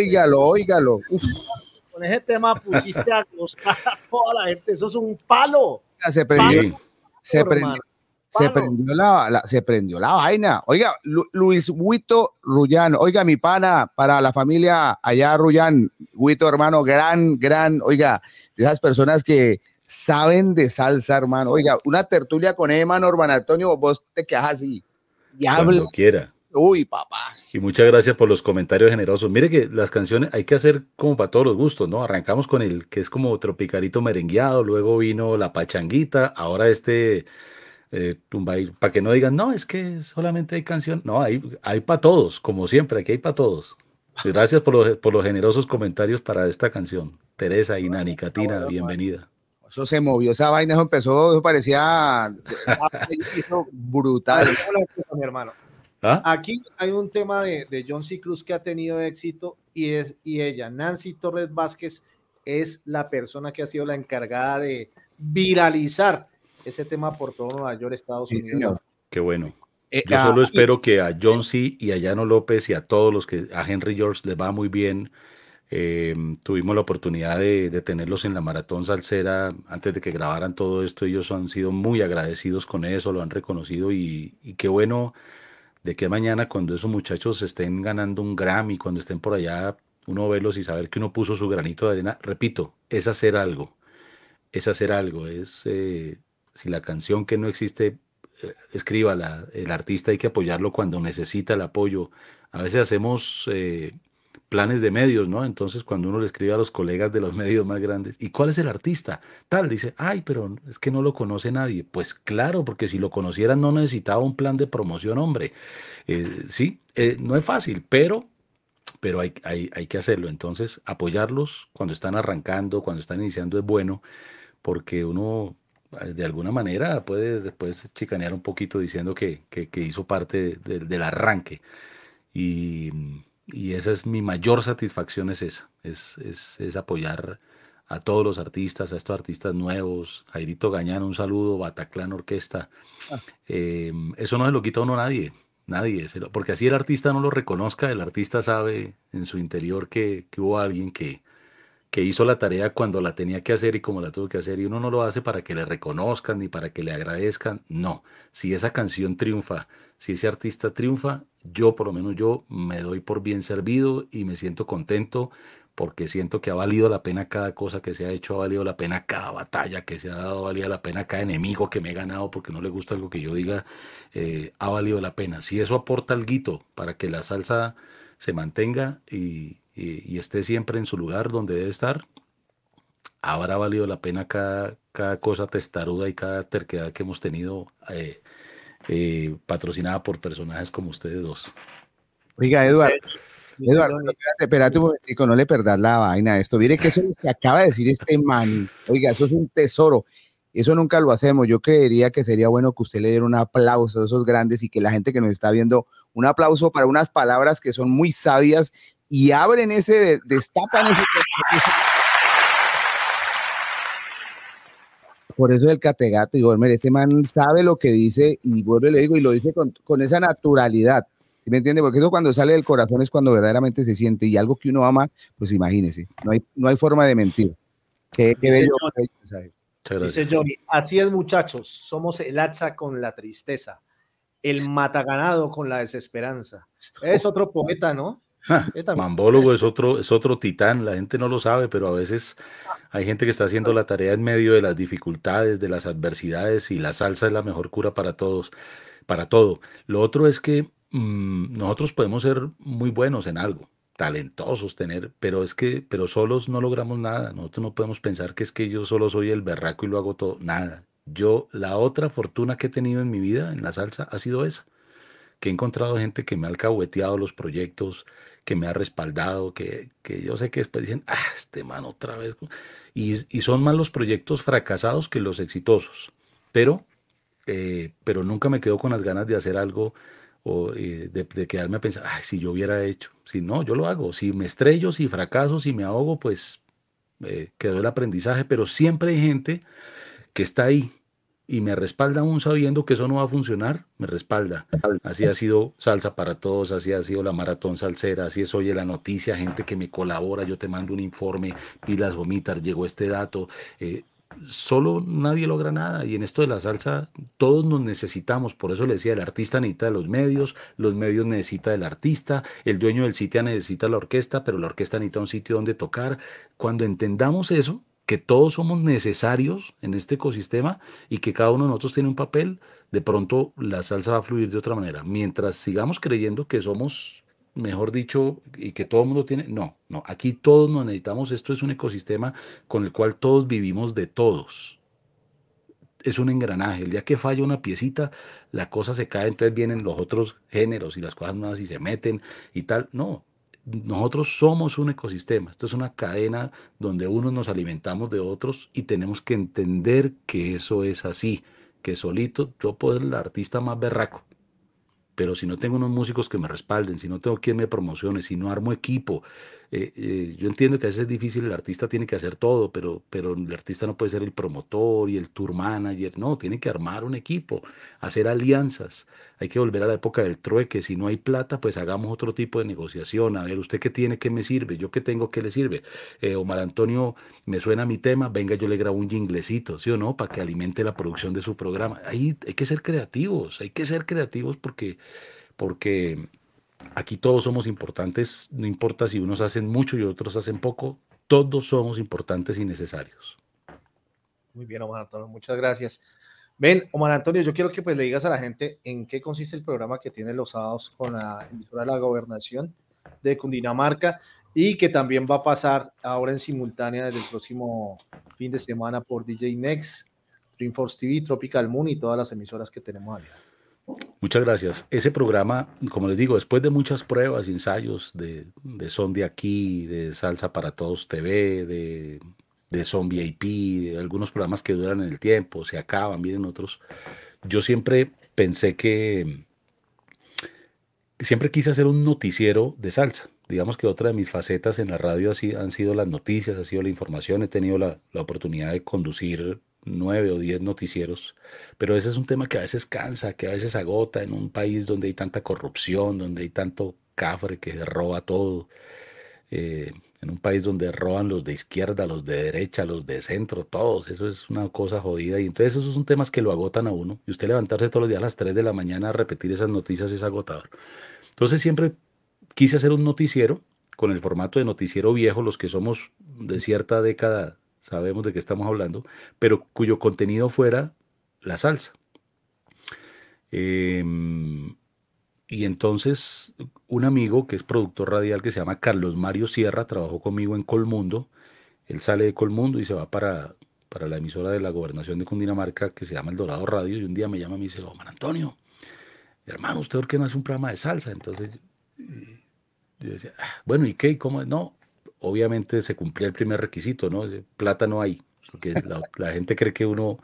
Óigalo, óigalo. Uf, con ese tema pusiste a gozar a toda la gente. Eso es un palo. se prendió, se hermano. prendió, se prendió la, la- se prendió la vaina. Oiga, Lu- Luis Huito Rullán, oiga, mi pana, para la familia allá, Rullán, Huito, hermano, gran, gran, oiga, de esas personas que saben de salsa, hermano. Oiga, una tertulia con Emma, Orban Antonio, vos te quedas así. Diablo. Cuando quiera. Uy, papá. Y muchas gracias por los comentarios generosos. Mire que las canciones hay que hacer como para todos los gustos, ¿no? Arrancamos con el que es como tropicalito merengueado, luego vino la pachanguita, ahora este eh, para que no digan, no, es que solamente hay canción. No, hay, hay para todos, como siempre, aquí hay para todos. Gracias por los, por los generosos comentarios para esta canción. Teresa y Nani Catina, bienvenida. Eso se movió, esa vaina, eso empezó, eso parecía hizo brutal. mi hermano. ¿Ah? Aquí hay un tema de, de John C. Cruz que ha tenido éxito y es y ella, Nancy Torres Vázquez, es la persona que ha sido la encargada de viralizar ese tema por todo Nueva York, Estados Sí, Unidos. señor. Qué bueno. Eh, Yo ah, solo y- espero que a John C. y a Llano López y a todos los que a Henry George les va muy bien. Eh, tuvimos la oportunidad de, de tenerlos en la maratón salsera antes de que grabaran todo esto. Ellos han sido muy agradecidos con eso, lo han reconocido y, y qué bueno de que mañana cuando esos muchachos estén ganando un Grammy, cuando estén por allá, uno verlos y saber que uno puso su granito de arena. Repito, es hacer algo, es hacer algo, es eh, si la canción que no existe eh, escriba la- el artista, hay que apoyarlo cuando necesita el apoyo. A veces hacemos eh, planes de medios, ¿no? Entonces, cuando uno le escribe a los colegas de los medios más grandes, ¿y cuál es el artista? Tal, dice, ay, pero es que no lo conoce nadie. Pues claro, porque si lo conocieran no necesitaba un plan de promoción, hombre. Eh, sí, eh, no es fácil, pero pero hay, hay, hay que hacerlo. Entonces, apoyarlos cuando están arrancando, cuando están iniciando es bueno, porque uno eh, de alguna manera puede después chicanear un poquito diciendo que, que- hizo parte de- del arranque. Y, y esa es mi mayor satisfacción, es esa, es, es, es apoyar a todos los artistas, a estos artistas nuevos. Jairito Gañán, un saludo, Bataclan Orquesta. Eh, eso no se lo quita a uno nadie, nadie, se lo- porque así el artista no lo reconozca, el artista sabe en su interior que, que hubo alguien que, que hizo la tarea cuando la tenía que hacer y como la tuvo que hacer, y uno no lo hace para que le reconozcan ni para que le agradezcan, no. Si esa canción triunfa, si ese artista triunfa, yo por lo menos yo me doy por bien servido y me siento contento porque siento que ha valido la pena cada cosa que se ha hecho, ha valido la pena cada batalla que se ha dado, ha valido la pena cada enemigo que me he ganado porque no le gusta algo que yo diga, eh, ha valido la pena. Si eso aporta algo para que la salsa se mantenga y, esté siempre en su lugar donde debe estar, habrá valido la pena cada, cada cosa testaruda y cada terquedad que hemos tenido eh, eh, patrocinada por personajes como ustedes dos. Oiga, Eduardo, Eduardo, espérate, espérate un momentico, no le perdas la vaina a esto. Mire que eso es lo que acaba de decir este man. Oiga, eso es un tesoro. Eso nunca lo hacemos. Yo creería que sería bueno que usted le diera un aplauso a esos grandes y que la gente que nos está viendo, un aplauso para unas palabras que son muy sabias y abren ese, destapan ese. Por eso el categato, y Gormer, este man sabe lo que dice y vuelvo y le digo, y lo dice con, con esa naturalidad. ¿Sí me entiende? Porque eso cuando sale del corazón es cuando verdaderamente se siente y algo que uno ama, pues imagínese, no hay, no hay forma de mentir. Qué, bello, Dice. Johnny, así es muchachos, somos el hacha con la tristeza, el mataganado con la desesperanza. Es otro poeta, ¿no? Mambólogo es otro, es otro titán, la gente no lo sabe, pero a veces hay gente que está haciendo la tarea en medio de las dificultades, de las adversidades, y la salsa es la mejor cura para todos, para todo. Lo otro es que mm, nosotros podemos ser muy buenos en algo, talentosos, tener, pero es que, pero solos no logramos nada. Nosotros no podemos pensar que es que yo solo soy el berraco y lo hago todo. Nada. Yo, la otra fortuna que he tenido en mi vida en la salsa ha sido esa que he encontrado gente que me ha alcahueteado los proyectos, que me ha respaldado, que, que yo sé que después dicen, ah, este man otra vez. Y, y son más los proyectos fracasados que los exitosos. Pero, eh, pero nunca me quedo con las ganas de hacer algo o eh, de, quedarme a pensar, ay, si yo hubiera hecho. Si no, yo lo hago. Si me estrello, si fracaso, si me ahogo, pues eh, quedó el aprendizaje. Pero siempre hay gente que está ahí y me respalda aún sabiendo que eso no va a funcionar, me respalda. Así ha sido Salsa para Todos, así ha sido la Maratón Salsera, así es Oye la Noticia, gente que me colabora, yo te mando un informe, pilas vomitar, llegó este dato. eh, solo nadie logra nada y en esto de la salsa todos nos necesitamos, por eso le decía, el artista necesita de los medios, los medios necesita del artista, el dueño del sitio necesita la orquesta, pero la orquesta necesita un sitio donde tocar. Cuando entendamos eso, que todos somos necesarios en este ecosistema y que cada uno de nosotros tiene un papel, de pronto la salsa va a fluir de otra manera. Mientras sigamos creyendo que somos, mejor dicho, y que todo el mundo tiene, no, no, aquí todos nos necesitamos, esto es un ecosistema con el cual todos vivimos de todos. Es un engranaje, el día que falla una piecita, la cosa se cae, entonces vienen los otros géneros y las cosas nuevas y se meten y tal. No, nosotros somos un ecosistema, esto es una cadena donde unos nos alimentamos de otros y tenemos que entender que eso es así, que solito yo puedo ser el artista más berraco, pero si no tengo unos músicos que me respalden, si no tengo quien me promocione, si no armo equipo, eh, eh, yo entiendo que a veces es difícil, el artista tiene que hacer todo, pero, pero el artista no puede ser el promotor y el tour manager, no, tiene que armar un equipo, hacer alianzas, hay que volver a la época del trueque, si no hay plata, pues hagamos otro tipo de negociación, a ver, usted qué tiene, qué me sirve, yo qué tengo, qué le sirve, Eh, Omar Antonio, me suena mi tema, venga, yo le grabo un jinglecito, ¿sí o no? Para que alimente la producción de su programa, ahí hay que ser creativos, hay que ser creativos porque, porque Aquí todos somos importantes, no importa si unos hacen mucho y otros hacen poco, todos somos importantes y necesarios. Muy bien, Omar Antonio, muchas gracias. Ven, Omar Antonio, yo quiero que pues le digas a la gente en qué consiste el programa que tiene los sábados con la emisora de la gobernación de Cundinamarca y que también va a pasar ahora en simultánea desde el próximo fin de semana por DJ Next, Dreamforce TV, Tropical Moon y todas las emisoras que tenemos aliadas. Muchas gracias. Ese programa, como les digo, después de muchas pruebas ensayos de, de Son de aquí, de Salsa para Todos TV, de, de Son VIP, de algunos programas que duran en el tiempo, se acaban, miren otros, yo siempre pensé que siempre quise hacer un noticiero de salsa. Digamos que otra de mis facetas en la radio han sido las noticias, ha sido la información. He tenido la, la oportunidad de conducir nueve o diez noticieros, pero ese es un tema que a veces cansa, que a veces agota en un país donde hay tanta corrupción, donde hay tanto cafre que roba todo, eh, en un país donde roban los de izquierda, los de derecha, los de centro, todos, eso es una cosa jodida. Y entonces esos son temas que lo agotan a uno. Y usted levantarse todos los días a las 3 de la mañana a repetir esas noticias es agotador. Entonces siempre quise hacer un noticiero con el formato de noticiero viejo, los que somos de cierta década sabemos de qué estamos hablando, pero cuyo contenido fuera la salsa. Em, y entonces un amigo que es productor radial que se llama Carlos Mario Sierra, trabajó conmigo en Colmundo, él sale de Colmundo y se va para, para la emisora de la gobernación de Cundinamarca que se llama El Dorado Radio y un día me llama y me dice, Omar Antonio, hermano, ¿usted por qué no hace un programa de salsa? Entonces yo decía, "Ah, bueno, ¿y qué? ¿Y cómo? No, obviamente se cumplía el primer requisito, ¿no? Plata no hay, porque la, la gente cree que uno,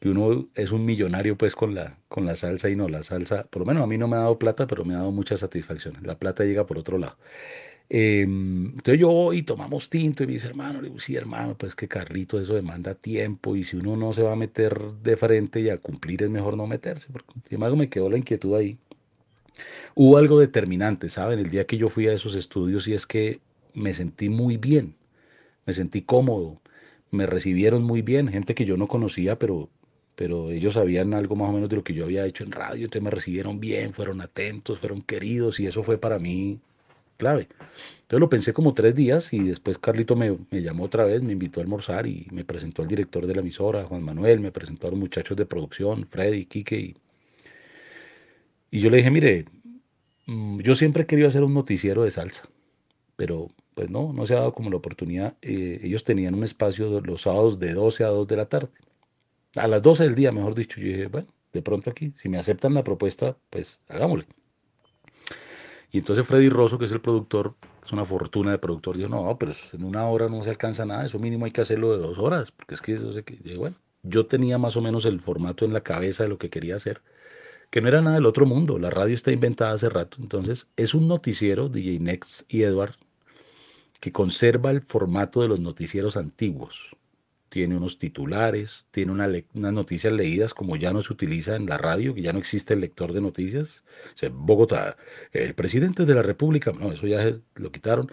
que uno es un millonario pues con la, con la salsa y no, la salsa, por lo menos a mí no me ha dado plata, pero me ha dado muchas satisfacciones. La plata llega por otro lado. Eh, entonces yo voy y tomamos tinto y me dice, hermano, le digo, sí, hermano, pues que Carlito, eso demanda tiempo y si uno no se va a meter de frente y a cumplir es mejor no meterse, porque sin embargo me quedó la inquietud ahí. Hubo algo determinante, ¿saben? El día que yo fui a esos estudios y es que me sentí muy bien, me sentí cómodo, me recibieron muy bien, gente que yo no conocía, pero, pero ellos sabían algo más o menos de lo que yo había hecho en radio, entonces me recibieron bien, fueron atentos, fueron queridos y eso fue para mí clave. Entonces lo pensé como tres días y después Carlito me, me llamó otra vez, me invitó a almorzar y me presentó al director de la emisora, Juan Manuel, me presentó a los muchachos de producción, Freddy, Quique y, y yo le dije, mire, mm, yo siempre he querido hacer un noticiero de salsa, pero pues no, no se ha dado como la oportunidad. Eh, ellos tenían un espacio los sábados de 12 a 2 de la tarde. A las 12 del día, mejor dicho. Yo dije, bueno, de pronto aquí, si me aceptan la propuesta, pues hagámosle. Y entonces Freddy Rosso, que es el productor, es una fortuna de productor, dijo, no, pero en una hora no se alcanza nada, eso mínimo hay que hacerlo de dos horas, porque es que eso se... que-". Yo dije, bueno, yo tenía más o menos el formato en la cabeza de lo que quería hacer que no era nada del otro mundo. La radio está inventada hace rato. Entonces, es un noticiero, DJ Next y Edward, que conserva el formato de los noticieros antiguos. Tiene unos titulares, tiene unas noticias leídas como ya no se utiliza en la radio, que ya no existe el lector de noticias. O sea, Bogotá, el presidente de la República, no, eso ya lo quitaron.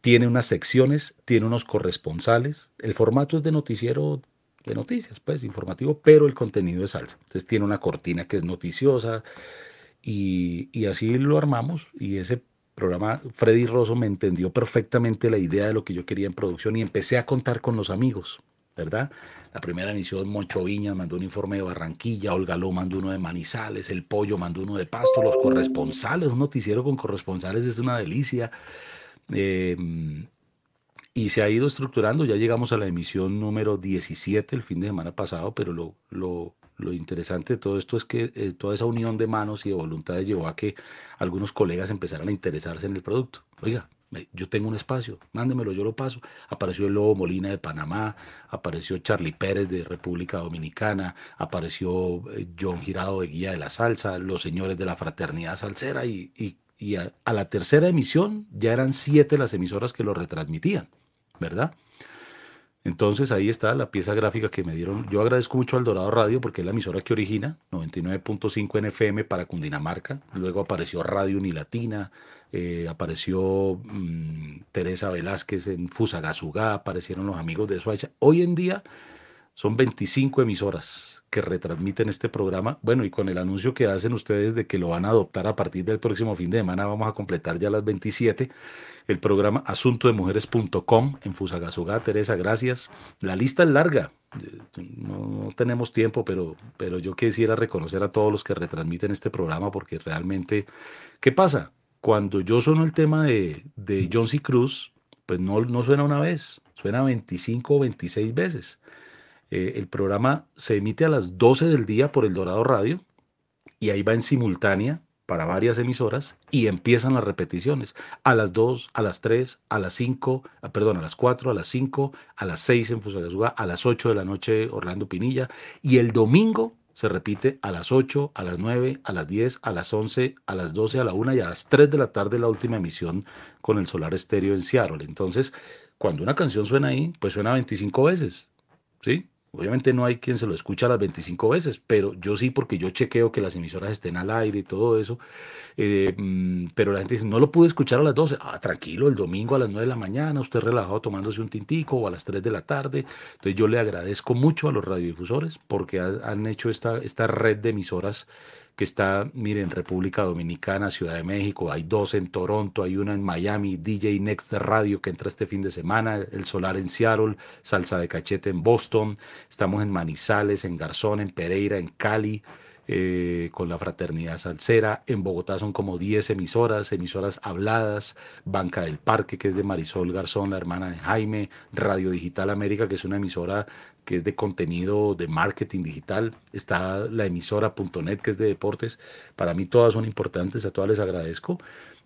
Tiene unas secciones, tiene unos corresponsales. El formato es de noticiero de noticias, pues informativo, pero el contenido es salsa. Entonces tiene una cortina que es noticiosa y, y así lo armamos y ese programa, Freddy Rosso me entendió perfectamente la idea de lo que yo quería en producción y empecé a contar con los amigos, ¿verdad? La primera emisión, Moncho Viñas mandó un informe de Barranquilla, Olga Ló mandó uno de Manizales, El Pollo mandó uno de Pasto, los corresponsales, un noticiero con corresponsales es una delicia. Eh, y se ha ido estructurando, ya llegamos a la emisión número 17 el fin de semana pasado, pero lo, lo, lo interesante de todo esto es que eh, toda esa unión de manos y de voluntades llevó a que algunos colegas empezaran a interesarse en el producto. Oiga, yo tengo un espacio, mándemelo, yo lo paso. Apareció el Lobo Molina de Panamá, apareció Charlie Pérez de República Dominicana, apareció eh, John Girado de Guía de la Salsa, los señores de la Fraternidad Salsera y, a la tercera emisión ya eran siete las emisoras que lo retransmitían, ¿verdad? Entonces ahí está la pieza gráfica que me dieron. Yo agradezco mucho al Dorado Radio porque es la emisora que origina, 99.5 en FM para Cundinamarca. Luego apareció Radio Unilatina, eh, apareció mm, Teresa Velázquez en Fusagasugá, aparecieron los amigos de Soacha. Hoy en día Son 25 emisoras que retransmiten este programa. Bueno, y con el anuncio que hacen ustedes de que lo van a adoptar a partir del próximo fin de semana, vamos a completar ya las 27. El programa asuntodemujeres.com en Fusagasugá. Teresa, gracias. La lista es larga. Eh, No, tenemos tiempo, pero, pero yo quisiera reconocer a todos los que retransmiten este programa porque realmente, ¿qué pasa? Cuando yo sueno el tema de, de John C. Cruz, pues no, no suena una vez, suena 25 o 26 veces. Eh, el programa se emite a las 12 del día por el Dorado Radio y ahí va en simultánea para varias emisoras y empiezan las repeticiones a las 2, a las 3, a las 5, ah, perdón, a las 4, a las 5, a las 6 en Fusagasugá, a las 8 de la noche Orlando Pinilla y el domingo se repite a las 8, a las 9, a las 10, a las 11, a las 12, a la 1 y a las 3 de la tarde la última emisión con el Solar Estéreo en Seattle. Entonces, cuando una canción suena ahí, pues suena 25 veces, ¿sí? Obviamente no hay quien se lo escucha las 25 veces, pero yo sí porque yo chequeo que las emisoras estén al aire y todo eso. eh, mm, pero la gente dice, no lo pude escuchar a las 12. Ah, tranquilo, el domingo a las 9 de la mañana, usted relajado tomándose un tintico o a las 3 de la tarde. Entonces yo le agradezco mucho a los radiodifusores porque ha- han hecho esta, esta red de emisoras que está, miren, República Dominicana, Ciudad de México, hay dos en Toronto, hay una en Miami, DJ Next Radio que entra este fin de semana, El Solar en Seattle, Salsa de Cachete en Boston, estamos en Manizales, en Garzón, en Pereira, en Cali, eh, con la Fraternidad Salsera, en Bogotá son como 10 emisoras, emisoras habladas, Banca del Parque, que es de Marisol Garzón, la hermana de Jaime, Radio Digital América, que es una emisora que es de contenido de marketing digital, está la emisora.net, que es de deportes, para mí todas son importantes, a todas les agradezco.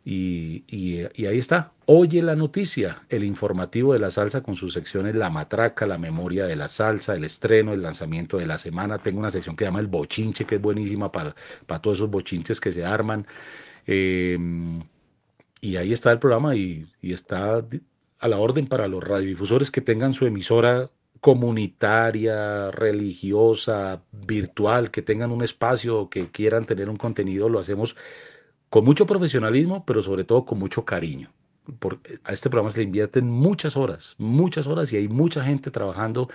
Y, y- ahí está. Oye la noticia, el informativo de la salsa con sus secciones La Matraca, la memoria de la salsa, el estreno, el lanzamiento de la semana. Tengo una sección que se llama El Bochinche, que es buenísima para, para todos esos bochinches que se arman. Eh, y ahí está el programa y, y está a la orden para los radiodifusores que tengan su emisora comunitaria, religiosa, virtual, que tengan un espacio, que quieran tener un contenido, lo hacemos con mucho profesionalismo, pero sobre todo con mucho cariño. Por- a este programa se le invierten muchas horas, muchas horas y hay mucha gente trabajando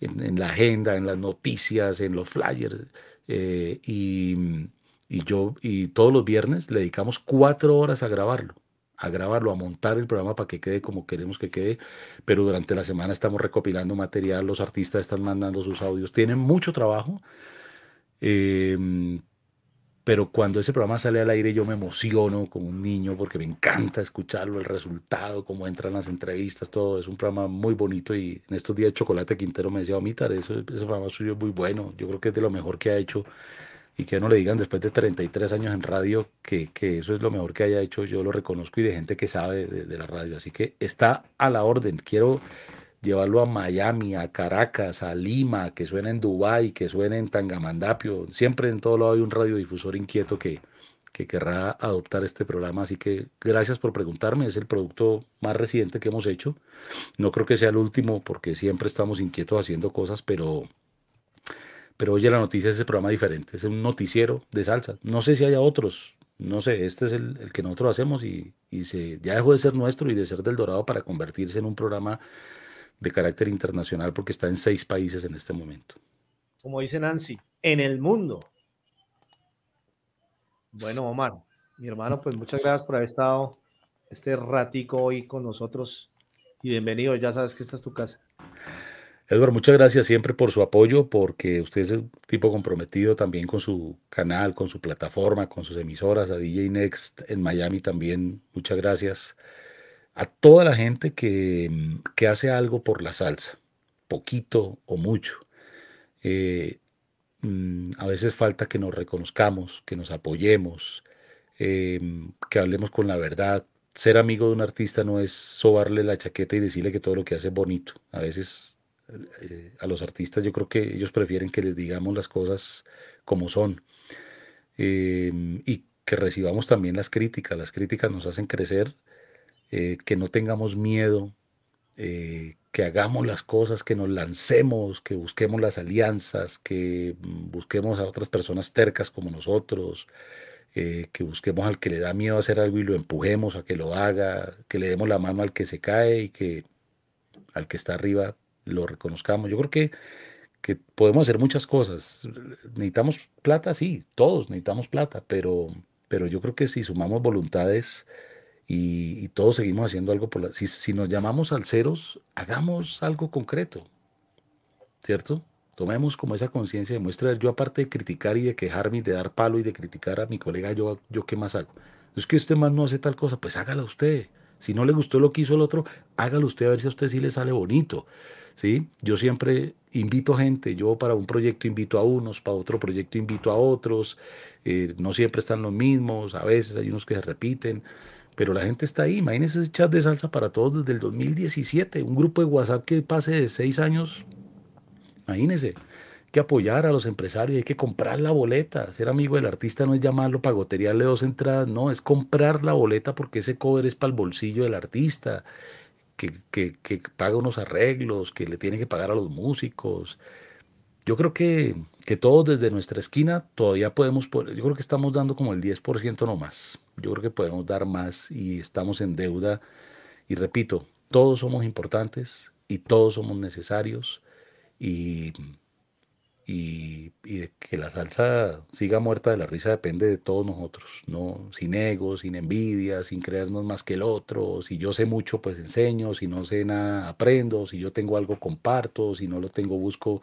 en, en la agenda, en las noticias, en los flyers. eh, y, y yo, y todos los viernes le dedicamos cuatro horas a grabarlo, a grabarlo, a montar el programa para que quede como queremos que quede. Pero durante la semana estamos recopilando material, los artistas están mandando sus audios, tienen mucho trabajo. eh, pero cuando ese programa sale al aire yo me emociono como un niño porque me encanta escucharlo, el resultado, cómo entran las entrevistas, todo. Es un programa muy bonito y en estos días Chocolate Quintero me decía, Omitar, eso, ese programa suyo es muy bueno. Yo creo que es de lo mejor que ha hecho y que no le digan después de 33 años en radio que, que eso es lo mejor que haya hecho. Yo lo reconozco y de gente que sabe de, la radio. Así que está a la orden. Quiero llevarlo a Miami, a Caracas, a Lima, que suene en Dubái, que suene en Tangamandapio. Siempre en todo lado hay un radiodifusor inquieto que, que querrá adoptar este programa. Así que gracias por preguntarme. Es el producto más reciente que hemos hecho. No creo que sea el último porque siempre estamos inquietos haciendo cosas, pero, pero oye la noticia es ese programa diferente. Es un noticiero de salsa. No sé si haya otros. No sé, este es el, que nosotros hacemos y, ya dejó de ser nuestro y de ser del Dorado para convertirse en un programa de carácter internacional porque está en seis países en este momento. Como dice Nancy, en el mundo. Bueno, Omar, mi hermano, pues muchas gracias por haber estado este ratico hoy con nosotros y bienvenido. Ya sabes que esta es tu casa. Edward, muchas gracias siempre por su apoyo, porque usted es un tipo comprometido también con su canal, con su plataforma, con sus emisoras, a DJ Next en Miami también, muchas gracias. A toda la gente que, que hace algo por la salsa, poquito o mucho. Eh, mm, a veces falta que nos reconozcamos, que nos apoyemos, eh, que hablemos con la verdad. Ser amigo de un artista no es sobarle la chaqueta y decirle que todo lo que hace es bonito. A veces eh, a los artistas yo creo que ellos prefieren que les digamos las cosas como son eh, y que recibamos también las críticas. Las críticas nos hacen crecer, eh, que no tengamos miedo, eh, que hagamos las cosas, que nos lancemos, que busquemos las alianzas, que mm, busquemos a otras personas tercas como nosotros, que busquemos al que le da miedo hacer algo y lo empujemos a que lo haga, que le demos la mano al que se cae y que al que está arriba lo reconozcamos. Yo creo que, que podemos hacer muchas cosas. Necesitamos plata, sí, todos necesitamos plata, pero, pero yo creo que si sumamos voluntades y, y todos seguimos haciendo algo por la... Si, si nos llamamos salseros, hagamos algo concreto, ¿cierto? Tomemos como esa conciencia de muestra. Yo aparte de criticar y de quejarme de dar palo y de criticar a mi colega, yo, yo qué más hago. Es que este man no hace tal cosa, pues hágala usted. Si no le gustó lo que hizo el otro, hágalo usted a ver si a usted sí le sale bonito. ¿Sí? Yo siempre invito gente, yo para un proyecto invito a unos, para otro proyecto invito a otros, eh, no siempre están los mismos, a veces hay unos que se repiten, pero la gente está ahí. Imagínense ese chat de salsa para todos desde el 2017, un grupo de WhatsApp que pase de seis años, imagínense. Hay que apoyar a los empresarios, hay que comprar la boleta. Ser amigo del artista no es llamarlo para goterearle dos entradas, no, es comprar la boleta porque ese cover es para el bolsillo del artista que, que, paga unos arreglos, que le tiene que pagar a los músicos. Yo creo que, que todos desde nuestra esquina todavía podemos, yo creo que estamos dando como el 10% no más. Yo creo que podemos dar más y estamos en deuda. Y repito, todos somos importantes y todos somos necesarios y, y, y de que la salsa siga muerta de la risa depende de todos nosotros, ¿no? Sin ego, sin envidia, sin creernos más que el otro. Si yo sé mucho, pues enseño. Si no sé nada, aprendo. Si yo tengo algo, comparto. Si no lo tengo, busco.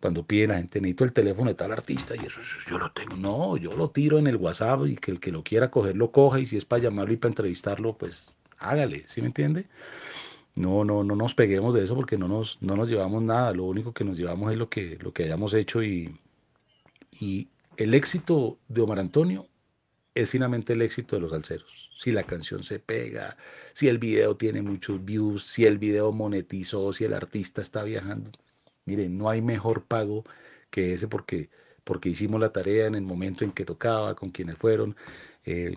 Cuando piden a gente, necesito el teléfono de tal artista y eso yo lo tengo. No, yo lo tiro en el WhatsApp y que el que lo quiera coger lo coja y si es para llamarlo y para entrevistarlo, pues hágale, ¿sí me entiende? No, no, no nos peguemos de eso porque no nos, no nos llevamos nada. Lo único que nos llevamos es lo que, lo que hayamos hecho y, y el éxito de Omar Antonio es finalmente el éxito de los salseros. Si la canción se pega, si el video tiene muchos views, si el video monetizó, si el artista está viajando. Miren, no hay mejor pago que ese porque, porque hicimos la tarea en el momento en que tocaba, con quienes fueron. Eh,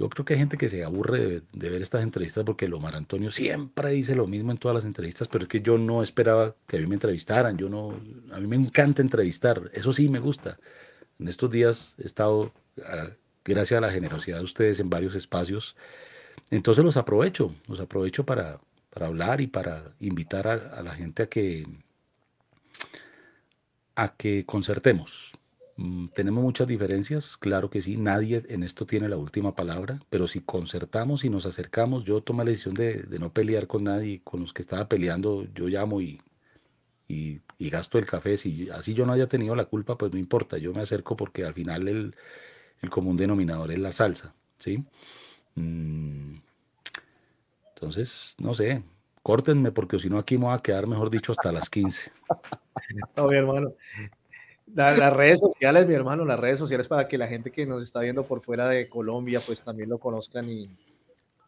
yo creo que hay gente que se aburre de, ver estas entrevistas porque el Omar Antonio siempre dice lo mismo en todas las entrevistas, pero es que yo no esperaba que a mí me entrevistaran. Yo no, a mí me encanta entrevistar, eso sí me gusta. En estos días he estado, gracias a la generosidad de ustedes, en varios espacios. Entonces los aprovecho, los aprovecho para, para hablar y para invitar a, a la gente a que, a que concertemos. Mm, Tenemos muchas diferencias, claro que sí, nadie en esto tiene la última palabra, pero si concertamos y nos acercamos, yo tomé la decisión de, no pelear con nadie, con los que estaba peleando, yo llamo y, gasto el café, si así yo no haya tenido la culpa, pues no importa, yo me acerco porque al final el, el común denominador es la salsa, ¿sí? Mm, Entonces, no sé, córtenme porque si no aquí me voy a quedar, mejor dicho, hasta las 15. No, mi hermano. La- las redes sociales, mi hermano, las redes sociales para que la gente que nos está viendo por fuera de Colombia, pues también lo conozcan y,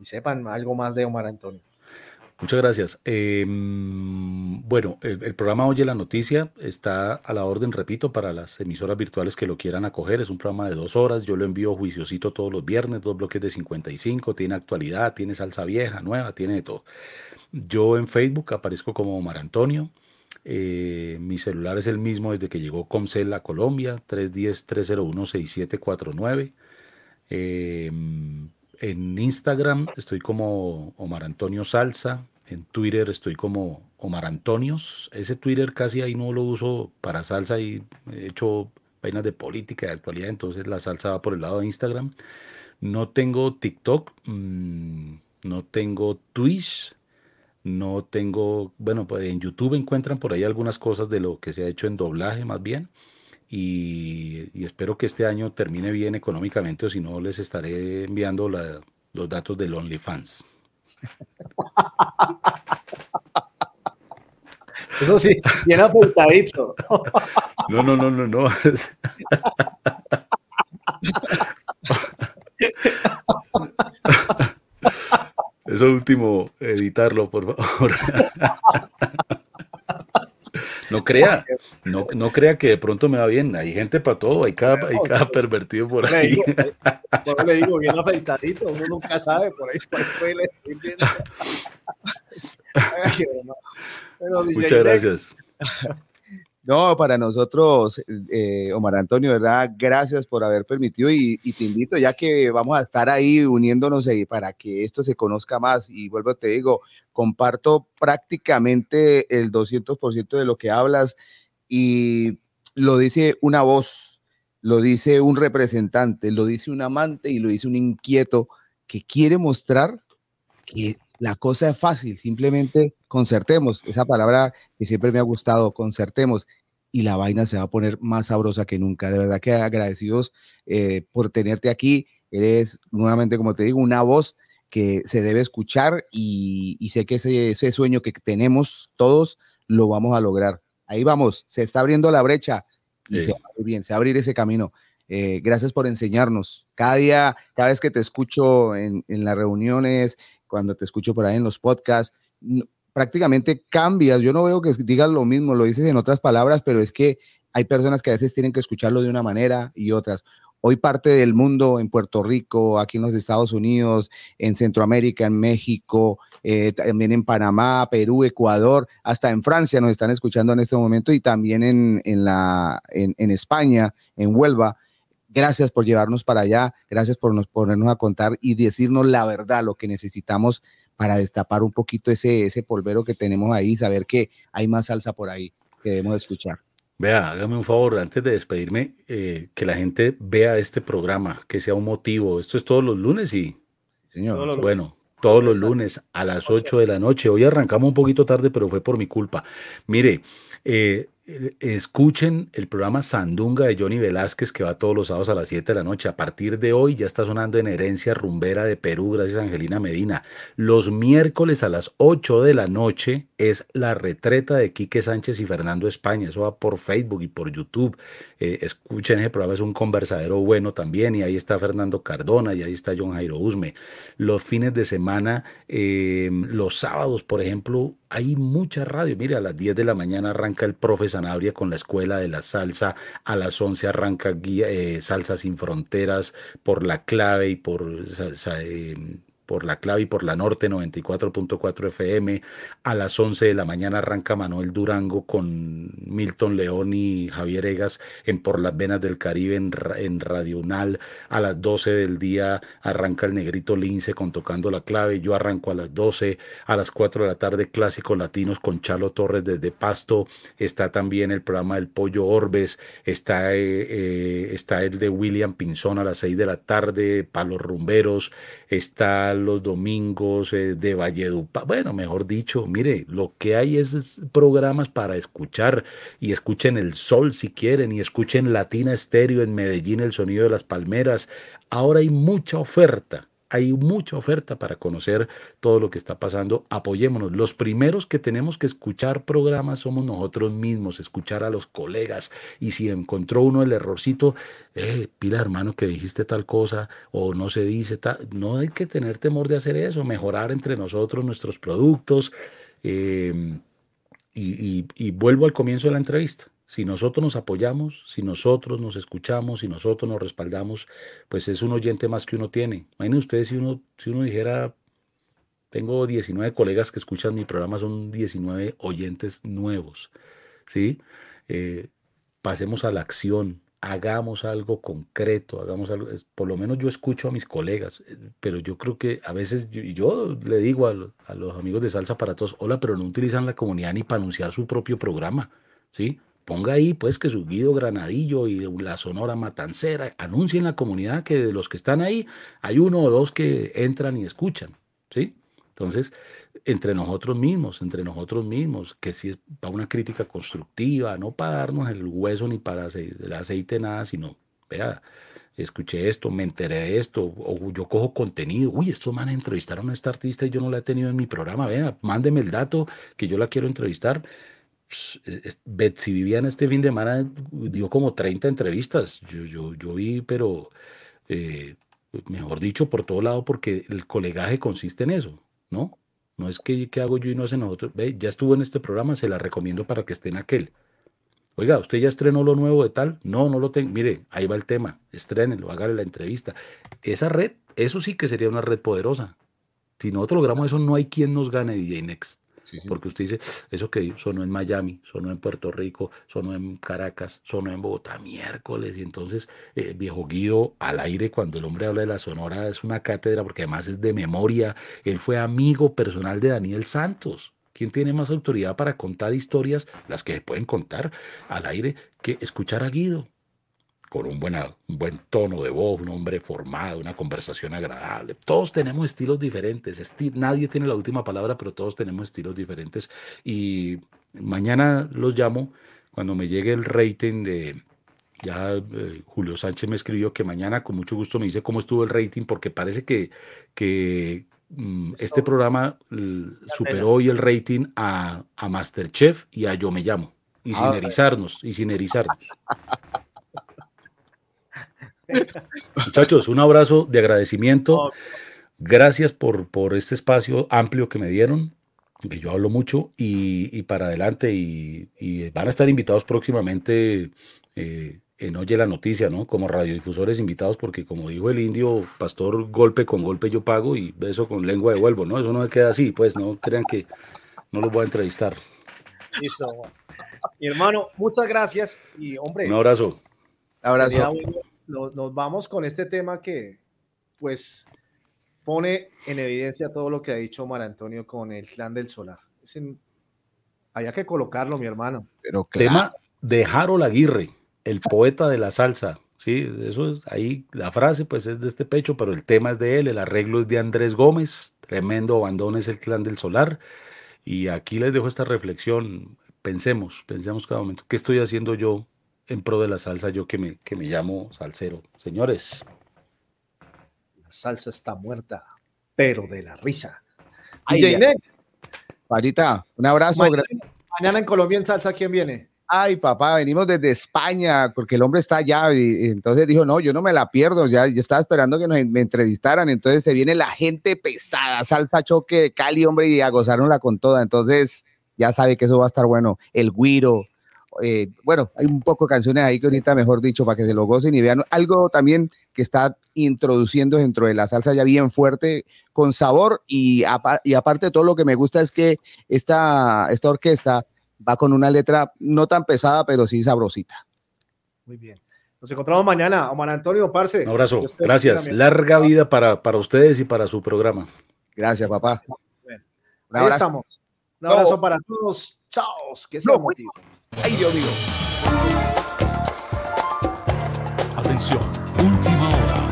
y sepan algo más de Omar Antonio. Muchas gracias. Eh, bueno, el, el programa Oye la Noticia está a la orden, repito, para las emisoras virtuales que lo quieran acoger. Es un programa de dos horas. Yo lo envío juiciosito todos los viernes, dos bloques de 55. Tiene actualidad, tiene salsa vieja, nueva, tiene de todo. Yo en Facebook aparezco como Omar Antonio. Eh, mi celular es el mismo desde que llegó Comcel a Colombia, 310-301-6749. Eh, en Instagram estoy como Omar Antonio Salsa. En Twitter estoy como Omar Antonios. Ese Twitter casi ahí no lo uso para salsa y he hecho vainas de política, de actualidad, entonces la salsa va por el lado de Instagram. No tengo TikTok, mm, no tengo Twitch, no tengo, bueno, pues en YouTube encuentran por ahí algunas cosas de lo que se ha hecho en doblaje más bien. Y, y espero que este año termine bien económicamente o si no les estaré enviando la- los datos del OnlyFans. Eso sí, bien afeitadito. No, no, no, no, no. Eso último, editarlo, por favor. No crea, no, no crea que de pronto me va bien. Hay gente para todo, hay cada, hay cada pervertido por Le ahí. digo, por eso le digo, bien afeitadito, uno nunca sabe, por ahí, ahí fue, le DJ Muchas gracias. No, para nosotros, eh, Omar Antonio, ¿verdad? Gracias por haber permitido y, y te invito, ya que vamos a estar ahí uniéndonos ahí para que esto se conozca más. Y vuelvo, te digo, comparto prácticamente el 200% de lo que hablas y lo dice una voz, lo dice un representante, lo dice un amante y lo dice un inquieto que quiere mostrar que la cosa es fácil, simplemente concertemos, esa palabra que siempre me ha gustado, concertemos, y la vaina se va a poner más sabrosa que nunca. De verdad que agradecidos eh, por tenerte aquí. Eres nuevamente, como te digo, una voz que se debe escuchar y, y sé que ese, ese sueño que tenemos todos lo vamos a lograr. Ahí vamos, se está abriendo la brecha y Sí. se va a abrir bien, se va a abrir ese camino. Eh, gracias por enseñarnos. Cada día, cada vez que te escucho en, en las reuniones, cuando te escucho por ahí en los podcasts, prácticamente cambias. Yo no veo que digas lo mismo, lo dices en otras palabras, pero es que hay personas que a veces tienen que escucharlo de una manera y otras. Hoy parte del mundo en Puerto Rico, aquí en los Estados Unidos, en Centroamérica, en México, eh, también en Panamá, Perú, Ecuador, hasta en Francia nos están escuchando en este momento y también en, en la, en, en España, en Huelva. Gracias por llevarnos para allá, gracias por nos, ponernos a contar y decirnos la verdad, lo que necesitamos para destapar un poquito ese, ese polvero que tenemos ahí, saber que hay más salsa por ahí que debemos escuchar. Vea, hágame un favor, antes de despedirme, eh, que la gente vea este programa, que sea un motivo. Esto es todos los lunes y, Sí, señor. Todos los bueno, todos los lunes a las 8 de la noche. Hoy arrancamos un poquito tarde, pero fue por mi culpa. Mire, eh, escuchen el programa Sandunga de Johnny Velázquez que va todos los sábados a las 7 de la noche. A partir de hoy ya está sonando en Herencia Rumbera de Perú, gracias a Angelina Medina. Los miércoles a las 8 de la noche es la retreta de Quique Sánchez y Fernando España. Eso va por Facebook y por YouTube. Eh, escuchen ese programa, es un conversadero bueno también. Y ahí está Fernando Cardona y ahí está John Jairo Usme. Los fines de semana, eh, los sábados, por ejemplo, hay mucha radio. Mire, a las 10 de la mañana arranca el profe Sanabria con la escuela de la salsa. A las 11 arranca guía- eh, Salsa sin Fronteras por la clave y por, eh, por la clave y por la norte 94.4 FM. A las 11 de la mañana arranca Manuel Durango con Milton León y Javier Egas en Por las Venas del Caribe en, en Radio Unal. A las 12 del día arranca el Negrito Lince con Tocando la Clave. Yo arranco a las 12. A las 4 de la tarde Clásicos Latinos con Chalo Torres desde Pasto. Está también el programa del Pollo Orbes. Está, eh, eh, está el de William Pinzón a las 6 de la tarde. Palos Rumberos. Está los domingos eh, de Valledupar. Bueno, mejor dicho, mire, lo que hay es, es programas para escuchar y escuchen El Sol si quieren y escuchen Latina Estéreo en Medellín, El Sonido de las Palmeras. Ahora hay mucha oferta. Hay mucha oferta para conocer todo lo que está pasando. Apoyémonos. Los primeros que tenemos que escuchar programas somos nosotros mismos, escuchar a los colegas. Y si encontró uno el errorcito, eh, pila hermano que dijiste tal cosa o no se dice tal. No hay que tener temor de hacer eso, mejorar entre nosotros nuestros productos. eh, y, y- y vuelvo al comienzo de la entrevista. Si nosotros nos apoyamos, si nosotros nos escuchamos, si nosotros nos respaldamos, pues es un oyente más que uno tiene. Imaginen ustedes si uno, si uno dijera, tengo 19 colegas que escuchan mi programa, son 19 oyentes nuevos. ¿sí? Eh, pasemos a la acción, hagamos algo concreto, hagamos algo, por lo menos yo escucho a mis colegas, eh, pero yo creo que a veces yo, yo le digo a, a los amigos de Salsa para Todos, hola, pero no utilizan la comunidad ni para anunciar su propio programa, ¿sí? Ponga ahí pues que su Granadillo y la Sonora Matancera, anuncien la comunidad que de los que están ahí hay uno o dos que entran y escuchan, ¿sí? Entonces, entre nosotros mismos, entre nosotros mismos, que si es para una crítica constructiva, no para darnos el hueso ni para el aceite, nada, sino, vea, escuché esto, me enteré de esto, o yo cojo contenido, uy, estos manes entrevistaron a esta artista y yo no la he tenido en mi programa, vea, mándeme el dato que yo la quiero entrevistar. Pues, eh, Betsy Viviana este fin de semana dio como 30 entrevistas, yo, yo, yo vi, pero eh, mejor dicho, por todo lado, porque el colegaje consiste en eso, ¿no? No es que, ¿qué hago yo y no hace nosotros. Ve, ya estuvo en este programa, se la recomiendo para que esté en aquel. Oiga, ¿usted ya estrenó lo nuevo de tal? No, no lo tengo. Mire, ahí va el tema. Estrénelo, hágale la entrevista. Esa red, eso sí que sería una red poderosa. Si nosotros logramos eso, no hay quien nos gane DJ Next. Porque usted dice, eso que sonó en Miami, sonó en Puerto Rico, sonó en Caracas, sonó en Bogotá miércoles. Y entonces, eh, viejo Guido, al aire, cuando el hombre habla de la Sonora, es una cátedra, porque además es de memoria. Él fue amigo personal de Daniel Santos. ¿Quién tiene más autoridad para contar historias, las que pueden contar al aire, que escuchar a Guido? Con un, buena- un buen tono de voz, un hombre formado, una conversación agradable. Todos tenemos estilos diferentes. nadie tiene la última palabra, pero todos tenemos estilos diferentes. Y mañana los llamo cuando me llegue el rating de, ya eh, Julio Sánchez me escribió que mañana con mucho gusto me dice cómo estuvo el rating, porque parece que, que mm, este programa superó hoy el rating a, a Masterchef y a Yo Me Llamo. Y sin Ah. erizarnos, y sin erizarnos. Muchachos, un abrazo de agradecimiento. Gracias por, por este espacio amplio que me dieron, que yo hablo mucho, y, y para adelante. Y, y van a estar invitados próximamente eh, en Oye la Noticia, ¿no? Como radiodifusores invitados, porque como dijo el indio, pastor, golpe con golpe yo pago y beso con lengua devuelvo, ¿no? Eso no me queda así, pues no crean que no los voy a entrevistar. Listo. Mi hermano, muchas gracias. Y hombre, Un abrazo. Abrazo. Nos vamos con este tema que, pues, pone en evidencia todo lo que ha dicho Mar Antonio con el clan del solar. Es en- Había que colocarlo, mi hermano. Pero claro, Tema de Harold Aguirre, el poeta de la salsa. Sí, eso es ahí. La frase, pues, es de este pecho, pero el tema es de él. El arreglo es de Andrés Gómez. Tremendo abandón es el clan del solar. Y aquí les dejo esta reflexión. Pensemos, pensemos cada momento. ¿Qué estoy haciendo yo en pro de la salsa? Yo que me, que me llamo salsero. Señores, La salsa está muerta, pero de la risa. Ay, DJ Parita, un abrazo. mañana, en Colombia en salsa, ¿quién viene? Ay, papá, venimos desde España porque el hombre está allá y, y entonces dijo, no, yo no me la pierdo, ya, yo estaba esperando que nos me entrevistaran, entonces se viene la gente pesada, salsa choque de Cali, hombre, y a gozárnosla con toda, entonces ya sabe que eso va a estar bueno, el guiro, eh, bueno, hay un poco de canciones ahí que ahorita, mejor dicho, para que se lo gocen y vean algo también que está introduciendo dentro de la salsa ya bien fuerte, con sabor y, apa- y aparte todo lo que me gusta es que esta, esta orquesta va con una letra no tan pesada, pero sí sabrosita. Muy bien. Nos encontramos mañana. Omar Antonio, parce. un abrazo. Gracias. Larga vida para, para ustedes y para su programa. Gracias, papá. Un Ahí abrazo. estamos. Un No. abrazo para todos. Chao. Que sea No. motivo. Ay, Dios mío. Atención, última hora.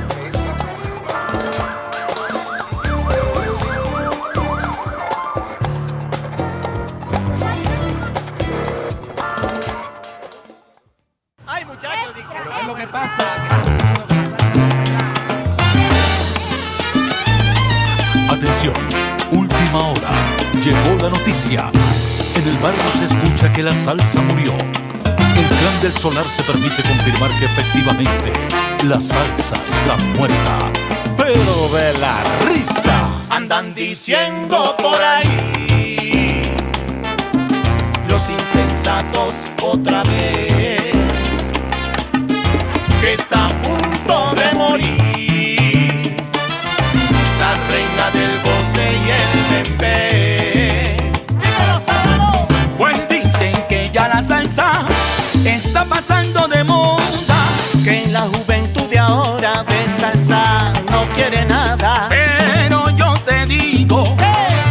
Ay, muchachos, pero ¿qué es lo que pasa? Atención, última hora. Llegó la noticia. En el barrio se escucha que la salsa murió. El clan del solar se permite confirmar que efectivamente la salsa está muerta. Pero de la risa. Andan diciendo por ahí los insensatos otra vez que está a punto de morir la reina del goce y el bebé. Está pasando de moda, que la juventud de ahora de salsa no quiere nada. Pero yo te digo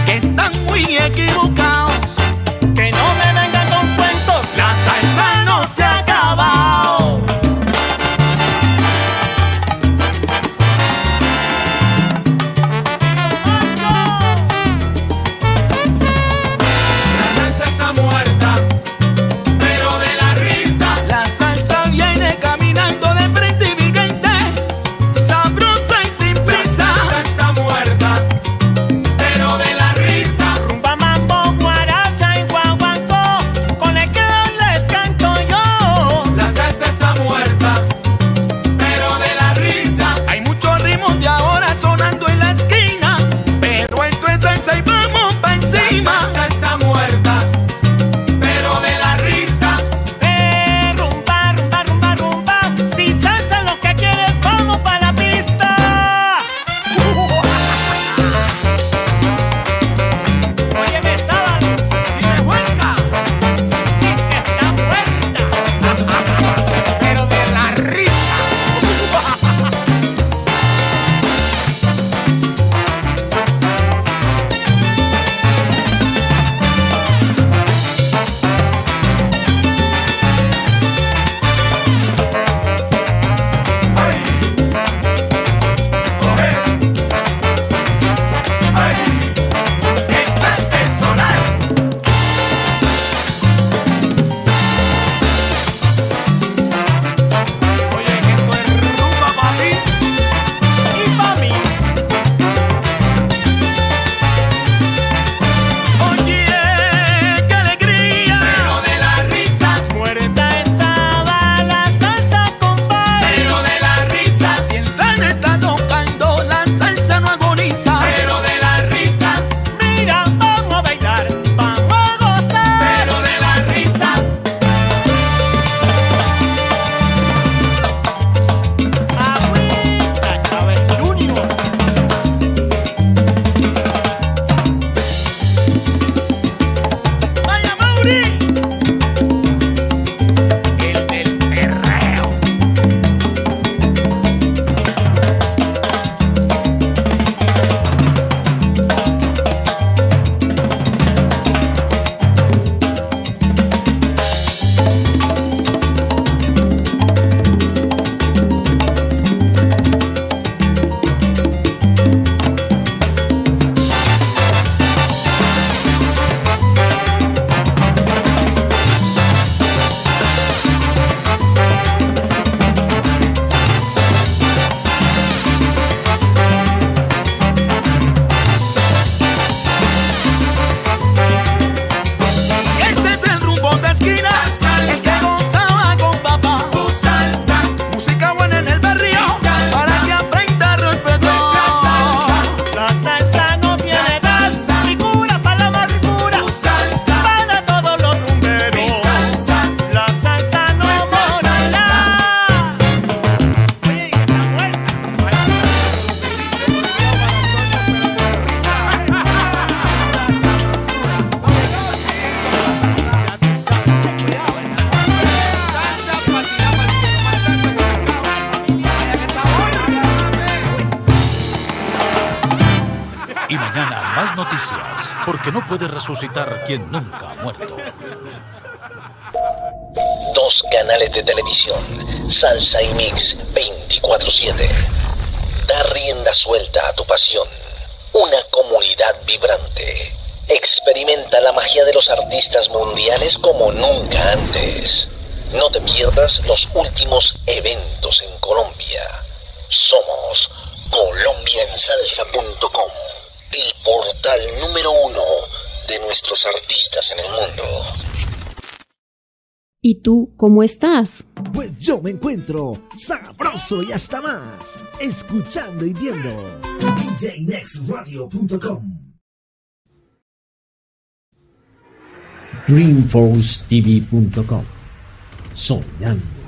que están muy equivocados, resucitar quien nunca ha muerto. Dos canales de televisión, Salsa y Mix 24/7. Da rienda suelta a tu pasión. Una comunidad vibrante. Experimenta la magia de los artistas mundiales como nunca antes. No te pierdas los últimos eventos en Colombia. Somos colombiansalsa.com, el portal número uno de nuestros artistas en el mundo. ¿Y tú cómo estás? Pues yo me encuentro sabroso y hasta más, escuchando y viendo djnextradio.com. dreamforcetv.com. Soñando.